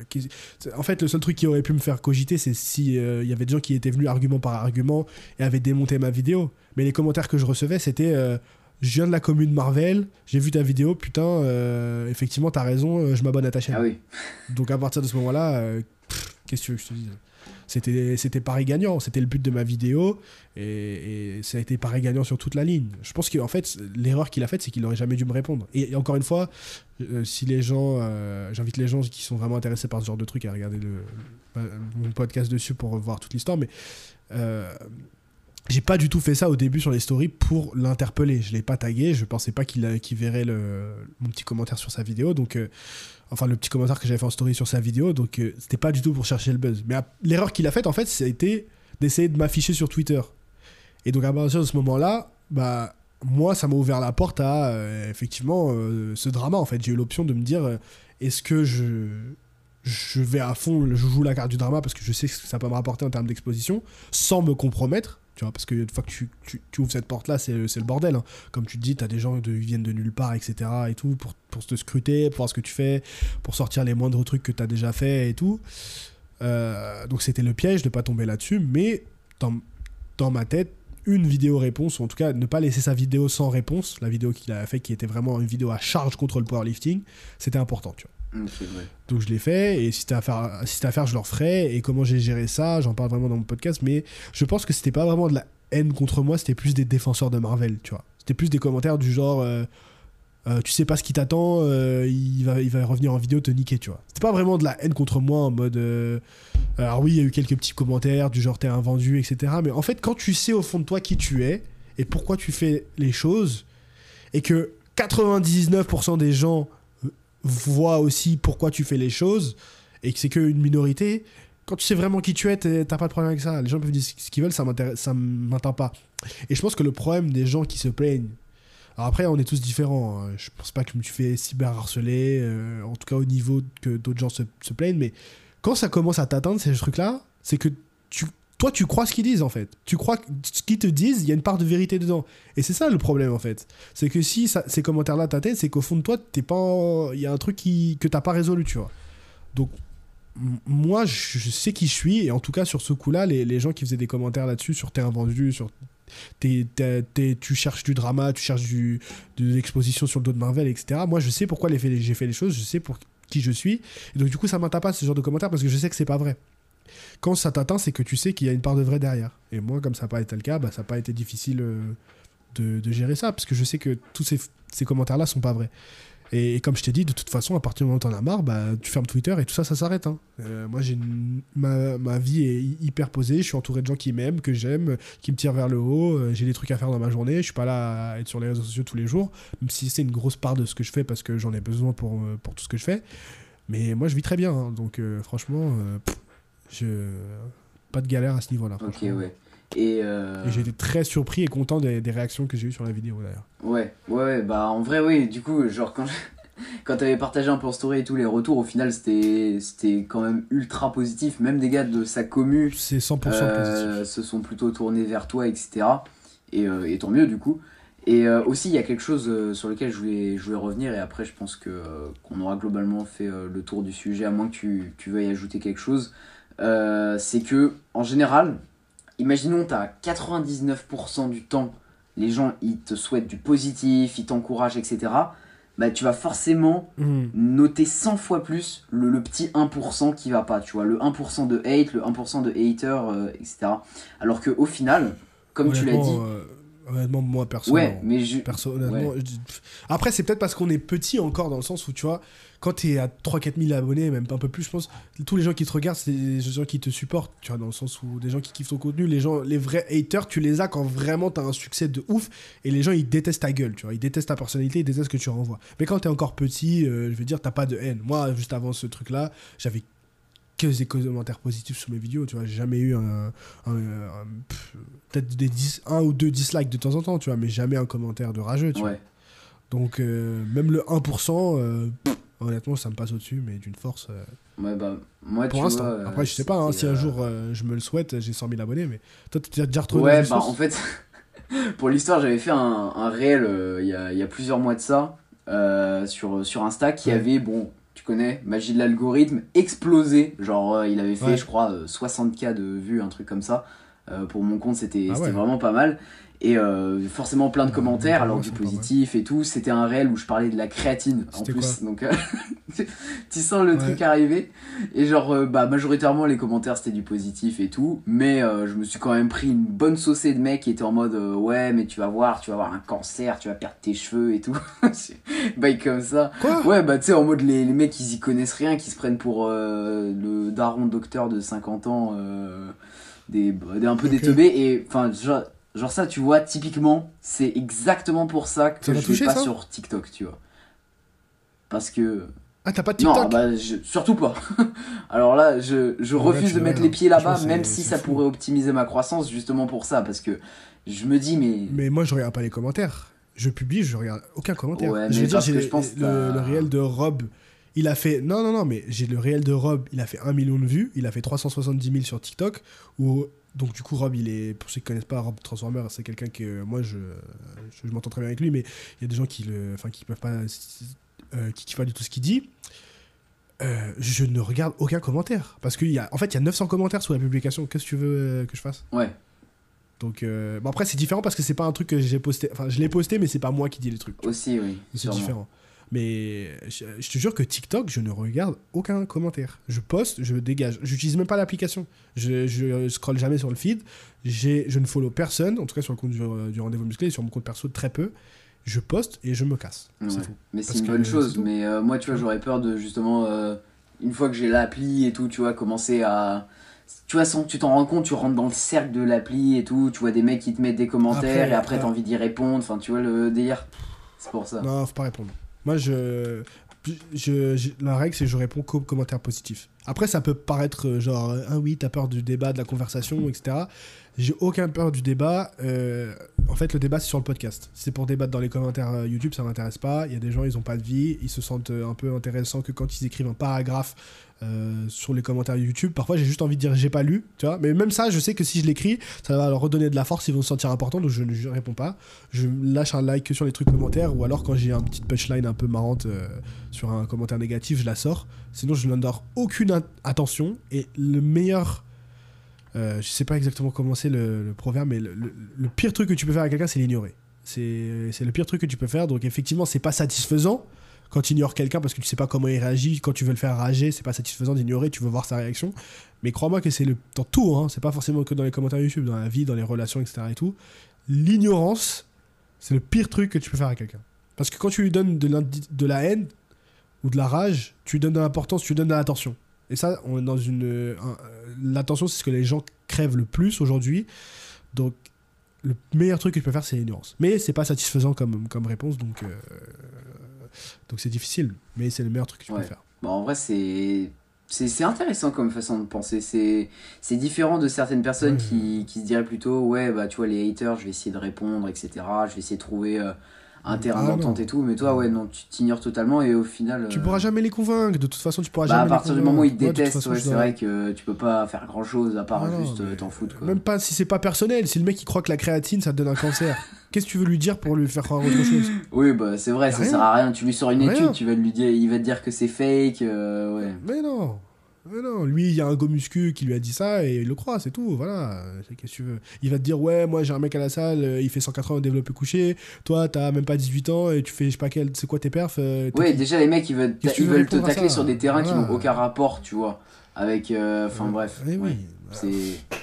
euh, En fait, le seul truc qui aurait pu me faire cogiter, c'est si euh, y avait des gens qui étaient venus argument par argument et avaient démonté ma vidéo. Mais les commentaires que je recevais, c'était. euh, je viens de la commune Marvel, j'ai vu ta vidéo, putain, effectivement, t'as raison, je m'abonne à ta chaîne. Ah oui. Donc à partir de ce moment-là, qu'est-ce que tu veux que je te dise? C'était, c'était pareil gagnant, c'était le but de ma vidéo, et, ça a été pareil gagnant sur toute la ligne. Je pense qu'en fait, l'erreur qu'il a faite, c'est qu'il n'aurait jamais dû me répondre. Et, encore une fois, euh, si les gens, euh, j'invite les gens qui sont vraiment intéressés par ce genre de truc à regarder le, le- mon podcast dessus pour voir toute l'histoire, mais euh, j'ai pas du tout fait ça au début sur les stories pour l'interpeller. Je l'ai pas tagué, je pensais pas qu'il verrait le, mon petit commentaire sur sa vidéo, donc euh, enfin le petit commentaire que j'avais fait en story sur sa vidéo, donc euh, c'était pas du tout pour chercher le buzz. Mais l'erreur qu'il a faite en fait, c'était d'essayer de m'afficher sur Twitter. Et donc à partir de ce moment-là, bah moi ça m'a ouvert la porte à euh, effectivement euh, ce drama en fait. J'ai eu l'option de me dire euh, est-ce que je je vais à fond, je joue la carte du drama parce que je sais ce que ça peut me rapporter en termes d'exposition, sans me compromettre, tu vois, parce que une fois que tu, ouvres cette porte-là, c'est le bordel. hein. Comme tu te dis, tu as des gens qui viennent de nulle part, etc. et tout, pour, pour te scruter, pour voir ce que tu fais, pour sortir les moindres trucs que tu as déjà fait et tout. Euh, donc c'était le piège de pas tomber là-dessus, mais dans, dans ma tête, une vidéo réponse, ou en tout cas ne pas laisser sa vidéo sans réponse, la vidéo qu'il a fait qui était vraiment une vidéo à charge contre le powerlifting, c'était important, tu vois. Donc je l'ai fait, et si c'était à faire, si à faire, je le referai. Et comment j'ai géré ça, j'en parle vraiment dans mon podcast, mais je pense que c'était pas vraiment de la haine contre moi, c'était plus des défenseurs de Marvel, tu vois. C'était plus des commentaires du genre, euh, euh, tu sais pas ce qui t'attend, euh, il, va, il va revenir en vidéo te niquer, tu vois. C'était pas vraiment de la haine contre moi en mode. alors oui, il y a eu quelques petits commentaires du genre t'es un vendu, etc. Mais en fait, quand tu sais au fond de toi qui tu es et pourquoi tu fais les choses, et que 99% des gens voient aussi pourquoi tu fais les choses, et que c'est qu'une minorité, quand tu sais vraiment qui tu es, t'as pas de problème avec ça. Les gens peuvent dire ce qu'ils veulent, ça m'intéresse- ça m'entend pas. Et je pense que le problème des gens qui se plaignent, alors après, on est tous différents. hein. Je pense pas que je me fait cyberharceler, euh, en tout cas au niveau que d'autres gens se, se plaignent, mais quand ça commence à t'atteindre, ces trucs-là, c'est que tu, toi, tu crois ce qu'ils disent, en fait. Tu crois que ce qu'ils te disent, il y a une part de vérité dedans. Et c'est ça le problème, en fait. C'est que si ces commentaires-là t'atteignent, c'est qu'au fond de toi, t'es pas il y a un truc qui, que t'as pas résolu, tu vois. Donc, moi, je, sais qui je suis, et en tout cas, sur ce coup-là, les, les gens qui faisaient des commentaires là-dessus, sur t'es un vendu, sur t'es- t'es- tu cherches du drama, tu cherches du, de l'exposition sur le dos de Marvel, etc. Moi, je sais pourquoi j'ai fait les choses, je sais pour qui je suis. Et donc, du coup, ça m'atteint pas ce genre de commentaires parce que je sais que c'est pas vrai. Quand ça t'atteint, c'est que tu sais qu'il y a une part de vrai derrière. Et moi, comme ça n'a pas été le cas, bah, ça n'a pas été difficile euh, de, gérer ça parce que je sais que tous ces, commentaires-là sont pas vrais. Et, comme je t'ai dit, de toute façon, à partir du moment où t'en as marre, bah, tu fermes Twitter et tout ça, ça s'arrête. hein. Euh, moi, j'ai ma, vie est hy- hyper posée. Je suis entouré de gens qui m'aiment, que j'aime, qui me tirent vers le haut. Euh, j'ai des trucs à faire dans ma journée. Je suis pas là à être sur les réseaux sociaux tous les jours, même si c'est une grosse part de ce que je fais parce que j'en ai besoin pour, tout ce que je fais. Mais moi, je vis très bien. hein. donc, franchement, je... pas de galère à ce niveau-là. Ok, ouais. Et, euh, Et j'ai été très surpris et content des, des réactions que j'ai eues sur la vidéo d'ailleurs. Ouais, ouais, ouais, bah en vrai, oui, du coup, genre quand, je- quand t'avais partagé un peu en story et tous les retours, au final, c'était c'était quand même ultra positif. Même des gars de sa commu C'est 100% euh, positif. se sont plutôt tournés vers toi, etc. Et, euh, et tant mieux, du coup. Et euh, aussi, il y a quelque chose euh, sur lequel je voulais, je voulais revenir, et après, je pense que qu'on aura globalement fait le tour du sujet, à moins que tu, tu veuilles ajouter quelque chose. Euh, c'est que, en général, imaginons, t'as 99% du temps, les gens, ils te souhaitent du positif, ils t'encouragent, etc. bah tu vas forcément Mhm. noter 100 fois plus le, le petit 1% qui va pas, tu vois, le 1% de hate, le 1% de hater, euh, etc. Alors que au final, comme tu l'as dit, euh, honnêtement, moi, perso. ouais, non. mais je, Perso, honnêtement, je dis- pff. Après, c'est peut-être parce qu'on est petit encore dans le sens où, tu vois, quand t'es à 3-4 000 abonnés, même un peu plus, je pense, tous les gens qui te regardent, c'est des gens qui te supportent, tu vois, dans le sens où des gens qui kiffent ton contenu, les gens, les vrais haters, tu les as quand vraiment t'as un succès de ouf et les gens, ils détestent ta gueule, tu vois, ils détestent ta personnalité, ils détestent ce que tu renvoies. Mais quand t'es encore petit, euh, je veux dire, t'as pas de haine. Moi, juste avant ce truc-là, j'avais que des commentaires positifs sur mes vidéos, tu vois, j'ai jamais eu un, un- un- pff, peut-être des 10, un ou deux dislikes de temps en temps, tu vois, mais jamais un commentaire de rageux, tu vois. ouais. Donc, euh, même le 1%, euh, pff, honnêtement, ça me passe au-dessus, mais d'une force. euh, Ouais, bah, moi, pour l'instant. euh, Après, je sais pas, hein, si un euh, jour euh, je me le souhaite, j'ai 100 000 abonnés, mais toi, tu as déjà retrouvé Ouais, bah en fait, pour l'histoire, j'avais fait un, un réel euh, il y, a, il y a plusieurs mois de ça sur, sur Insta qui Ouais. avait, bon, tu connais, magie de l'algorithme, explosé. Genre, il avait fait, Ouais. je crois, euh, 60K de vues, un truc comme ça. Euh, pour mon compte, c'était Ah ouais. vraiment pas mal. Et euh, forcément plein de Ouais, commentaires, alors du positif et tout. C'était un réel où je parlais de la créatine en plus. Donc, euh, tu sens le Ouais. truc arriver. Et genre, euh, bah, majoritairement, les commentaires c'était du positif et tout. Mais je me suis quand même pris une bonne saucée de mecs qui étaient en mode Ouais, mais tu vas voir, tu vas avoir un cancer, tu vas perdre tes cheveux et tout. Bail comme ça. Quoi Ouais, bah, tu sais, en mode les, les mecs ils y connaissent rien, qui se prennent pour le daron docteur de 50 ans, des, des- un peu Ok. des teubés. Et enfin, genre, genre ça, tu vois, typiquement, c'est exactement pour ça que Ça je touché, pas ça sur TikTok, tu vois. Parce que. Ah, t'as pas de TikTok Non, bah, je- surtout pas. Alors là, je, je refuse de mettre les pieds là-bas, même si ça fou. pourrait optimiser ma croissance, justement pour ça. Parce que je me dis, mais. Mais moi, je regarde pas les commentaires. Je publie, je regarde aucun commentaire. Ouais, je veux dire, que je pense le réel de Rob. Il a fait. Non, non, non, mais j'ai le réel de Rob. Il a fait 1 million de vues. Il a fait 370 000 sur TikTok. Où, donc, du coup, Rob, il est. Pour ceux qui connaissent pas, Rob Transformer, c'est quelqu'un que moi, je, je, je m'entends très bien avec lui. Mais il y a des gens qui le. Enfin, qui peuvent pas. euh, qui kiffent pas du tout ce qu'il dit. Euh, je ne regarde aucun commentaire. Parce qu'il y a. En fait, il y a 900 commentaires sous la publication. Qu'est-ce que tu veux euh, que je fasse? Ouais. donc euh, bon après c'est différent parce que c'est pas un truc que j'ai posté. Enfin je l'ai posté mais c'est pas moi qui dis les trucs. Aussi, oui. C'est différent. Mais je, je te jure que TikTok je ne regarde aucun commentaire. Je poste, je dégage. J'utilise même pas l'application. Je, je scrolle jamais sur le feed. J'ai, je ne follow personne. En tout cas sur le compte du, du rendez-vous musclé, sur mon compte perso très peu. Je poste et je me casse. Ouais. C'est tout. Mais c'est une bonne chose. Mais euh, moi, tu vois, j'aurais peur de justement, euh, une fois que j'ai l'appli et tout, tu vois, commencer à. Tu vois, sans que tu t'en rends compte, tu rentres dans le cercle de l'appli et tout, tu vois des mecs qui te mettent des commentaires Après, et après t'as envie d'y répondre, enfin, tu vois le délire. C'est pour ça. Non, faut pas répondre. Moi, je, je, la règle, c'est que je réponds qu'aux commentaires positifs. Après, ça peut paraître euh, genre, ah oui, t'as peur du débat, de la conversation, etc. J'ai aucun peur du débat. Euh, en fait, le débat, c'est sur le podcast. C'est pour débattre dans les commentaires euh, YouTube, ça m'intéresse pas. Il y a des gens, ils ont pas de vie. Ils se sentent euh, un peu intéressants que quand ils écrivent un paragraphe sur les commentaires YouTube. Parfois, j'ai juste envie de dire j'ai pas lu, tu vois. Mais même ça, je sais que si je l'écris, ça va leur redonner de la force, ils vont se sentir importants, donc je ne réponds pas. Je lâche un like que sur les trucs commentaires, ou alors quand j'ai une petite punchline un peu marrante sur un commentaire négatif, je la sors. Sinon, je n'en donne aucune at- attention. Et le meilleur. Euh, je sais pas exactement comment c'est le, proverbe, mais le, pire truc que tu peux faire à quelqu'un, c'est l'ignorer. C'est le pire truc que tu peux faire. Donc, effectivement, c'est pas satisfaisant quand tu ignores quelqu'un parce que tu sais pas comment il réagit. Quand tu veux le faire rager, c'est pas satisfaisant d'ignorer, tu veux voir sa réaction. Mais crois-moi que c'est dans tout, hein, c'est pas forcément que dans les commentaires YouTube, dans la vie, dans les relations, etc. et tout. L'ignorance, c'est le pire truc que tu peux faire à quelqu'un. Parce que quand tu lui donnes de, de la haine ou de la rage, tu lui donnes de l'importance, tu lui donnes de l'attention. Et ça, on est dans une. un- L'attention, c'est ce que les gens crèvent le plus aujourd'hui. Donc, le meilleur truc que tu peux faire, c'est l'ignorance. Mais c'est pas satisfaisant comme, comme réponse, donc. euh, donc c'est difficile. Mais c'est le meilleur truc que tu Ouais. peux faire. Bon, en vrai, c'est. C'est intéressant comme façon de penser. C'est c'est différent de certaines personnes Ouais. qui, qui se diraient plutôt Ouais, bah tu vois, les haters, je vais essayer de répondre, etc. Je vais essayer de trouver euh, un terrain Ah, d'entente et tout. Mais toi, ouais, non, tu t'ignores totalement et au final. Tu euh, pourras jamais les convaincre. De toute façon, tu pourras Bah, à jamais les partir du moment où ils te. Ouais, détestent, ouais, c'est vrai que tu peux pas faire grand chose à part Ah juste euh, mais t'en foutre. Quoi. Même pas si c'est pas personnel. Si le mec il croit que la créatine ça te donne un cancer, qu'est-ce que tu veux lui dire pour lui faire croire autre chose? Oui, bah c'est vrai, ça Rien. sert à rien. Tu lui sors une Rien. étude, tu vas lui dire, il va te dire que c'est fake. euh, ouais. Mais non. Non, lui, il y a un go muscu qui lui a dit ça et il le croit, c'est tout. Voilà. Qu'est-ce que tu veux Il va te dire, ouais, moi j'ai un mec à la salle, euh, il fait 180 au développé couché. Toi, t'as même pas 18 ans et tu fais, je sais pas quel, c'est quoi tes perfs euh, Ouais, déjà, les mecs, ils veulent, ils veulent te tacler sur des terrains qui n'ont aucun rapport, tu vois. Avec. euh, Enfin, bref. Eh oui. C'est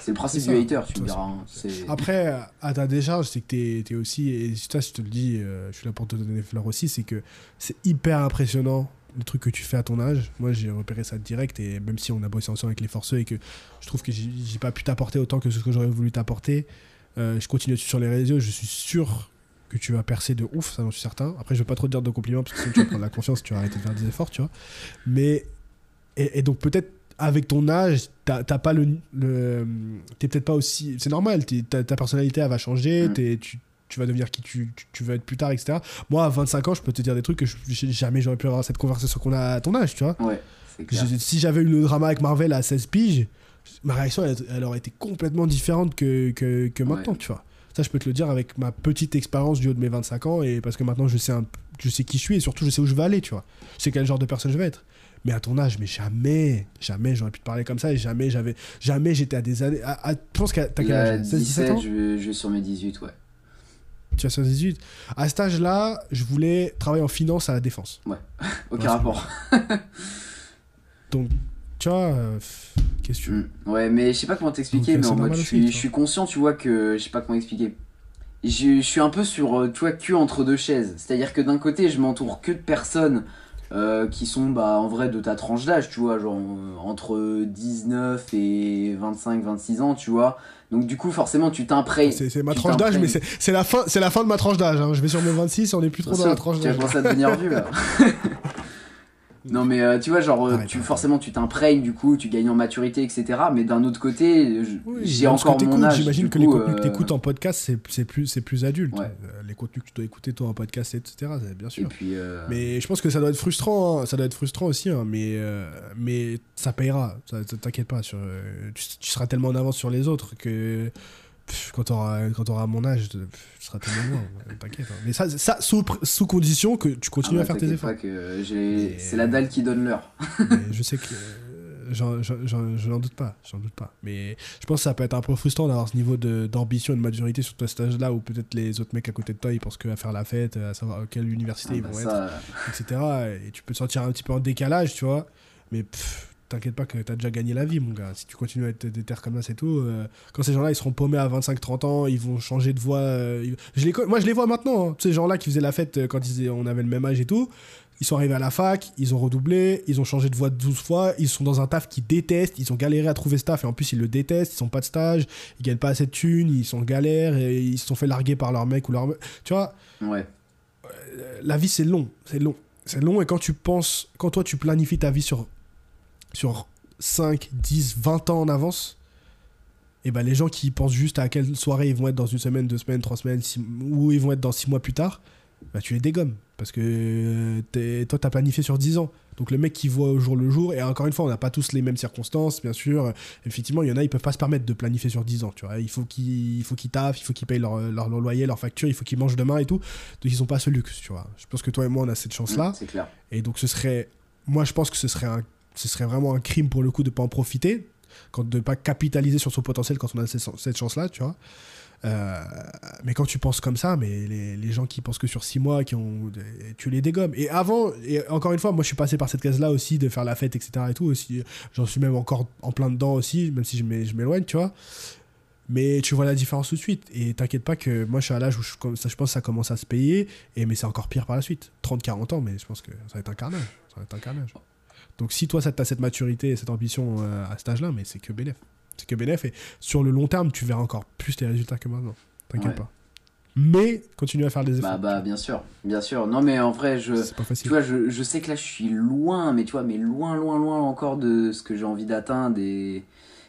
c'est le principe du hater, tu me diras. hein. Après, à ta décharge, c'est que t'es es aussi, et ça je te le dis, je suis là pour te donner des fleurs aussi, c'est que c'est hyper impressionnant le truc que tu fais à ton âge. Moi j'ai repéré ça direct, et même si on a bossé ensemble avec les forceux et que je trouve que j'ai pas pu t'apporter autant que ce que j'aurais voulu t'apporter, euh, je continue sur les réseaux, je suis sûr que tu vas percer de ouf, ça j'en suis certain. Après je veux pas trop te dire de compliments parce que sinon tu vas prendre la confiance, tu vas arrêter de faire des efforts, tu vois. Mais, et, et donc peut-être avec ton âge, t'as pas le. le t'es peut-être pas aussi. C'est normal, ta, ta personnalité elle va changer, Mm. tu, tu vas devenir qui tu, tu, tu veux être plus tard, etc. Moi, à 25 ans, je peux te dire des trucs que je- jamais j'aurais pu avoir cette conversation qu'on a à ton âge, tu vois. Ouais, clair. Si j'avais eu le drama avec Marvel à 16 piges, ma réaction, elle, elle aurait été complètement différente que, que, que maintenant, Ouais. tu vois. Ça, je peux te le dire avec ma petite expérience du haut de mes 25 ans, et parce que maintenant, je sais, un, je sais qui je suis, et surtout, je sais où je vais aller, tu vois. Je sais quel genre de personne je vais être. Mais à ton âge, mais jamais, jamais j'aurais pu te parler comme ça, et jamais j'avais, jamais j'étais à des années. À, à- je pense que t'as quel âge? 16, 17 17, ans? je vais sur mes 18, ouais. Tu as 16, 18. À cet âge-là, je voulais travailler en finance à la défense. Aucun Ouais, rapport. Donc, tu vois, euh, pff, qu'est-ce que tu veux? Mm. Ouais, mais je sais pas comment t'expliquer, mais en mode, je suis, tu je suis conscient, tu vois, que je sais pas comment expliquer. Je, je suis un peu sur, euh, tu vois, cul entre deux chaises. C'est-à-dire que d'un côté, je m'entoure que de personnes euh, qui sont, bah, en vrai, de ta tranche d'âge, tu vois, genre euh, entre 19 et 25, 26 ans, tu vois. Donc, du coup, forcément, tu t'imprègnes. C'est ma tranche d'âge, mais c'est c'est la, fin- c'est la fin de ma tranche d'âge. hein. Je vais sur mes 26, on est plus trop dans la tranche d'âge. commencer à devenir vieux là. non mais euh, tu vois genre euh, Arrête, tu arrête. forcément tu t'imprègnes du coup tu gagnes en maturité etc mais d'un autre côté Oui, j'ai ce encore que mon âge J'imagine que les contenus que euh, t'écoutes en podcast, c'est c'est plus, c'est plus adulte. Ouais. Euh, les contenus que tu dois écouter toi en podcast, etc. c'est Bien et sûr. puis euh, Mais je pense que ça doit être frustrant, hein. ça doit être frustrant aussi, hein. mais, euh, mais ça payera, ça, t'inquiète pas, sur, euh, tu, tu seras tellement en avance sur les autres que quand tu auras, mon âge, tu seras tellement loin, ouais, t'inquiète. hein. Mais ça, ça sous, sous condition que tu ah continues bah, à faire tes efforts. Mais- c'est la dalle qui donne l'heure je sais que euh, je n'en doute pas, j'en doute pas. Mais je pense que ça peut être un peu frustrant d'avoir ce niveau d'ambition et de maturité sur toi, cet âge-là où peut-être les autres mecs à côté de toi ils pensent qu'à faire la fête, à savoir à quelle université Ah ils bah, vont être. ça, etc. Et tu peux te sentir un petit peu en décalage, tu vois. Mais pff, t'inquiète pas que t'as déjà gagné la vie, mon gars. Si tu continues à être déter comme ça, c'est tout. euh, quand ces gens-là, ils seront paumés à 25-30 ans, ils vont changer de voix. euh, ils- je les, moi, je les vois maintenant. hein. Ces gens-là qui faisaient la fête euh, quand ils, on avait le même âge et tout. Ils sont arrivés à la fac, ils ont redoublé, ils ont changé de voix 12 fois, ils sont dans un taf qu'ils détestent, ils ont galéré à trouver ce taf et en plus ils le détestent, ils sont pas de stage, ils gagnent pas assez de thunes, ils sont en galère et ils se sont fait larguer par leur mec ou leur... Tu vois, ouais la vie c'est long, c'est long. C'est long et quand tu penses, quand toi tu planifies ta vie sur, sur 5, 10, 20 ans en avance, et ben les gens qui pensent juste à quelle soirée ils vont être dans une semaine, deux semaines, trois semaines, six- où ils vont être dans six mois plus tard, bah tu les dégommes. Parce que t'es- toi t'as planifié sur 10 ans. Donc le mec qui voit au jour le jour, et encore une fois, on n'a pas tous les mêmes circonstances, bien sûr. Effectivement, il y en a, ils peuvent pas se permettre de planifier sur 10 ans, tu vois. Il faut qu'ils il faut qu'ils taffent, il faut qu'ils payent leur, leur, leur loyer, leur facture, il faut qu'ils mangent demain et tout. Donc ils ont pas ce luxe, tu vois. Je pense que toi et moi, on a cette chance-là. C'est clair Et donc ce serait, moi je pense que ce serait, un, ce serait vraiment un crime pour le coup de pas en profiter, quand, de pas capitaliser sur son potentiel quand on a cette, chance-là, tu vois. Euh, mais quand tu penses comme ça, mais les, les gens qui pensent que sur 6 mois, qui ont, tu les dégommes. Et avant, et encore une fois, moi je suis passé par cette case-là aussi, de faire la fête, etc. Et tout, aussi, j'en suis même encore en plein dedans aussi, même si je m'é- je m'éloigne, tu vois. Mais tu vois la différence tout de suite. Et t'inquiète pas que moi je suis à l'âge où je, ça, je pense que ça commence à se payer. Et, mais c'est encore pire par la suite. 30-40 ans, mais je pense que ça va être un carnage. Ça va être un carnage. Donc si toi, ça t'as cette maturité et cette ambition euh, à cet âge-là, mais c'est que bénéf. C'est que bénéf. Et sur le long terme, tu verras encore plus tes résultats que maintenant. T'inquiète Ouais. pas. Mais continue à faire des efforts. bah bah bien sûr bien sûr non mais en vrai je c'est pas tu facile. vois je, je sais que là je suis loin mais tu vois mais loin loin loin encore de ce que j'ai envie d'atteindre et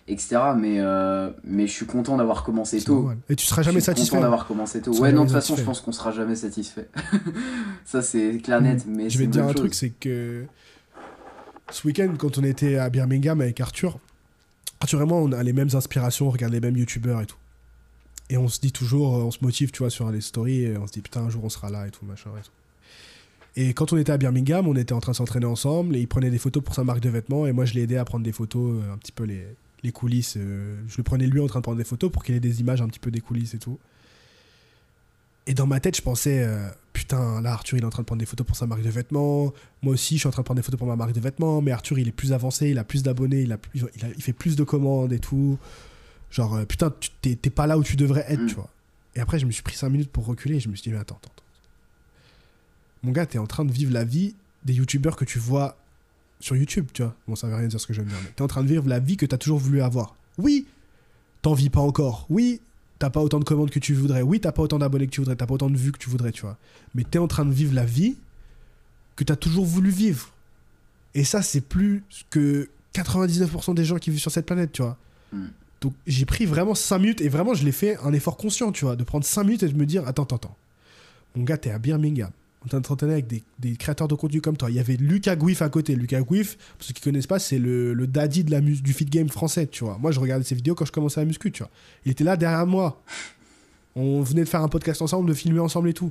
etc mais euh, mais je suis content d'avoir commencé tôt normal. Et tu seras Je jamais suis satisfait. content d'avoir commencé tôt. Tu Ouais, non, de toute façon, je pense qu'on sera jamais satisfait. ça, c'est clair net, mais Mm. Je c'est vais te dire un truc, c'est que ce week-end, quand on était à Birmingham avec Arthur, Arthur et moi, on a les mêmes inspirations, on regarde les mêmes youtubeurs et tout. Et on se dit toujours, euh, on se motive, tu vois, sur les stories, on se dit putain, un jour on sera là et tout, machin et tout. Et quand on était à Birmingham, on était en train de s'entraîner ensemble et il prenait des photos pour sa marque de vêtements et moi je l'ai aidé à prendre des photos, euh, un petit peu les, les coulisses. euh, je le prenais lui en train de prendre des photos pour qu'il ait des images un petit peu des coulisses et tout. Et dans ma tête, je pensais, euh, putain, là Arthur il est en train de prendre des photos pour sa marque de vêtements. Moi aussi, je suis en train de prendre des photos pour ma marque de vêtements. Mais Arthur il est plus avancé, il a plus d'abonnés, il, a plus- il, a- il fait plus de commandes et tout. Genre, euh, putain, tu t'es pas là où tu devrais être, Mm. tu vois. Et après, je me suis pris 5 minutes pour reculer et je me suis dit, mais attends, attends. attends. Mon gars, t'es en train de vivre la vie des youtubeurs que tu vois sur YouTube, tu vois. Bon, ça veut rien dire ce que je viens de dire, mais t'es en train de vivre la vie que t'as toujours voulu avoir. Oui, t'en vis pas encore. Oui, t'as pas autant de commandes que tu voudrais. Oui, t'as pas autant d'abonnés que tu voudrais. T'as pas autant de vues que tu voudrais, tu vois. Mais t'es en train de vivre la vie que t'as toujours voulu vivre. Et ça, c'est plus que 99% des gens qui vivent sur cette planète, tu vois. Mm. Donc j'ai pris vraiment 5 minutes et vraiment je l'ai fait un effort conscient, tu vois, de prendre 5 minutes et de me dire attends, attends, attends. Mon gars, t'es à Birmingham. On s'entraîner avec des, créateurs de contenu comme toi. Il y avait Lucas Guif à côté. Lucas Guif, pour ceux qui connaissent pas, c'est le, daddy de la mus- du fit game français, tu vois. Moi, je regardais ses vidéos quand je commençais à muscu, tu vois. Il était là derrière moi. On venait de faire un podcast ensemble, de filmer ensemble et tout.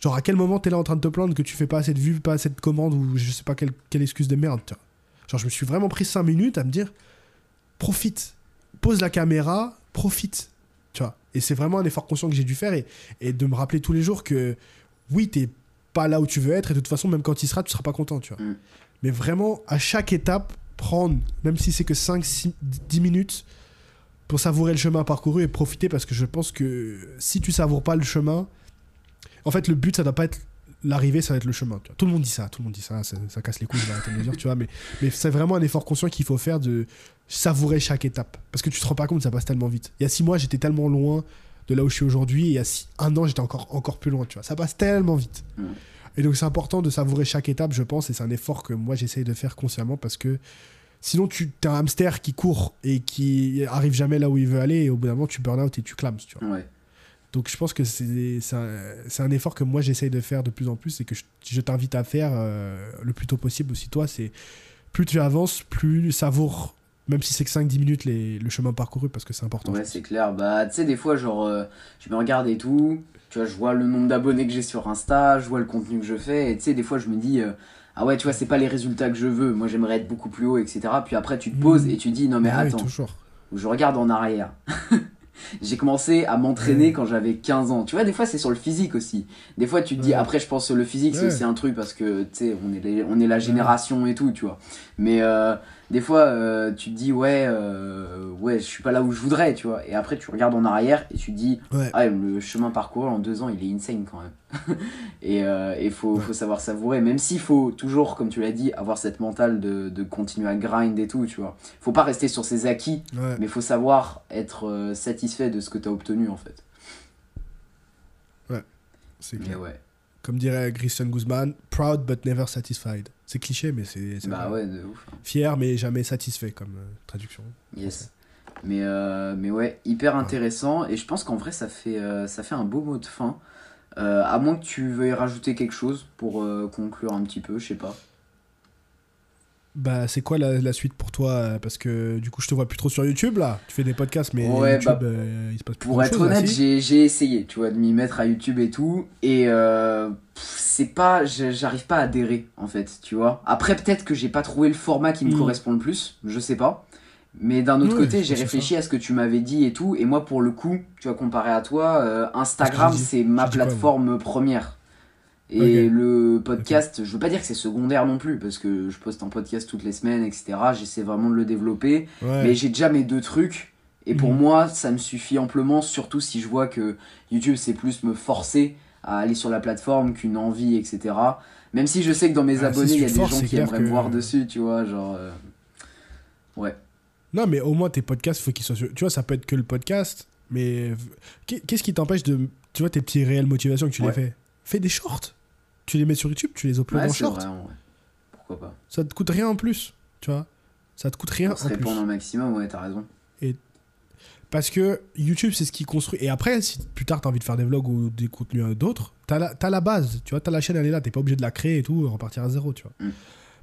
Genre, à quel moment t'es là en train de te plaindre que tu fais pas assez de vues, pas assez de commandes ou je sais pas quelle, excuse de merde, tu vois. Genre, je me suis vraiment pris 5 minutes à me dire profite, pose la caméra, profite, tu vois. Et c'est vraiment un effort conscient que j'ai dû faire et de me rappeler tous les jours que oui, t'es pas là où tu veux être et de toute façon, même quand tu y seras, tu seras pas content, tu vois. Mm. Mais vraiment, à chaque étape, prendre, même si c'est que 5, 6, 10 minutes, pour savourer le chemin parcouru et profiter parce que je pense que si tu savoures pas le chemin, en fait, le but, ça doit pas être l'arrivée, ça va être le chemin. tu vois. Tout le monde dit ça, tout le monde dit ça, ça, ça casse les couilles, je vais arrêter de le dire, tu vois, mais, mais c'est vraiment un effort conscient qu'il faut faire de savourer chaque étape. Parce que tu te rends pas compte, ça passe tellement vite. Il y a six mois, j'étais tellement loin de là où je suis aujourd'hui, et il y a six- un an, j'étais encore, encore plus loin, tu vois. Ça passe tellement vite. Et donc, c'est important de savourer chaque étape, je pense, et c'est un effort que moi, j'essaye de faire consciemment parce que sinon, tu es un hamster qui court et qui arrive jamais là où il veut aller, et au bout d'un moment, tu burn out et tu clames, tu vois. Ouais. Donc je pense que c'est un, un effort que moi j'essaye de faire de plus en plus et que je, je t'invite à faire euh, le plus tôt possible aussi toi. C'est plus tu avances, plus savoure, même si c'est que 5-10 minutes, les, le chemin parcouru parce que c'est important. Ouais, c'est clair. Bah, tu sais, des fois, genre, euh, je me regarde et tout. Tu vois, je vois le nombre d'abonnés que j'ai sur Insta, je vois le contenu que je fais. Et tu sais, des fois, je me dis, euh, ah ouais, tu vois, c'est pas les résultats que je veux. Moi, j'aimerais être beaucoup plus haut, etc. Puis après, tu te poses et tu dis, non, mais Ah attends, toujours. je regarde en arrière. J'ai commencé à m'entraîner Ouais. quand j'avais 15 ans. Tu vois, des fois, c'est sur le physique aussi. Des fois, tu te dis, Ouais. après, je pense que le physique, c'est aussi un truc parce que, tu sais, on, est les- on est la génération et tout, tu vois. Mais euh, des fois, euh, tu te dis, ouais, euh, ouais, je suis pas là où je voudrais, tu vois. Et après, tu regardes en arrière et tu te dis, Ouais. ah, le chemin parcouru en deux ans, il est insane quand même. et il faut, Ouais. faut savoir savourer, même s'il faut toujours, comme tu l'as dit, avoir cette mentale de, de continuer à grind et tout, tu vois. Faut pas rester sur ses acquis, Ouais. mais faut savoir être euh, satisfait de ce que tu as obtenu en fait. C'est Mais clair. ouais. Comme dirait Christian Guzman, proud but never satisfied. C'est cliché, mais c'est Bah ouais, de ouf. Fier, mais jamais satisfait comme euh, traduction. Yes. Mais, euh, mais ouais, hyper intéressant. Et je pense qu'en vrai, ça fait, euh, ça fait un beau mot de fin. À moins que tu veuilles rajouter quelque chose pour conclure un petit peu, je sais pas. Bah, c'est quoi la, la suite pour toi euh, Parce que du coup, je te vois plus trop sur YouTube là. Tu fais des podcasts, mais Ouais, YouTube, bah, euh, il se passe plus Pour être grand-chose, là, honnête, si j'ai essayé, tu vois, de m'y mettre à YouTube et tout, et euh, c'est pas, j'arrive pas à adhérer en fait, tu vois. Après, peut-être que j'ai pas trouvé le format qui me Mm. correspond le plus, je sais pas. Mais d'un autre Ouais, côté, j'ai réfléchi à ce que tu m'avais dit et tout, et moi, pour le coup, tu vois, comparé à toi, euh, Instagram, c'est ma quoi, plateforme première. Et Ok. le podcast, je veux pas dire que c'est secondaire non plus, parce que je poste un podcast toutes les semaines, etc. J'essaie vraiment de le développer. Ouais. Mais j'ai déjà mes deux trucs. Et pour Mhm. moi, ça me suffit amplement, surtout si je vois que YouTube, c'est plus me forcer à aller sur la plateforme qu'une envie, etc. Même si je sais que dans mes Ah, abonnés, il y a des gens qui aimeraient me voir dessus, tu vois, genre... euh, Ouais. Non, mais au moins tes podcasts, faut qu'ils soient. sur- Tu vois, ça peut être que le podcast, mais Qu'est- qu'est-ce qui t'empêche de. Tu vois, tes petits réelles motivations que tu Ouais. les fais? Fais des shorts. Tu les mets sur YouTube, tu les uploads Ouais, en short. vrai, en vrai. Pourquoi pas. Ça te coûte rien en plus, tu vois. Ça te coûte rien Pour se en plus. au maximum, ouais, t'as raison. Parce que YouTube, c'est ce qui construit. Et après, si plus tard, t'as envie de faire des vlogs ou des contenus euh, d'autres, t'as la, la base. Tu vois, t'as la chaîne, elle est là. T'es pas obligé de la créer et tout, repartir à zéro, tu vois. Mm.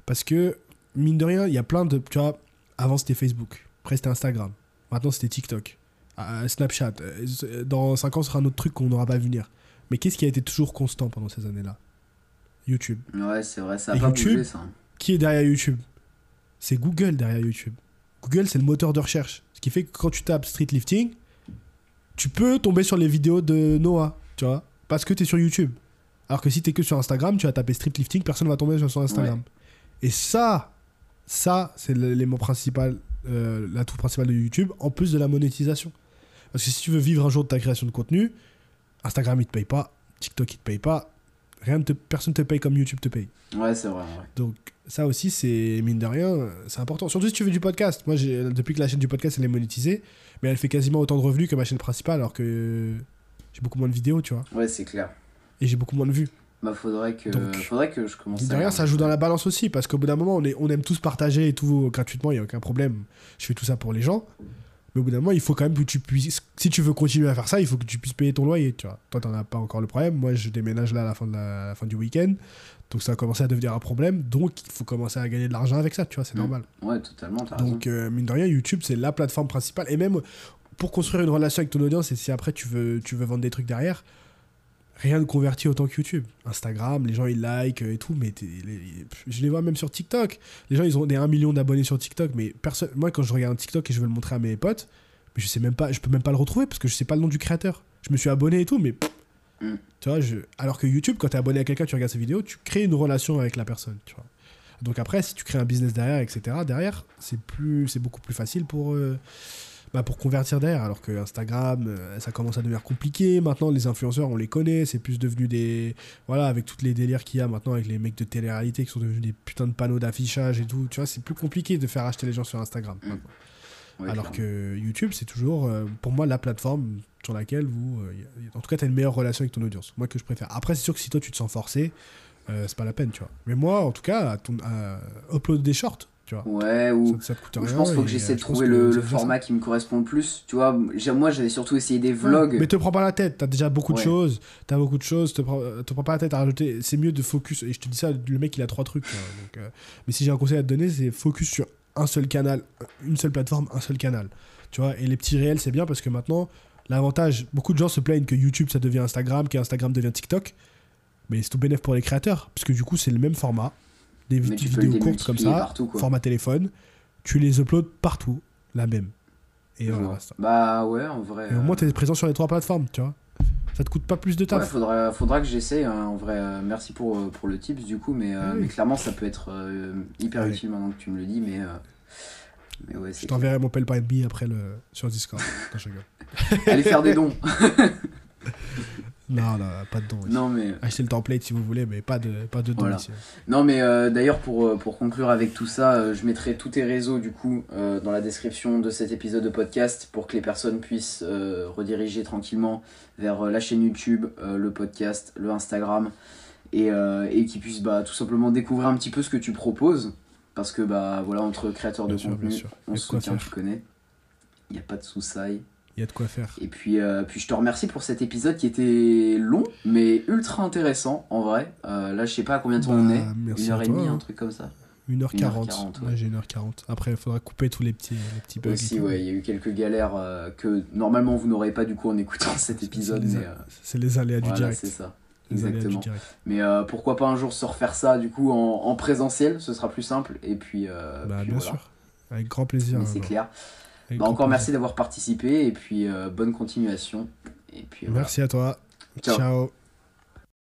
Parce que, mine de rien, il y a plein de. Tu vois, avant c'était Facebook. Après c'était Instagram. Maintenant c'était TikTok. euh, Snapchat. Euh, Dans 5 ans, ce sera un autre truc qu'on n'aura pas vu venir. Mais qu'est-ce qui a été toujours constant pendant ces années-là? YouTube. Ouais, c'est vrai, ça a Et pas YouTube, bougé ça. Qui est derrière YouTube? C'est Google derrière YouTube. Google, c'est le moteur de recherche. Ce qui fait que quand tu tapes street lifting, tu peux tomber sur les vidéos de Noah, tu vois, parce que tu es sur YouTube. Alors que si tu es que sur Instagram, tu vas taper street lifting, personne va tomber sur son Instagram. Et ça, ça, c'est l'élément principal, euh, l'atout principal de YouTube, en plus de la monétisation. Parce que si tu veux vivre un jour de ta création de contenu, Instagram, il te paye pas, TikTok, il te paye pas, rien ne te, personne te paye comme YouTube te paye. Ouais, c'est vrai. ouais. Donc ça aussi, c'est mine de rien, c'est important. Surtout si tu veux du podcast. Moi, depuis que la chaîne du podcast, elle est monétisée, mais elle fait quasiment autant de revenus que ma chaîne principale, alors que j'ai beaucoup moins de vidéos, tu vois. Ouais, c'est clair. Et j'ai beaucoup moins de vues. Bah, faudrait que, Donc, faudrait que je commence Mine de à. rien, ça joue dans la balance aussi, parce qu'au bout d'un moment, on, est, on aime tous partager et tout gratuitement, il n'y a aucun problème. Je fais tout ça pour les gens. Mais au bout d'un moment, il faut quand même que tu puisses. Si tu veux continuer à faire ça, il faut que tu puisses payer ton loyer, tu vois. Toi, t'en as pas encore le problème. Moi, je déménage là à la fin, de la, fin du week-end. Donc, ça a commencé à devenir un problème. Donc, il faut commencer à gagner de l'argent avec ça, tu vois, c'est Mm. normal. Ouais, totalement. Donc, euh, mine de rien, YouTube, c'est la plateforme principale. Et même pour construire une relation avec ton audience, et si après tu veux, tu veux vendre des trucs derrière, rien ne convertit autant que YouTube. Instagram, les gens ils like et tout, mais t'es- les- je les vois même sur TikTok. Les gens ils ont des 1 million d'abonnés sur TikTok, mais personne. Moi, quand je regarde un TikTok et je veux le montrer à mes potes, mais je sais même pas, je peux même pas le retrouver parce que je sais pas le nom du créateur. Je me suis abonné et tout, mais. Mm. Tu vois, je... alors que YouTube, quand tu es abonné à quelqu'un, tu regardes ses vidéos, tu crées une relation avec la personne, tu vois. Donc après, si tu crées un business derrière, etc., derrière, c'est plus, c'est beaucoup plus facile pour, euh, bah, pour convertir derrière. Alors que Instagram, euh, ça commence à devenir compliqué. Maintenant, les influenceurs, on les connaît. C'est plus devenu des, voilà, avec toutes les délires qu'il y a maintenant avec les mecs de télé-réalité qui sont devenus des putains de panneaux d'affichage et tout. Tu vois, c'est plus compliqué de faire acheter les gens sur Instagram. Mm. Ouais, Alors clairement. que YouTube, c'est toujours, euh, pour moi, la plateforme sur laquelle vous. euh, en tout cas, tu as une meilleure relation avec ton audience. Moi, que je préfère. Après, c'est sûr que si toi, tu te sens forcé, euh, c'est pas la peine, tu vois. Mais moi, en tout cas, à ton, à upload des shorts, tu vois. Ouais, ou. Ça, ça te coûte rien. Je pense qu'il faut que j'essaie euh, de pense trouver que le, format qui me correspond le plus. Tu vois, moi j'avais surtout essayé des vlogs. Mais te prends pas la tête, t'as déjà beaucoup de choses, t'as beaucoup de choses, te prends, te prends pas la tête à rajouter. C'est mieux de focus. Et je te dis ça, le mec il a trois trucs. donc, euh, mais si j'ai un conseil à te donner, c'est focus sur un seul canal, une seule plateforme, un seul canal. Tu vois, et les petits réels, c'est bien parce que maintenant, l'avantage, beaucoup de gens se plaignent que YouTube ça devient Instagram, qu'Instagram devient TikTok. Mais c'est tout bénéf pour les créateurs, parce que du coup, c'est le même format, des vidéos courtes comme ça, partout, format téléphone, tu les uploads partout, la même. Et voilà. Bah ouais, en vrai. Et au moins, euh, tu es présent sur les trois plateformes, tu vois. Ça te coûte pas plus de Ouais, taf. faudra, faudra que j'essaye, hein, en vrai. euh, merci pour, euh, pour le tips, du coup, mais, euh, oui. mais clairement, ça peut être euh, hyper Ouais. utile maintenant que tu me le dis, mais. euh, mais ouais, Je t'enverrai mon PayPal Me après le... sur Discord. Allez faire des dons. Non, non, pas de dons. ici. non, mais. Achetez le template si vous voulez, mais pas de, pas de dons Voilà. ici. Non, mais euh, d'ailleurs, pour, euh, pour conclure avec tout ça, euh, je mettrai tous tes réseaux, du coup, euh, dans la description de cet épisode de podcast pour que les personnes puissent rediriger tranquillement vers la chaîne YouTube, le podcast, le Instagram, et, et qu'ils puissent bah, tout simplement découvrir un petit peu ce que tu proposes. Parce que, bah, voilà, entre créateurs Bien de sûr, contenu, on se soutient, tu connais. Il n'y a pas de sous-saille. Il y a de quoi faire. Et puis, euh, puis je te remercie pour cet épisode qui était long, mais ultra intéressant en vrai. Euh, là, je sais pas à combien de temps on Bah, est. merci Une heure et demie, hein. un truc comme ça. 1h40. 1h40, Là, ouais. j'ai 1h40. Après, il faudra couper tous les petits, les petits bugs. Aussi, ouais, il y a eu quelques galères euh, que normalement vous n'aurez pas du coup en écoutant cet épisode. c'est les aléas du voilà, direct. c'est ça. Les Exactement. Mais euh, pourquoi pas un jour se refaire ça du coup en, en présentiel, ce sera plus simple. Et puis, euh, Bah, puis bien voilà. sûr. Avec grand plaisir. Mais c'est clair. Bah, encore merci d'avoir participé et puis euh, bonne continuation. Et puis voilà. Merci à toi. Ciao. Ciao.